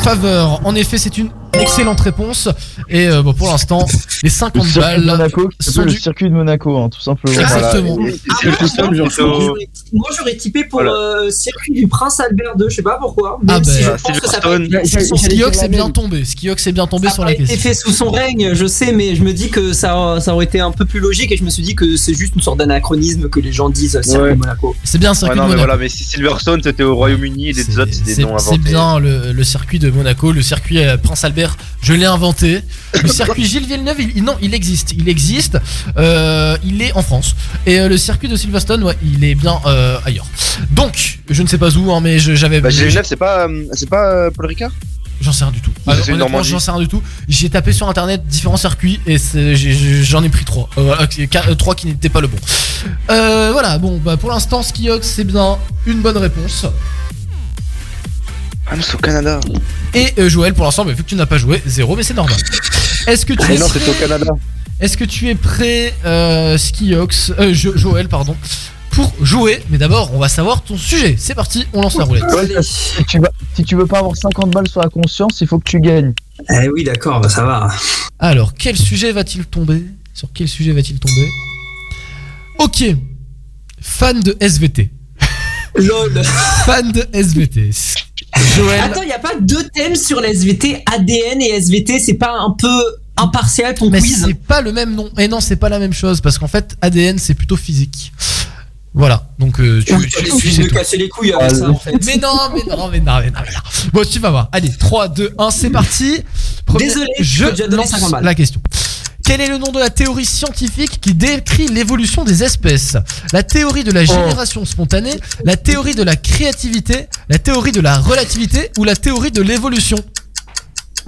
faveur. En effet, c'est une excellente réponse. Et euh, bon, pour l'instant, les Le 50 circuit de balles Monaco, qui sont le circuit de Monaco, hein, tout simplement. Exactement. C'est le c'est au- Moi j'aurais typé pour Voilà. euh, circuit du Prince Albert II, je sais pas pourquoi. Ah Même si je Ah, pense que ça Silverstone. peut être- Skiox est bien tombé. Skiox est bien tombé Ça sur la pas été question. fait sous son règne, je sais, mais je me dis que ça, ça aurait été un peu plus logique et je me suis dit que c'est juste une sorte d'anachronisme que les gens disent circuit Ouais. Monaco. C'est bien le Ouais, circuit non, de mais Monaco. voilà, mais si Silverstone c'était au Royaume-Uni et les C'est- autres c'est des c'est- noms C'est inventés. bien le, le circuit de Monaco, le circuit euh, Prince Albert, je l'ai inventé. Le circuit Gilles Villeneuve, il- il- non, il existe, il existe, euh, il est en France. Et euh, le circuit de Silverstone, ouais, il est bien euh, ailleurs. Donc, je ne sais pas où, hein, mais je- j'avais. Bah, Gilles Villeneuve, c'est pas, euh, c'est pas euh, Paul Ricard? J'en sais rien du tout. Ah, une honnêtement, Normandie. j'en sais rien du tout. J'ai tapé sur internet différents circuits et c'est- j'ai- j'ai- j'en ai pris trois. Euh, voilà, euh, trois qui n'étaient pas le bon. Euh, voilà, bon, bah pour l'instant, Skiox, c'est bien une bonne réponse. Ah c'est au Canada. Et euh, Joël, pour l'instant, bah, vu que tu n'as pas joué, zéro, mais c'est normal. Est-ce que tu Mais es non, c'était au Canada. Est-ce que tu es prêt, euh, Skiox, euh, Jo- Joël, pardon, pour jouer? Mais d'abord, on va savoir ton sujet. C'est parti, on lance la roulette. Ouais, si, tu vas- si tu veux pas avoir 50 balles sur la conscience, il faut que tu gagnes. Eh oui, d'accord, bah ça va. Alors, quel sujet va-t-il tomber? Sur quel sujet va-t-il tomber? Ok. Fan de SVT. LOL. Fan de SVT. Joël. Attends, il y a pas deux thèmes sur la SVT, ADN et SVT, c'est pas un peu impartial ton Mais quiz c'est pas le même nom. Et non, c'est pas la même chose parce qu'en fait, ADN c'est plutôt physique. Voilà, donc euh, tu, Oui, tu, tu suffit sais de tout. casser les couilles avec ça en fait. Mais non, mais non, mais non, mais non, mais non. Bon, tu vas voir. Allez, 3, 2, 1, c'est parti. Premier- Désolé, je je lance 50 balles. la question. Quel est le nom de la théorie scientifique qui décrit l'évolution des espèces? La théorie de la génération spontanée, la théorie de la créativité, la théorie de la relativité ou la théorie de l'évolution?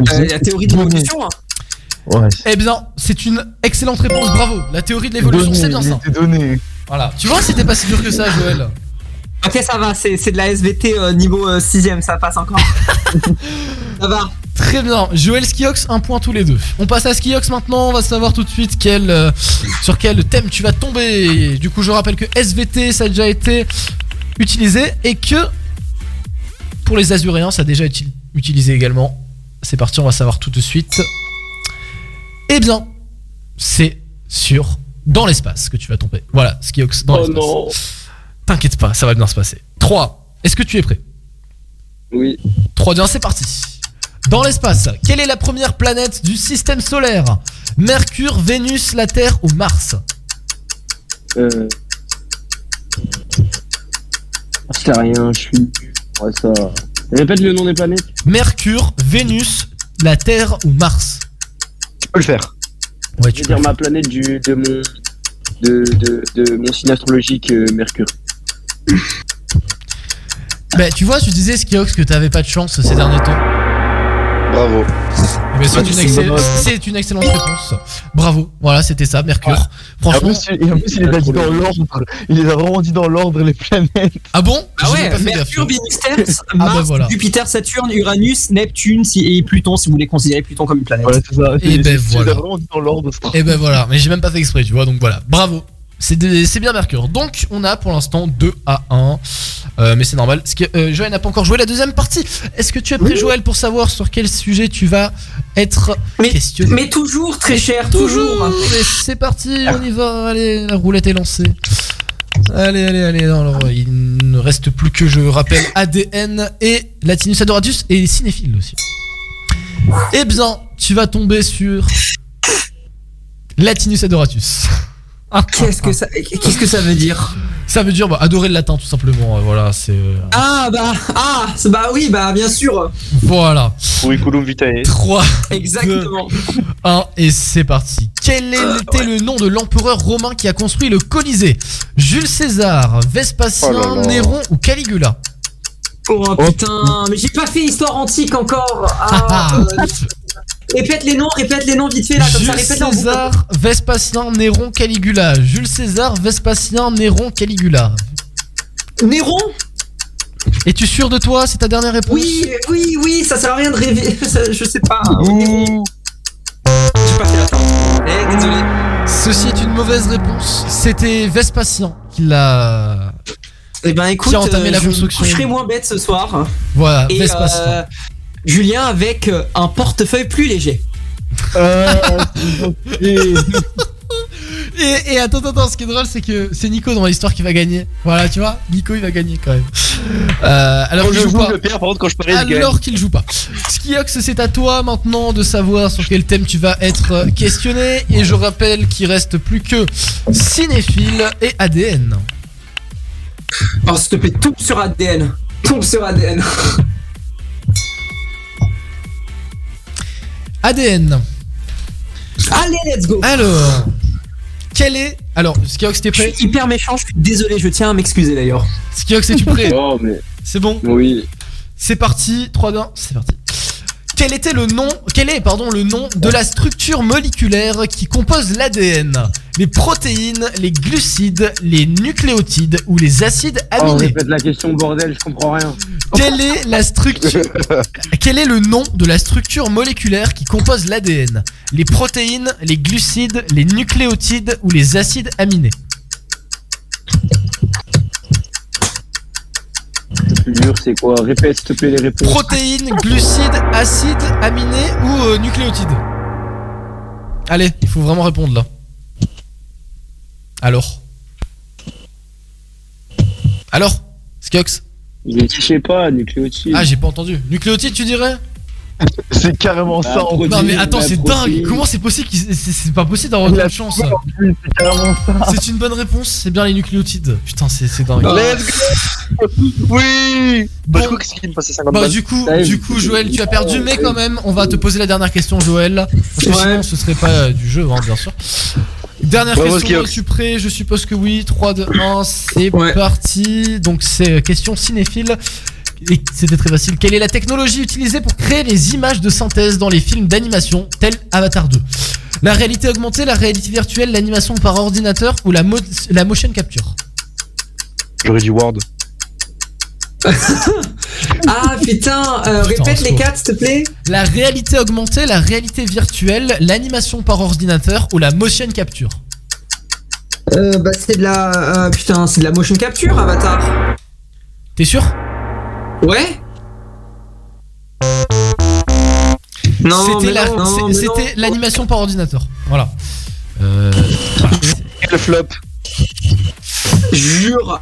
Euh, la théorie de l'évolution. hein. Ouais. Eh bien, c'est une excellente réponse, bravo. La théorie de l'évolution, c'est bien ça. donné. Voilà. Tu vois, c'était pas si dur que ça, Joël. Ok, ça va, c'est c'est de la SVT euh, niveau 6ème, ça passe encore. ça va. Très bien, Joël Skiox, un point tous les deux. On passe à Skiox maintenant, on va savoir tout de suite quel, euh, sur quel thème tu vas tomber. Du coup, je rappelle que SVT, ça a déjà été utilisé et que pour les Azuréens, ça a déjà été utilisé également. C'est parti, on va savoir tout de suite. Eh bien, c'est sur dans l'espace que tu vas tomber. Voilà, Skiox dans Oh l'espace. T'inquiète pas, ça va bien se passer. 3. Est-ce que tu es prêt? Oui. 3, 2, 1, c'est parti. Dans l'espace, quelle est la première planète du système solaire? Mercure, Vénus, la Terre ou Mars? Euh. C'est rien, je suis. Ouais, ça. Répète le nom des planètes. Mercure, Vénus, la Terre ou Mars? Tu peux le faire. Ouais, Je vais dire ma planète du, de mon. De, de, de mon signe astrologique euh, Mercure. Bah, tu vois, tu disais Skiox que t'avais pas de chance ces derniers temps. Bravo. Eh ben, c'est, une excell- c'est excellente réponse. Bravo. Voilà, c'était ça, Mercure. Et en Franchement. plus, il- et en plus, il les a dit dans l'ordre. Il les a vraiment dit dans l'ordre, les planètes. Ah bon? Ah ouais, Mercure, Ah bah Mars, voilà. Jupiter, Saturne, Uranus, Neptune si- et Pluton si vous voulez considérer Pluton comme une planète. Voilà, c'est ça. Et Il- ben il les a voilà. vraiment dit dans l'ordre. Et ben voilà, mais j'ai même pas fait exprès, tu vois, donc voilà. Bravo. C'est bien Mercure. Donc on a pour l'instant 2 à 1. Euh, mais c'est normal. Parce que euh, Joël n'a pas encore joué la deuxième partie. Est-ce que tu es prêt, Joël, pour savoir sur quel sujet tu vas être questionné Mais toujours très cher, toujours. Mais c'est parti, on y va. Allez, la roulette est lancée. Allez, allez, allez. Alors, il ne reste plus que, je rappelle, ADN et Latinus Adoratus et Cinéphile aussi. Eh bien, tu vas tomber sur Latinus Adoratus. Qu'est-ce que ça, qu'est-ce que ça veut dire? Ça veut dire bah, adorer le latin, tout simplement. euh, Voilà, c'est. euh, Ah bah ah c'est- bah oui bah bien sûr. Voilà. Curriculum vitae. 3, Exactement. 1 et c'est parti. Quel était le nom de l'empereur romain qui a construit le Colisée? Jules César, Vespasien, Oh là là. Néron ou Caligula? Oh putain, mais j'ai pas fait histoire antique encore. Ah, euh, répète les noms, répète les noms vite fait là comme ça. Jules Répète en César, Vespasien, Néron, Caligula. Jules César, Vespasien, Néron, Caligula. Néron? Es-tu sûr de toi? C'est ta dernière réponse? Oui, oui, oui, ça sert à rien de rêver. Je sais pas. Néron. J'ai pas fait la fin. Eh, désolé. Ceci est une mauvaise réponse. C'était Vespasien qui l'a. Eh ben écoute, Qui a entamé euh, la je coucherai moins bête ce soir. Voilà, Et Vespasien. euh, Julien avec euh, un portefeuille plus léger. Et, et attends, attends, attends, ce qui est drôle, c'est que c'est Nico dans l'histoire qui va gagner. Voilà, tu vois, Nico il va gagner quand même. Euh, alors qu'il je joue joue, pas. contre, quand je parie. Alors qu'il joue pas. Skiox, c'est à toi maintenant de savoir sur quel thème tu vas être questionné. Et je rappelle qu'il reste plus que cinéphile et ADN. Oh, s'il te plaît, tombe sur ADN. Tombe sur ADN. ADN. Allez, let's go. Alors, quel est. Alors, Skiox, t'es Je prêt suis hyper méchant, je suis désolé, je tiens à m'excuser d'ailleurs. Skiox, es-tu prêt Oh, mais. C'est bon Oui. C'est parti, 3 2 c'est parti. Quel était le nom, quel est pardon le nom de la structure moléculaire qui compose l'ADN Les protéines, les glucides, les nucléotides ou les acides Oh, aminés? répète la question, bordel, je comprends rien. Quelle est la structure Quel est le nom de la structure moléculaire qui compose l'ADN Les protéines, les glucides, les nucléotides ou les acides aminés? Plus dur, c'est quoi? Répète, s'il te plaît, les réponses. Protéines, glucides, acides aminés ou euh, nucléotides? Allez, il faut vraiment répondre là. Alors? Alors? Skiox? Je sais pas, nucléotide. Ah, j'ai pas entendu. Nucléotides, tu dirais? C'est carrément ça. en Non, mais attends, bah, c'est dingue. Comment c'est possible C'est pas possible d'avoir de chance C'est carrément ça. C'est une bonne réponse, c'est bien les nucléotides. Putain, c'est dingue. Let's go Oui Bah, je crois que c'est qui me passait 50 Bah du coup, du coup Joël, tu as perdu, mais quand même, on va te poser la dernière question, Joël. Parce que sinon, ce serait pas euh, du jeu, hein, bien sûr. Dernière Bravo, question, es-tu prêt? Je suppose que oui. 3, 2, 1, c'est Ouais. parti. Donc c'est euh, question cinéphile. Et c'était très facile. Quelle est la technologie utilisée pour créer les images de synthèse dans les films d'animation tels Avatar 2 La réalité augmentée, la réalité virtuelle, l'animation par ordinateur ou la, mo- la motion capture? J'aurais dit Word. Ah putain, euh, Putain, répète les quatre s'il te plaît. La réalité augmentée, la réalité virtuelle, l'animation par ordinateur ou la motion capture? Euh, bah c'est de la euh, putain, c'est de la motion capture Avatar. T'es sûr? Ouais. Non, C'était mais la- non, non, c'est- mais c'était non. l'animation par ordinateur. Voilà. Euh, voilà. Le flop. Jure,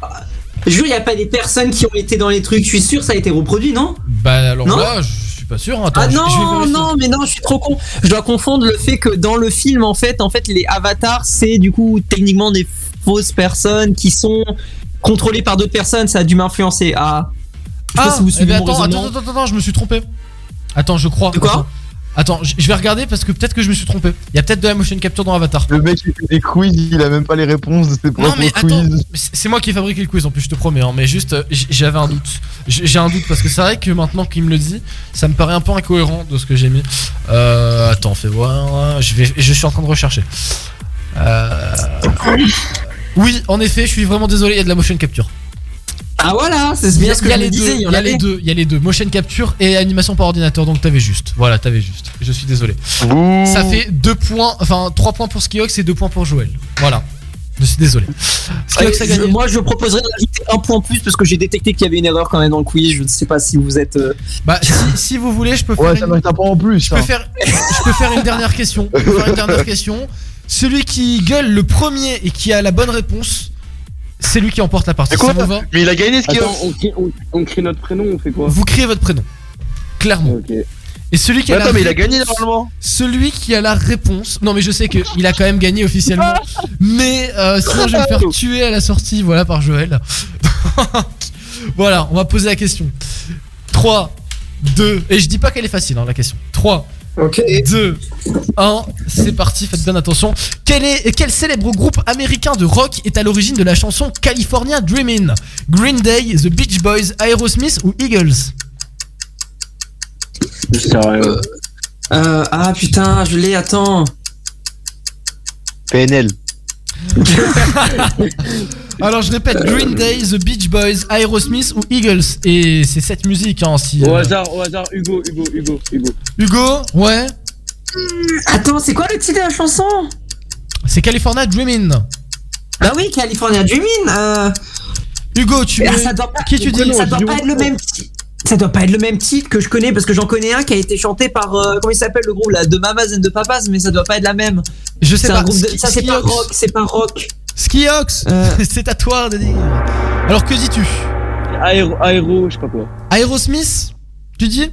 jure, y a pas des personnes qui ont été dans les trucs. Je suis sûr, ça a été reproduit, non? Bah alors Non là, je suis pas sûr. Attends, Ah je- je vais non, non, mais non, je suis trop con. Je dois confondre le fait que dans le film, en fait, en fait, les avatars, c'est du coup techniquement des fausses personnes qui sont contrôlées par d'autres personnes. Ça a dû m'influencer. Ah. Je sais pas Ah, si vous eh suivez ben mon attends, attends, attends, attends, je me suis trompé. Attends, je crois. De quoi Attends. Je vais regarder parce que peut-être que je me suis trompé. Il y a peut-être de la motion capture dans Avatar. Le mec il fait des quiz, il a même pas les réponses de ses Non propres mais attends, quiz. mais c'est c'est moi qui ai fabriqué le quiz en plus, je te promets. hein, mais juste, euh, j'avais un doute. J'ai un doute parce que c'est vrai que maintenant qu'il me le dit, ça me paraît un peu incohérent de ce que j'ai mis. Euh, attends, fais voir. Je vais, je suis en train de rechercher. Euh, Oui, en effet, je suis vraiment désolé. Il y a de la motion capture. Ah voilà, c'est bien ce que Il y a je me les deux, disais. Il y en a les deux. Il y a les deux. Motion capture et animation par ordinateur. Donc t'avais juste. Voilà, t'avais juste. Je suis désolé. Ça fait deux points, enfin trois points pour Skiox et deux points pour Joël. Voilà. Je suis désolé. Skiox a Euh, gagné. je- moi, je proposerais d'ajouter un point plus parce que j'ai détecté qu'il y avait une erreur quand même dans le quiz. Je ne sais pas si vous êtes. euh, Bah, si, si vous voulez, je peux faire. Ouais, ça un point en plus. Je peux faire, je peux faire une dernière question. Je peux faire une dernière question. Celui qui gueule le premier et qui a la bonne réponse, c'est lui qui emporte la partie. Ça vous va Mais il a gagné ce qu'il on crie, on, on crie notre prénom, on fait quoi Vous criez votre prénom, clairement. Ok. Et celui qui a Attends, la mais il a réponse- gagné normalement. Celui qui a la réponse. Non, mais je sais qu'il a quand même gagné officiellement. mais euh, sinon, je vais me faire tuer à la sortie, voilà, par Joël. voilà, on va poser la question. 3, 2, et je dis pas qu'elle est facile, hein, la question. 3, 2, 1, c'est parti, faites bien attention. Quel, est, quel célèbre groupe américain de rock est à l'origine de la chanson California Dreamin' Green Day, The Beach Boys, Aerosmith ou Eagles? Rien. euh, ah putain, je l'ai. Attends. PNL. Alors je répète, Green Day, The Beach Boys, Aerosmith ou Eagles Et c'est cette musique hein, si... Au euh, hasard, au hasard, Hugo, Hugo, Hugo, Hugo. Hugo, ouais Attends, c'est quoi le titre de la chanson? C'est California Dreamin' Bah oui, California Dreamin'. Euh... Hugo, tu Ah, ça doit pas, Qui tu dis? Ça doit pas être le même titre. Ça doit pas être le même titre que je connais parce que j'en connais un qui a été chanté par euh, comment il s'appelle le groupe là de Mamas and de Papas mais ça doit pas être la même. Je sais pas, un groupe de- Ski- ça c'est pas rock, c'est pas rock. Skiox Euh. C'est à toi de dire Alors que dis-tu? Aéro, aéro, je sais pas quoi. Aerosmith Tu dis?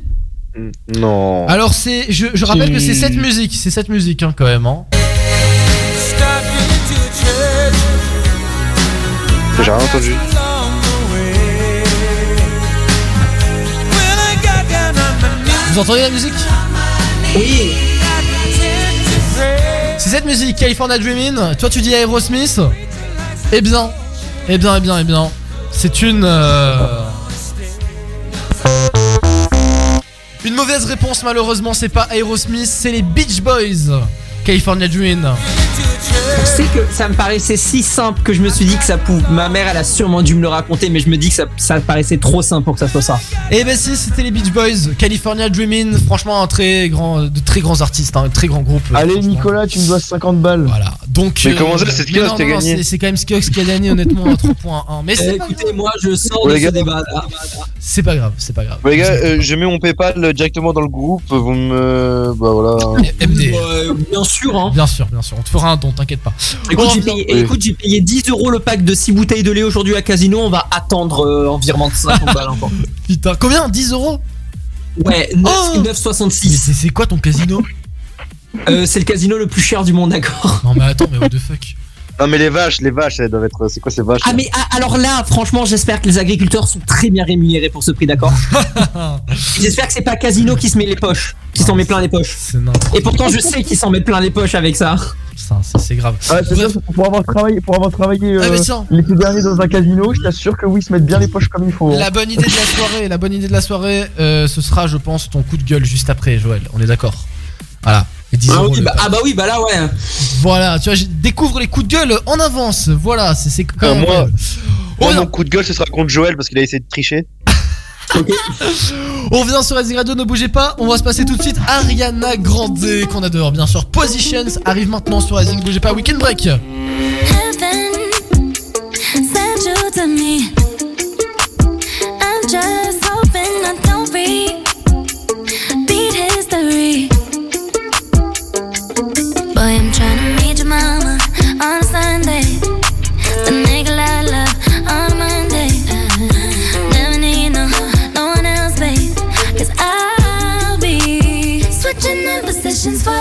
Non. Alors c'est... Je, je rappelle que c'est cette musique, c'est cette musique hein, quand même hein. J'ai rien entendu. Vous entendez la musique Oui. C'est cette musique, California Dreamin'. Toi, tu dis Aerosmith. Eh bien, eh bien, eh bien, eh bien. C'est une. euh, Une mauvaise réponse, malheureusement. C'est pas Aerosmith, c'est les Beach Boys. California Dreamin'. Tu sais que ça me paraissait si simple que je me suis dit que ça pouvait. Ma mère elle a sûrement dû me le raconter mais je me dis que ça, ça paraissait trop simple pour que ça soit ça. Eh ben si, c'était les Beach Boys. California Dreamin'. Franchement, un très grand, de très grands artistes, hein, un très grand groupe. Allez, franchement. Nicolas, tu me dois 50 balles. Voilà. Donc. Mais comment ça, c'est Skiox qui a gagné c'est- quand même Skiox qui a gagné, honnêtement, à 3 points 1. Mais Eh, écoutez, moi je sors Ouais, de ce débat c'est pas grave, c'est pas grave. Les gars, euh, je mets mon PayPal directement dans le groupe. Vous me. Bah voilà. MD. Euh, bien sûr hein. Bien sûr, bien sûr. On te fera un don, t'inquiète pas. Écoute, j'ai payé, Oui. écoute, j'ai payé 10 euros le pack de 6 bouteilles de lait aujourd'hui à Casino. On va attendre euh, en virement de 50 balles encore. Putain, combien? 10 euros? Ouais, 9, Oh Mais 9,66. c'est c'est quoi ton casino? Euh, c'est le casino le plus cher du monde, d'accord Non, mais attends, mais what the fuck Non, mais les vaches, les vaches, elles doivent être. C'est quoi ces vaches Ah, mais ah, alors là, franchement, j'espère que les agriculteurs sont très bien rémunérés pour ce prix, d'accord J'espère que c'est pas Casino qui se met les poches, qui s'en met plein les poches. Et pourtant, je sais qu'ils s'en mettent plein les poches avec ça. Putain, c'est- grave. Ouais, Bref. pour avoir travaillé, pour avoir travaillé Ah, euh, tiens. l'été dernier dans un casino, je t'assure que oui, ils se mettent bien les poches comme il faut. hein. La bonne idée de la soirée, la bonne idée de la soirée, euh, ce sera, je pense, ton coup de gueule juste après, Joël. On est d'accord Voilà. Et 10 Ah euros oui, bah, ah bah oui, bah là, ouais. Voilà, tu vois, je découvre les coups de gueule en avance. Voilà, c'est c'est quand Euh, même. moi- incroyable. Moi, mon coup de gueule, ce sera contre Joël parce qu'il a essayé de tricher. On revient sur Rising Radio, ne bougez pas. On va se passer tout de suite Ariana Grande qu'on adore, bien sûr. Positions arrive maintenant sur Rising, bougez pas. Weekend break. Heaven sent you to me. for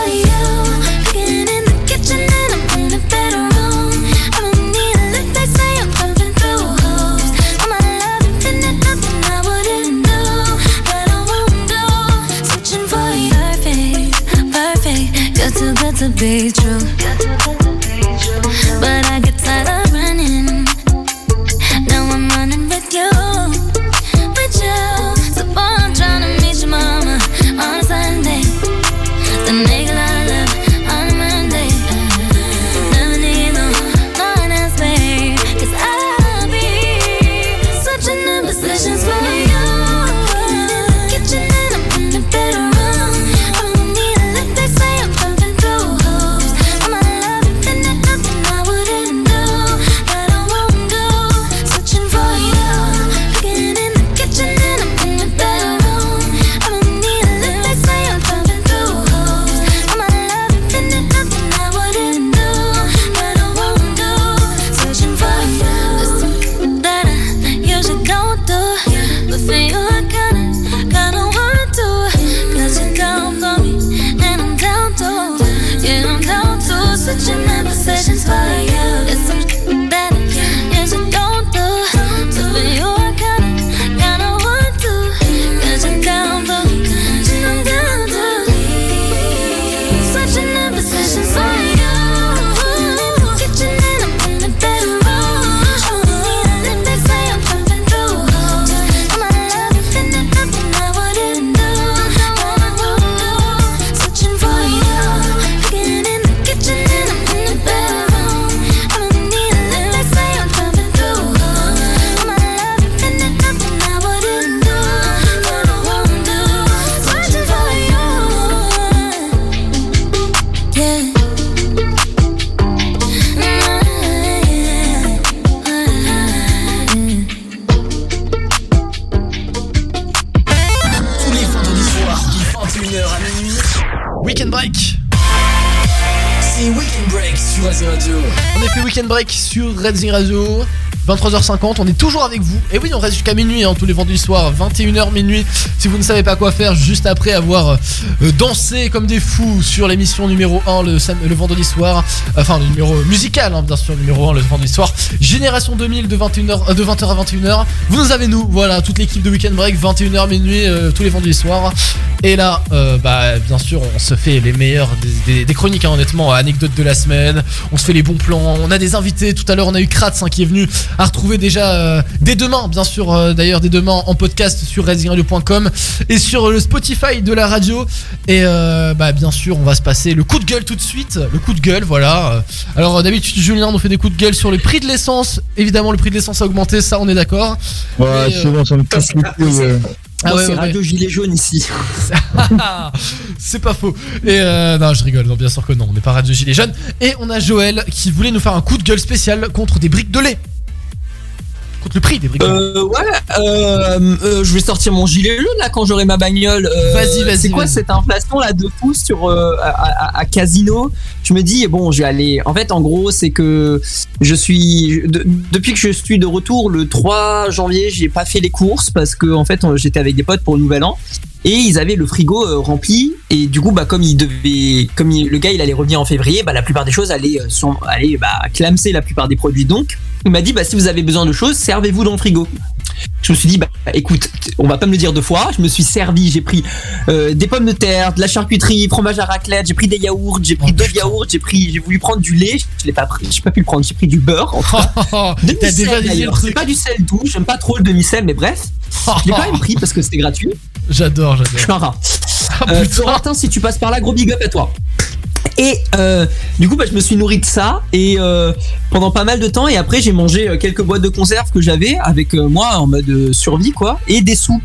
Radio. 23h50, on est toujours avec vous. Et oui, on reste jusqu'à minuit, hein, tous les vendredis soirs, 21h minuit. Si vous ne savez pas quoi faire, juste après avoir euh, dansé comme des fous sur l'émission numéro 1 le, sam- le vendredi soir, enfin le numéro musical, hein, bien sûr, numéro 1 le vendredi soir, Génération 2000 de, 21h, euh, de 20h à 21h. Vous nous avez nous, voilà, toute l'équipe de Weekend Break, 21h minuit, euh, tous les vendredis soirs. Et là, euh, bah, bien sûr, on se fait les meilleurs des, des- des chroniques, hein, honnêtement, anecdotes de la semaine. On se fait les bons plans. On a des invités. Tout à l'heure, on a eu Kratz hein, qui est venu à retrouver déjà euh, dès demain, bien sûr, euh, d'ailleurs, dès demain en podcast sur RedZingRadio.com et sur le Spotify de la radio. Et euh, bah, bien sûr, on va se passer le coup de gueule tout de suite. Le coup de gueule, voilà. Alors, euh, d'habitude, Julien nous fait des coups de gueule sur le prix de l'essence. Évidemment, le prix de l'essence a augmenté, ça, on est d'accord. Ouais, Mais, c'est euh, bon, ça me casse les couilles. Ah ouais, c'est ouais, Radio Gilet Jaune ici. c'est pas faux. Et euh, non, je rigole. Non, bien sûr que non. On n'est pas Radio Gilet Jaune. Et on a Joël qui voulait nous faire un coup de gueule spécial contre des briques de lait. Le prix des lait. Euh, ouais, euh, euh, je vais sortir mon gilet jaune là quand j'aurai ma bagnole. Vas-y, vas-y, C'est quoi vas-y. cette inflation là de fou sur à, à- à Casino? Je me dis bon, je vais aller. En fait, en gros, c'est que je suis de- depuis que je suis de retour le 3 janvier, j'ai pas fait les courses parce que en fait, j'étais avec des potes pour le nouvel an. Et ils avaient le frigo rempli et du coup bah comme il devait comme il- le gars il allait revenir en février bah la plupart des choses allaient sont allaient bah clamser la plupart des produits donc il m'a dit bah si vous avez besoin de choses servez-vous dans le frigo je me suis dit bah écoute on va pas me le dire deux fois je me suis servi j'ai pris euh, des pommes de terre de la charcuterie fromage à raclette j'ai pris des yaourts j'ai pris deux yaourts j'ai pris j'ai voulu prendre du lait je l'ai pas pris j'ai pas pu le prendre j'ai pris du beurre en tout cas. T'as Demi-sel, dévalisé le d'ailleurs. c'est pas du sel doux j'aime pas trop le demi-sel mais bref je l'ai quand même pris parce que c'était gratuit J'adore, je suis un j'adore. rat. Euh, Florentin, si tu passes par là, gros big up à toi. Et euh, du coup, bah, je me suis nourri de ça et euh, pendant pas mal de temps. Et après, j'ai mangé euh, quelques boîtes de conserve que j'avais avec moi en mode survie, quoi, et des soupes.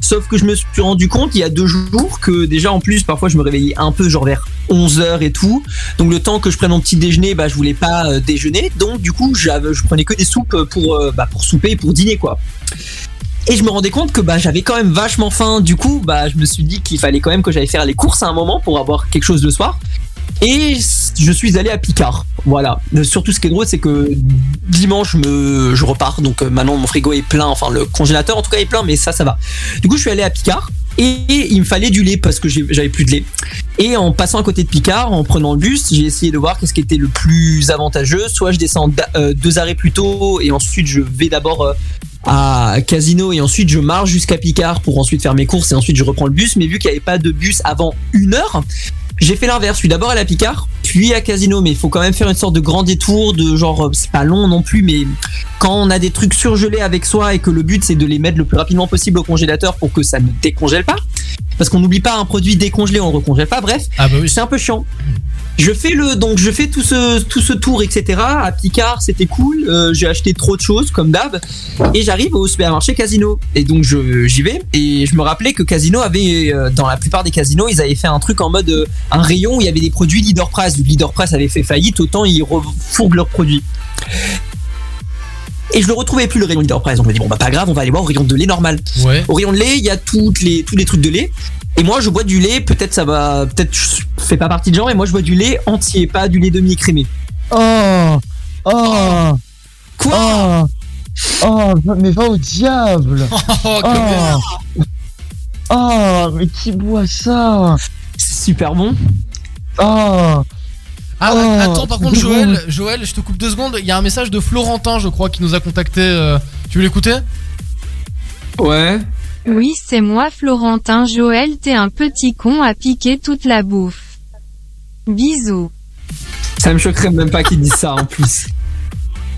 Sauf que je me suis rendu compte il y a deux jours que déjà en plus parfois je me réveillais un peu genre vers 11h et tout. Donc le temps que je prenne mon petit déjeuner, bah je voulais pas déjeuner. Donc du coup je prenais que des soupes pour bah, pour souper et pour dîner quoi. Et je me rendais compte que bah, j'avais quand même vachement faim. Du coup, bah, je me suis dit qu'il fallait quand même que j'aille faire les courses à un moment pour avoir quelque chose le soir. Et je suis allé à Picard. Voilà. Euh, Surtout, ce qui est drôle, c'est que dimanche, je, repars. Donc euh, maintenant, mon frigo est plein. Enfin, le congélateur, en tout cas, est plein, mais ça, ça va. Du coup, je suis allé à Picard. Et il me fallait du lait parce que j'avais plus de lait. Et en passant à côté de Picard, en prenant le bus, j'ai essayé de voir qu'est-ce qui était le plus avantageux. Soit je descends euh, deux arrêts plus tôt et ensuite je vais d'abord à Casino et ensuite je marche jusqu'à Picard pour ensuite faire mes courses et ensuite je reprends le bus. Mais vu qu'il n'y avait pas de bus avant une heure, j'ai fait l'inverse. Je suis d'abord à la Picard, puis à Casino, mais il faut quand même faire une sorte de grand détour de genre, euh, c'est pas long non plus, mais quand on a des trucs surgelés avec soi et que le but c'est de les mettre le plus rapidement possible au congélateur pour que ça ne décongèle pas, parce qu'on n'oublie pas un produit décongelé, on le recongèle pas. Bref, Ah bah c'est un peu chiant. Je fais le donc je fais tout ce tout ce tour etc. À Picard c'était cool. Euh, j'ai acheté trop de choses comme d'hab et j'arrive au supermarché Casino et donc je j'y vais et je me rappelais que Casino avait euh, dans la plupart des casinos ils avaient fait un truc en mode euh, un rayon où il y avait des produits Leader que Leader Press avait fait faillite autant ils refourguent leurs produits. Et je le retrouvais plus le rayon Leader Press donc je me dis bon bah pas grave on va aller voir au rayon de lait normal. Ouais. Au rayon de lait, il y a toutes les, tous les trucs de lait. Et moi, je bois du lait, peut-être ça va, peut-être je fais pas partie de genre, mais moi je bois du lait entier, pas du lait demi-écrémé. Oh Oh Quoi? Oh, va- mais va au diable Oh, Oh, Oh, mais qui boit ça? C'est super bon. Oh Ah, Oh, attends, par contre, Joël. Joël, je te coupe deux secondes. Il y a un message de Florentin, je crois, qui nous a contacté. euh, Tu veux l'écouter? Ouais. Oui, c'est moi Florentin Joël, t'es un petit con à piquer toute la bouffe. Bisous. Ça me choquerait même pas qu'ils disent ça en plus.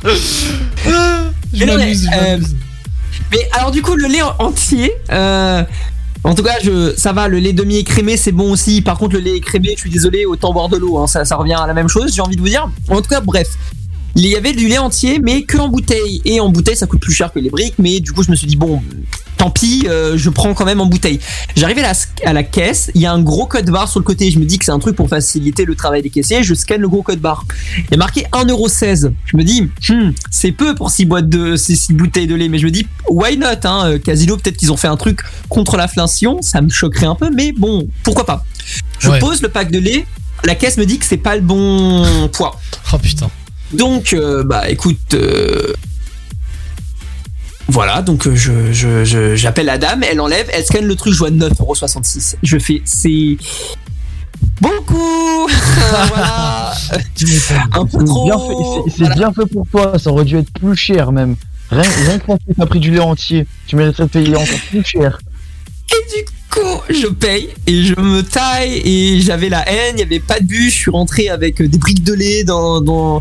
Je Mais non, mais, m'amuse, euh. Mais alors du coup le lait entier, euh, en tout cas je, ça va, le lait demi-écrémé c'est bon aussi. Par contre le lait écrémé, je suis désolé, autant boire de l'eau, hein, ça, ça revient à la même chose, j'ai envie de vous dire. En tout cas bref, il y avait du lait entier mais que en bouteille. Et en bouteille ça coûte plus cher que les briques, mais du coup je me suis dit bon, tant pis, euh, je prends quand même en bouteille. J'arrive à la, à la caisse, il y a un gros code barre sur le côté, je me dis que c'est un truc pour faciliter le travail des caissiers, je scanne le gros code barre. Il y a marqué 1,16€. Je me dis, hmm, c'est peu pour 6 boîtes de 6 bouteilles de lait, mais je me dis, why not hein, euh, Casino, peut-être qu'ils ont fait un truc contre l'inflation, ça me choquerait un peu, mais bon, pourquoi pas. Je Ouais. pose le pack de lait, la caisse me dit que c'est pas le bon poids. Oh putain. Donc, euh, bah écoute, euh, voilà, donc euh, je, je, je- j'appelle la dame, elle enlève, elle scanne le truc, je vois 9,66€. Je fais, c'est beaucoup Voilà Un peu C'est trop bien fait, c'est- c'est bien fait pour toi, ça aurait dû être plus cher même. Rien, rien que parce que t'as pris du lait entier, tu mériterais de payer encore plus cher. Et du coup, je paye et je me taille et j'avais la haine, il n'y avait pas de bûche, je suis rentré avec des briques de lait dans, dans,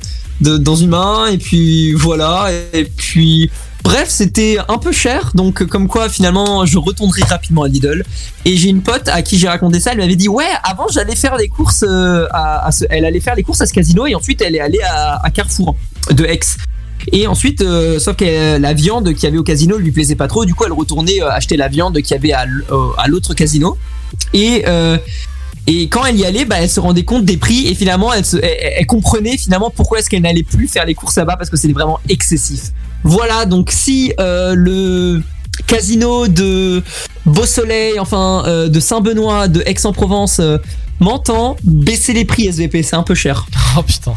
une main et puis voilà. Et puis, bref, c'était un peu cher donc comme quoi finalement je retournerai rapidement à Lidl. Et j'ai une pote à qui j'ai raconté ça, elle m'avait dit Ouais, avant j'allais faire les courses euh, à, ce, elle allait faire les courses à ce casino et ensuite elle est allée à Carrefour de Aix. Et ensuite, euh, sauf que la viande qu'il y avait au casino lui plaisait pas trop, du coup elle retournait euh, acheter la viande qu'il y avait à, euh, l'autre casino. Et quand elle y allait, bah, elle se rendait compte des prix et finalement elle, comprenait finalement pourquoi est-ce qu'elle n'allait plus faire les courses là-bas parce que c'était vraiment excessif. Voilà, donc si le casino de Beau Soleil, enfin de Saint-Benoît, de Aix-en-Provence euh, m'entend, baisser les prix SVP, c'est un peu cher. Oh putain.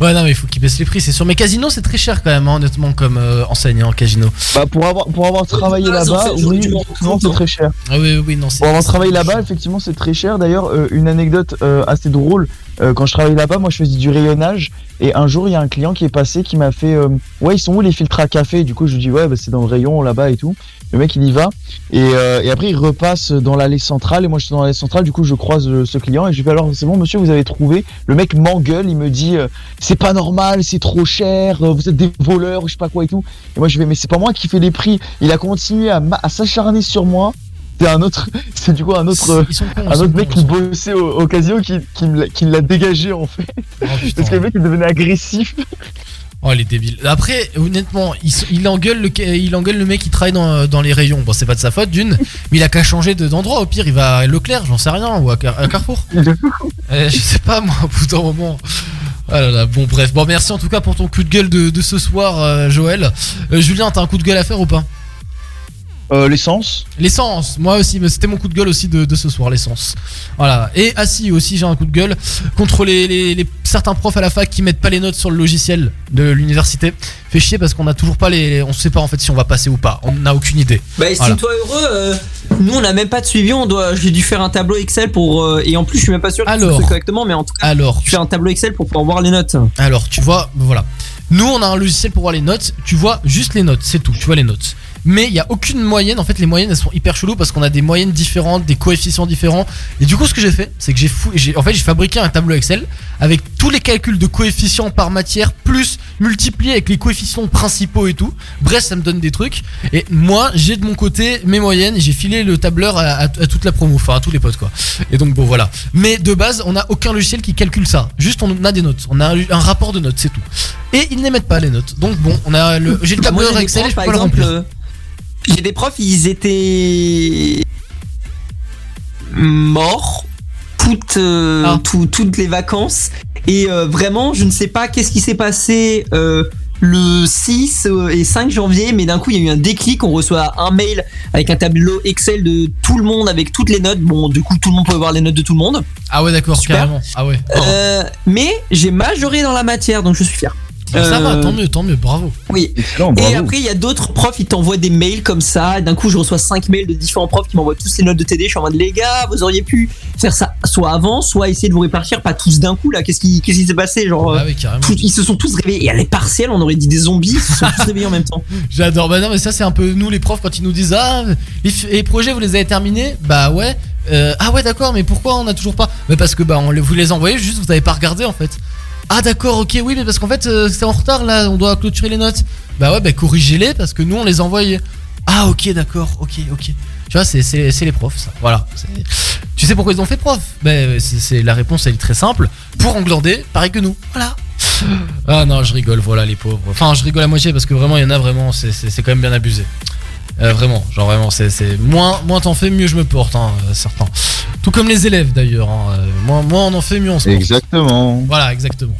Ouais, non, mais il faut qu'ils baissent les prix, c'est sûr. Mais Casino, c'est très cher quand même, hein, honnêtement, comme euh, enseigne en Casino. Bah pour avoir pour avoir travaillé Ah, là-bas, oui, effectivement rendre c'est très cher. Ah oui, oui, oui, non, c'est. Pour avoir travaillé là-bas, effectivement c'est très cher. D'ailleurs, euh, une anecdote euh, assez drôle, euh, quand je travaillais là-bas, moi je faisais du rayonnage et un jour il y a un client qui est passé qui m'a fait euh, ouais ils sont où les filtres à café? Du coup je lui dis ouais bah, c'est dans le rayon là-bas et tout. Le mec il y va et, euh, et après il repasse dans l'allée centrale et moi je suis dans l'allée centrale. Du coup je croise euh, ce client et je lui fais alors c'est bon monsieur vous avez trouvé? Le mec m'engueule, il me dit euh, c'est pas normal, c'est trop cher, vous êtes des voleurs, je sais pas quoi et tout. Et moi je vais mais c'est pas moi qui fais les prix. Il a continué à, s'acharner sur moi. C'est un autre, c'est du coup un autre, un autre mec qui bossait au, au casino qui, qui me l'a- dégagé en fait. Oh, putain. Parce que le mec il devenait agressif. Oh, les débiles. Après, honnêtement, il, engueule le, il engueule le mec qui travaille dans, dans les rayons. Bon, c'est pas de sa faute, d'une, mais il a qu'à changer de- d'endroit. Au pire, il va à Leclerc, j'en sais rien, ou à, Car- à Carrefour. Euh, je sais pas, moi, au bout d'un moment. Ah là là, bon, bref. Bon, merci en tout cas pour ton coup de gueule de, de ce soir, euh, Joël. Euh, Julien, t'as un coup de gueule à faire ou pas? Euh, L'essence L'essence, moi aussi, mais c'était mon coup de gueule aussi de, de ce soir, l'essence. Voilà. Et assis aussi, j'ai un coup de gueule contre les, les- les- certains profs à la fac qui mettent pas les notes sur le logiciel de l'université. Fait chier parce qu'on a toujours pas les. On sait pas en fait si on va passer ou pas. On n'a aucune idée. Bah Voilà. estime-toi heureux, euh, nous on n'a même pas de suivi, on doit, j'ai dû faire un tableau Excel pour, euh, et en plus je suis même pas sûr que Alors. correctement, mais en tout cas, Alors, je fais un tableau Excel pour pouvoir voir les notes. Alors, tu vois, voilà. Nous, on a un logiciel pour voir les notes. Tu vois juste les notes, c'est tout. Tu vois les notes. Mais il y a aucune moyenne. En fait, les moyennes elles sont hyper cheloues parce qu'on a des moyennes différentes, des coefficients différents. Et du coup, ce que j'ai fait, c'est que j'ai fou, en fait, j'ai fabriqué un tableau Excel avec tous les calculs de coefficients par matière plus multiplié avec les coefficients principaux et tout. Bref, ça me donne des trucs. Et moi, j'ai de mon côté mes moyennes. et J'ai filé le tableur à, à- à toute la promo, enfin à tous les potes quoi. Et donc bon voilà. Mais de base, on n'a aucun logiciel qui calcule ça. Juste, on a des notes. On a un, un rapport de notes, c'est tout. Et ils n'émettent pas les notes. Donc bon, on a le, j'ai le tableur Excel. je peux pas le remplir. euh, j'ai des profs, ils étaient morts toutes, euh, Ah. tout- toutes les vacances. Et euh, vraiment, je ne sais pas qu'est-ce qui s'est passé euh, le 6 euh, et 5 janvier, mais d'un coup, il y a eu un déclic. On reçoit un mail avec un tableau Excel de tout le monde avec toutes les notes. Bon, du coup, tout le monde peut voir les notes de tout le monde. Ah ouais, d'accord, Super. carrément. Ah ouais. Mais j'ai majoré dans la matière, donc je suis fier. Ça va, Euh, tant mieux, tant mieux, bravo. Oui. Excellent, Et après, il y a d'autres profs, ils t'envoient des mails comme ça. Et D'un coup, je reçois 5 mails de différents profs qui m'envoient tous les notes de TD. Je suis en mode, les gars, vous auriez pu faire ça soit avant, soit essayer de vous répartir, pas tous d'un coup là. Qu'est-ce qui qu'est-ce qui s'est passé Genre, Ah euh, oui, ils se sont tous réveillés. Et à les partiels, on aurait dit des zombies, ils se sont tous réveillés en même temps. J'adore. Bah non, mais ça, c'est un peu nous les profs quand ils nous disent Ah, les, les projets, vous les avez terminés? Bah ouais. Euh, ah ouais, d'accord, mais pourquoi on a toujours pas? Bah parce que bah on les- vous les envoyez, juste vous avez pas regardé en fait. Ah d'accord, ok, oui, mais parce qu'en fait euh, c'est en retard là, on doit clôturer les notes. Bah ouais, bah corrigez-les parce que nous on les envoie. Ah ok, d'accord, ok, ok. Tu vois, c'est, les profs, ça. Voilà. Tu sais pourquoi ils ont fait prof? Bah c'est, la réponse elle est très simple. Pour englander, pareil que nous. Voilà. Ah non, je rigole, voilà les pauvres. Enfin, je rigole à moitié parce que vraiment, il y en a vraiment, c'est quand même bien abusé. Euh, vraiment, genre vraiment, c'est, c'est moins, moins t'en fais, mieux je me porte, hein, euh, certains. Tout comme les élèves d'ailleurs. hein, euh, moins, moins on en fait, mieux on se porte. Exactement. Voilà, exactement.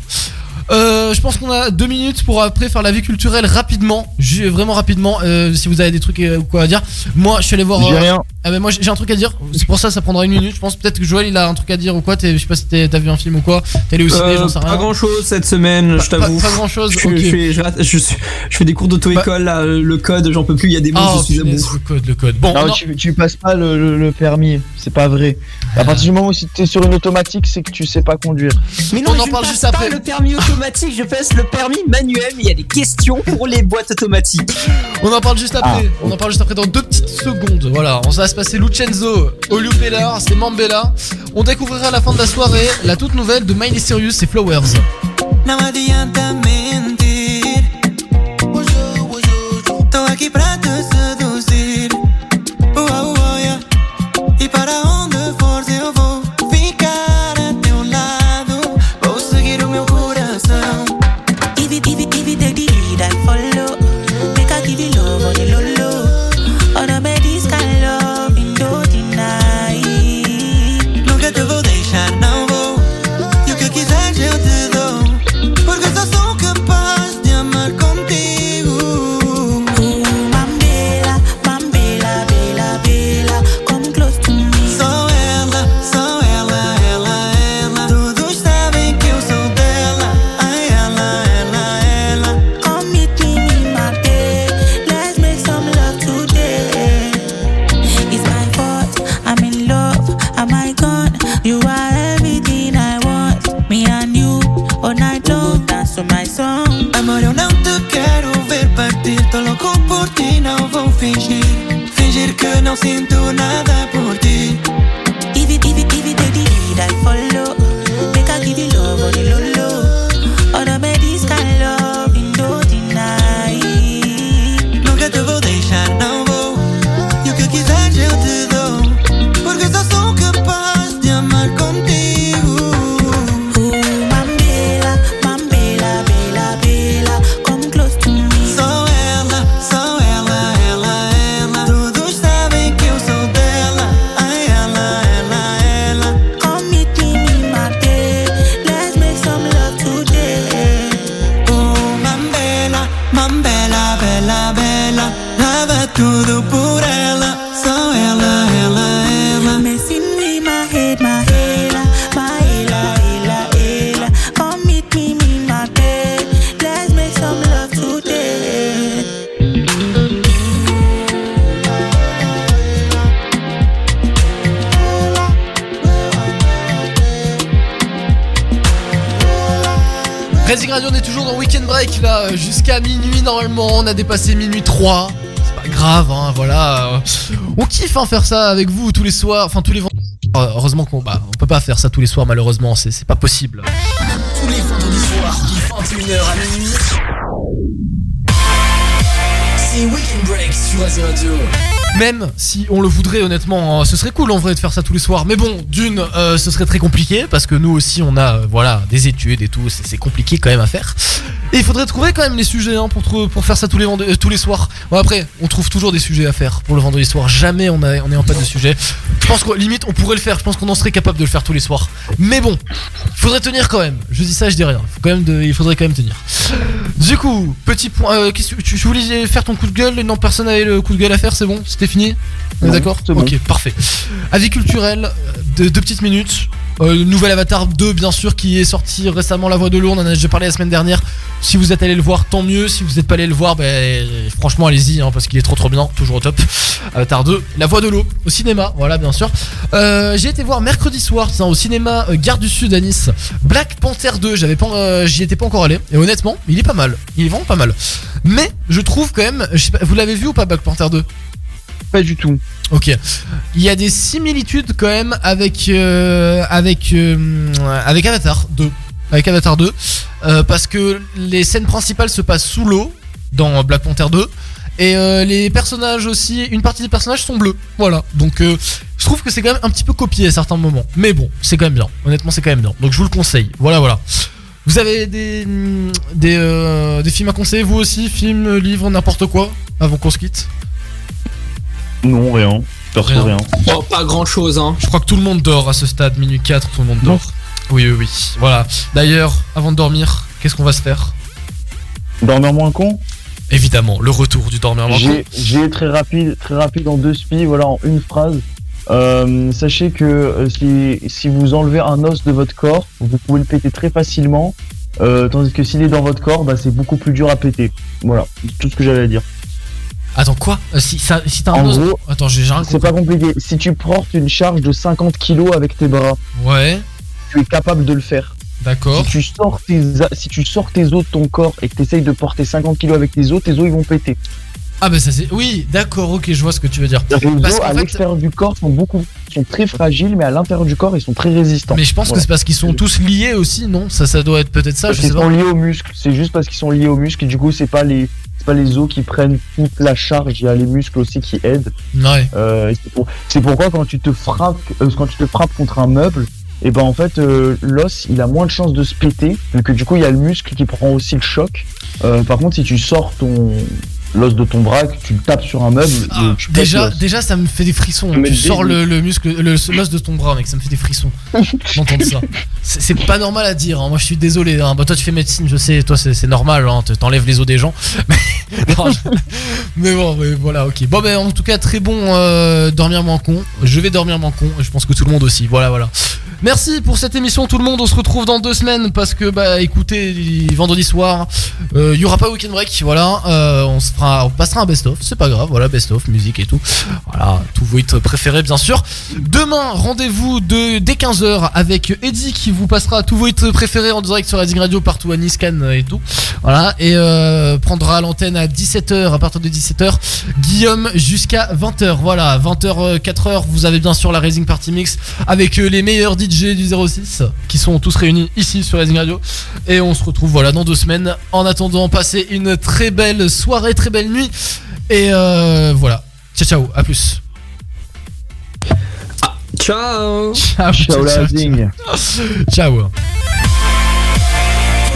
Euh, je pense qu'on a deux minutes pour après faire la vie culturelle rapidement, vraiment rapidement. euh, si vous avez des trucs euh, ou quoi à dire, moi je suis allé voir. J'ai rien. Ah ben moi j'ai un truc à dire. C'est pour ça ça prendra une minute. Je pense peut-être que Joël il a un truc à dire ou quoi. Je sais pas si t'as vu un film ou quoi. T'es allé au ciné, Euh, j'en sais rien. pas grand chose cette semaine, je t'avoue. pas- pas grand-chose, Je, fais- je rate- je suis- je fais des cours d'auto-école, là, le code, j'en peux plus, il y a des mots, Oh, je suis à bout. le code, le code. Bon, Non, non. tu, tu passes pas le, le- le permis, c'est pas vrai. À partir du moment où si t'es sur une automatique, c'est que tu sais pas conduire. Mais non, On en je parle juste pas après. le permis automatique, je passe le permis manuel, mais il y a des questions pour les boîtes automatiques. On en parle juste après. Ah, On en parle juste après dans deux petites secondes. Voilà, on va se passer Lucenzo, Olupella, c'est Mambella. On découvrira à la fin de la soirée la toute nouvelle de Miley Cyrus, c'est Flowers. camino sin tu nada. Jusqu'à minuit normalement. On a dépassé minuit 3. C'est pas grave, hein, voilà. On kiffe hein, faire ça avec vous tous les soirs, enfin tous les vendredis. Heureusement qu'on bah, on peut pas faire ça tous les soirs, malheureusement, c'est c'est pas possible. Tous les vendredis soirs, de 21h à minuit. C'est Weekend Break sur Azir Radio. Même si on le voudrait honnêtement, hein, ce serait cool en vrai de faire ça tous les soirs. Mais bon, d'une, euh, ce serait très compliqué parce que nous aussi on a euh, voilà des études et tout, c'est compliqué quand même à faire. Et il faudrait trouver quand même les sujets hein, pour faire ça tous les euh, tous les soirs. Bon après, on trouve toujours des sujets à faire pour le vendredi soir. Jamais on a on est en pas de sujet. Je pense que limite on pourrait le faire. Je pense qu'on en serait capable de le faire tous les soirs. Mais bon, il faudrait tenir quand même. Je dis ça, je dis rien. Faut quand même de- il faudrait quand même tenir. Du coup, petit point. euh, tu, tu voulais faire ton coup de gueule? Non, personne n'avait le coup de gueule à faire. C'est bon, c'était fini? On est d'accord? bon. Ok, parfait. Avis culturel, euh, de- deux petites minutes. Euh, nouvel Avatar 2, bien sûr, qui est sorti récemment. La Voix de l'eau, on en a déjà parlé la semaine dernière. Si vous êtes allé le voir, tant mieux. Si vous n'êtes pas allé le voir, ben, franchement, allez-y, hein, parce qu'il est trop trop bien, toujours au top. Avatar 2, La Voix de l'eau, au cinéma, voilà, bien sûr. Euh, J'ai été voir mercredi soir, au cinéma euh, Gare du Sud à Nice, Black Panther 2. J'avais pas, euh, j'y étais pas encore allé, et honnêtement, il est pas mal. Il est vraiment pas mal. Mais je trouve quand même, vous l'avez vu ou pas Black Panther 2 Pas du tout. Ok. Il y a des similitudes quand même avec euh, avec euh, avec Avatar 2. Avec Avatar 2 euh, parce que les scènes principales se passent sous l'eau dans Black Panther 2 et les personnages aussi, une partie des personnages sont bleus. Voilà. Donc je trouve que c'est quand même un petit peu copié à certains moments. Mais bon, c'est quand même bien. Honnêtement, c'est quand même bien. Donc je vous le conseille. Voilà, voilà. Vous avez des des, des films à conseiller vous aussi, films, livres, n'importe quoi avant qu'on se quitte? Non, rien. Perso, Rien. rien. Oh, pas grand chose, hein. Je crois que tout le monde dort à ce stade, minuit 4, tout le monde dort. Oui, oui, oui. Voilà. D'ailleurs, avant de dormir, qu'est-ce qu'on va se faire? Dormir moins con? Évidemment, le retour du dormir moins con. J'ai très rapide, très rapide en deux spi, voilà, en une phrase. Euh, sachez que euh, si, si vous enlevez un os de votre corps, vous pouvez le péter très facilement. euh, tandis que s'il est dans votre corps, bah, c'est beaucoup plus dur à péter. Voilà, tout ce que j'avais à dire. Attends, quoi Euh, Si, ça- si t'as un En os. gros, Attends, j'ai j'ai rien C'est pas compliqué. Si tu portes une charge de 50 kilos avec tes bras, Ouais, tu es capable de le faire. d'accord. Si tu sors tes, a- si tu sors tes os de ton corps et que tu essayes de porter 50 kilos avec tes os, tes os ils vont péter. Ah, bah ça c'est. Oui, d'accord, ok, je vois ce que tu veux dire. Les Parce os qu'en à fait- l'extérieur du corps sont beaucoup, sont très fragiles, mais à l'intérieur du corps ils sont très résistants. Mais je pense que Voilà. c'est parce qu'ils sont tous liés aussi, non? Ça, ça doit être peut-être ça, Parce je qu'ils sais sont pas. liés aux muscles. C'est juste parce qu'ils sont liés aux muscles et du coup c'est pas les c'est pas les os qui prennent toute la charge. Il y a les muscles aussi qui aident. Ouais. Euh, c'est pour- c'est pourquoi quand tu te frappes euh, quand tu te frappes contre un meuble, et ben en fait euh, l'os il a moins de chances de se péter vu que du coup il y a le muscle qui prend aussi le choc. Par contre si tu sors ton l'os de ton bras, que tu le tapes sur un meuble, tu Ah, Déjà, déjà, ça me fait des frissons. Mais Tu sors le, le muscle, le l'os de ton bras, mec, ça me fait des frissons. D'entendre ça. C'est pas normal à dire. hein. Moi, je suis désolé. hein. Bah, toi, tu fais médecine, je sais. Toi, c'est normal. Hein. te- T'enlèves les os des gens. Mais, non, je- mais bon, mais voilà, ok. Bon, ben, en tout cas, très bon euh, dormir moins con. Je vais dormir moins con. Je pense que tout le monde aussi. Voilà, voilà. Merci pour cette émission, tout le monde. On se retrouve dans deux semaines parce que, bah, écoutez, vendredi soir, euh, il y aura pas weekend break. Voilà, Euh, on se on passera un best-of. C'est pas grave. Voilà, best-of, musique et tout. Voilà, tous vos hits préférés, bien sûr. Demain, rendez-vous de dès 15h avec Eddie qui vous passera tous vos hits préférés en direct sur Rising Radio partout à Nice, Cannes et tout. Voilà, et euh, prendra l'antenne à 17h, à partir de 17h. Guillaume jusqu'à 20h. Voilà, 20h, 4h, vous avez bien sûr la Rising Party Mix avec euh, les meilleurs DJ du 06 qui sont tous réunis ici sur Rising Radio. Et on se retrouve voilà dans deux semaines. En attendant, passez une très belle soirée, très belle nuit. Et euh, voilà. Ciao, ciao, à plus. Ciao. Ciao, Ciao, la zing. Ciao.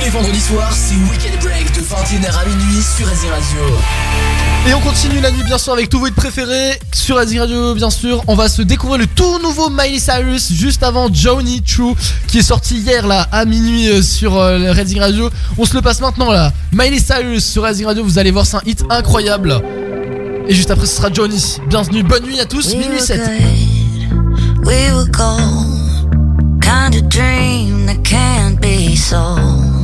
Les vendredis soirs, c'est Weekend Break de 21h à minuit sur Azir Radio. Et on continue la nuit bien sûr avec tous vos hits préférés sur Azir Radio bien sûr. On va se découvrir le tout nouveau Miley Cyrus juste avant Johnny True qui est sorti hier là à minuit euh, sur euh, Redding Radio. On se le passe maintenant là. Miley Cyrus sur Redding Radio, vous allez voir c'est un hit incroyable. Et juste après ce sera Johnny. Bienvenue, bonne nuit à tous, We minuit were 7. good, We were gold, kind of dream that can't be sold.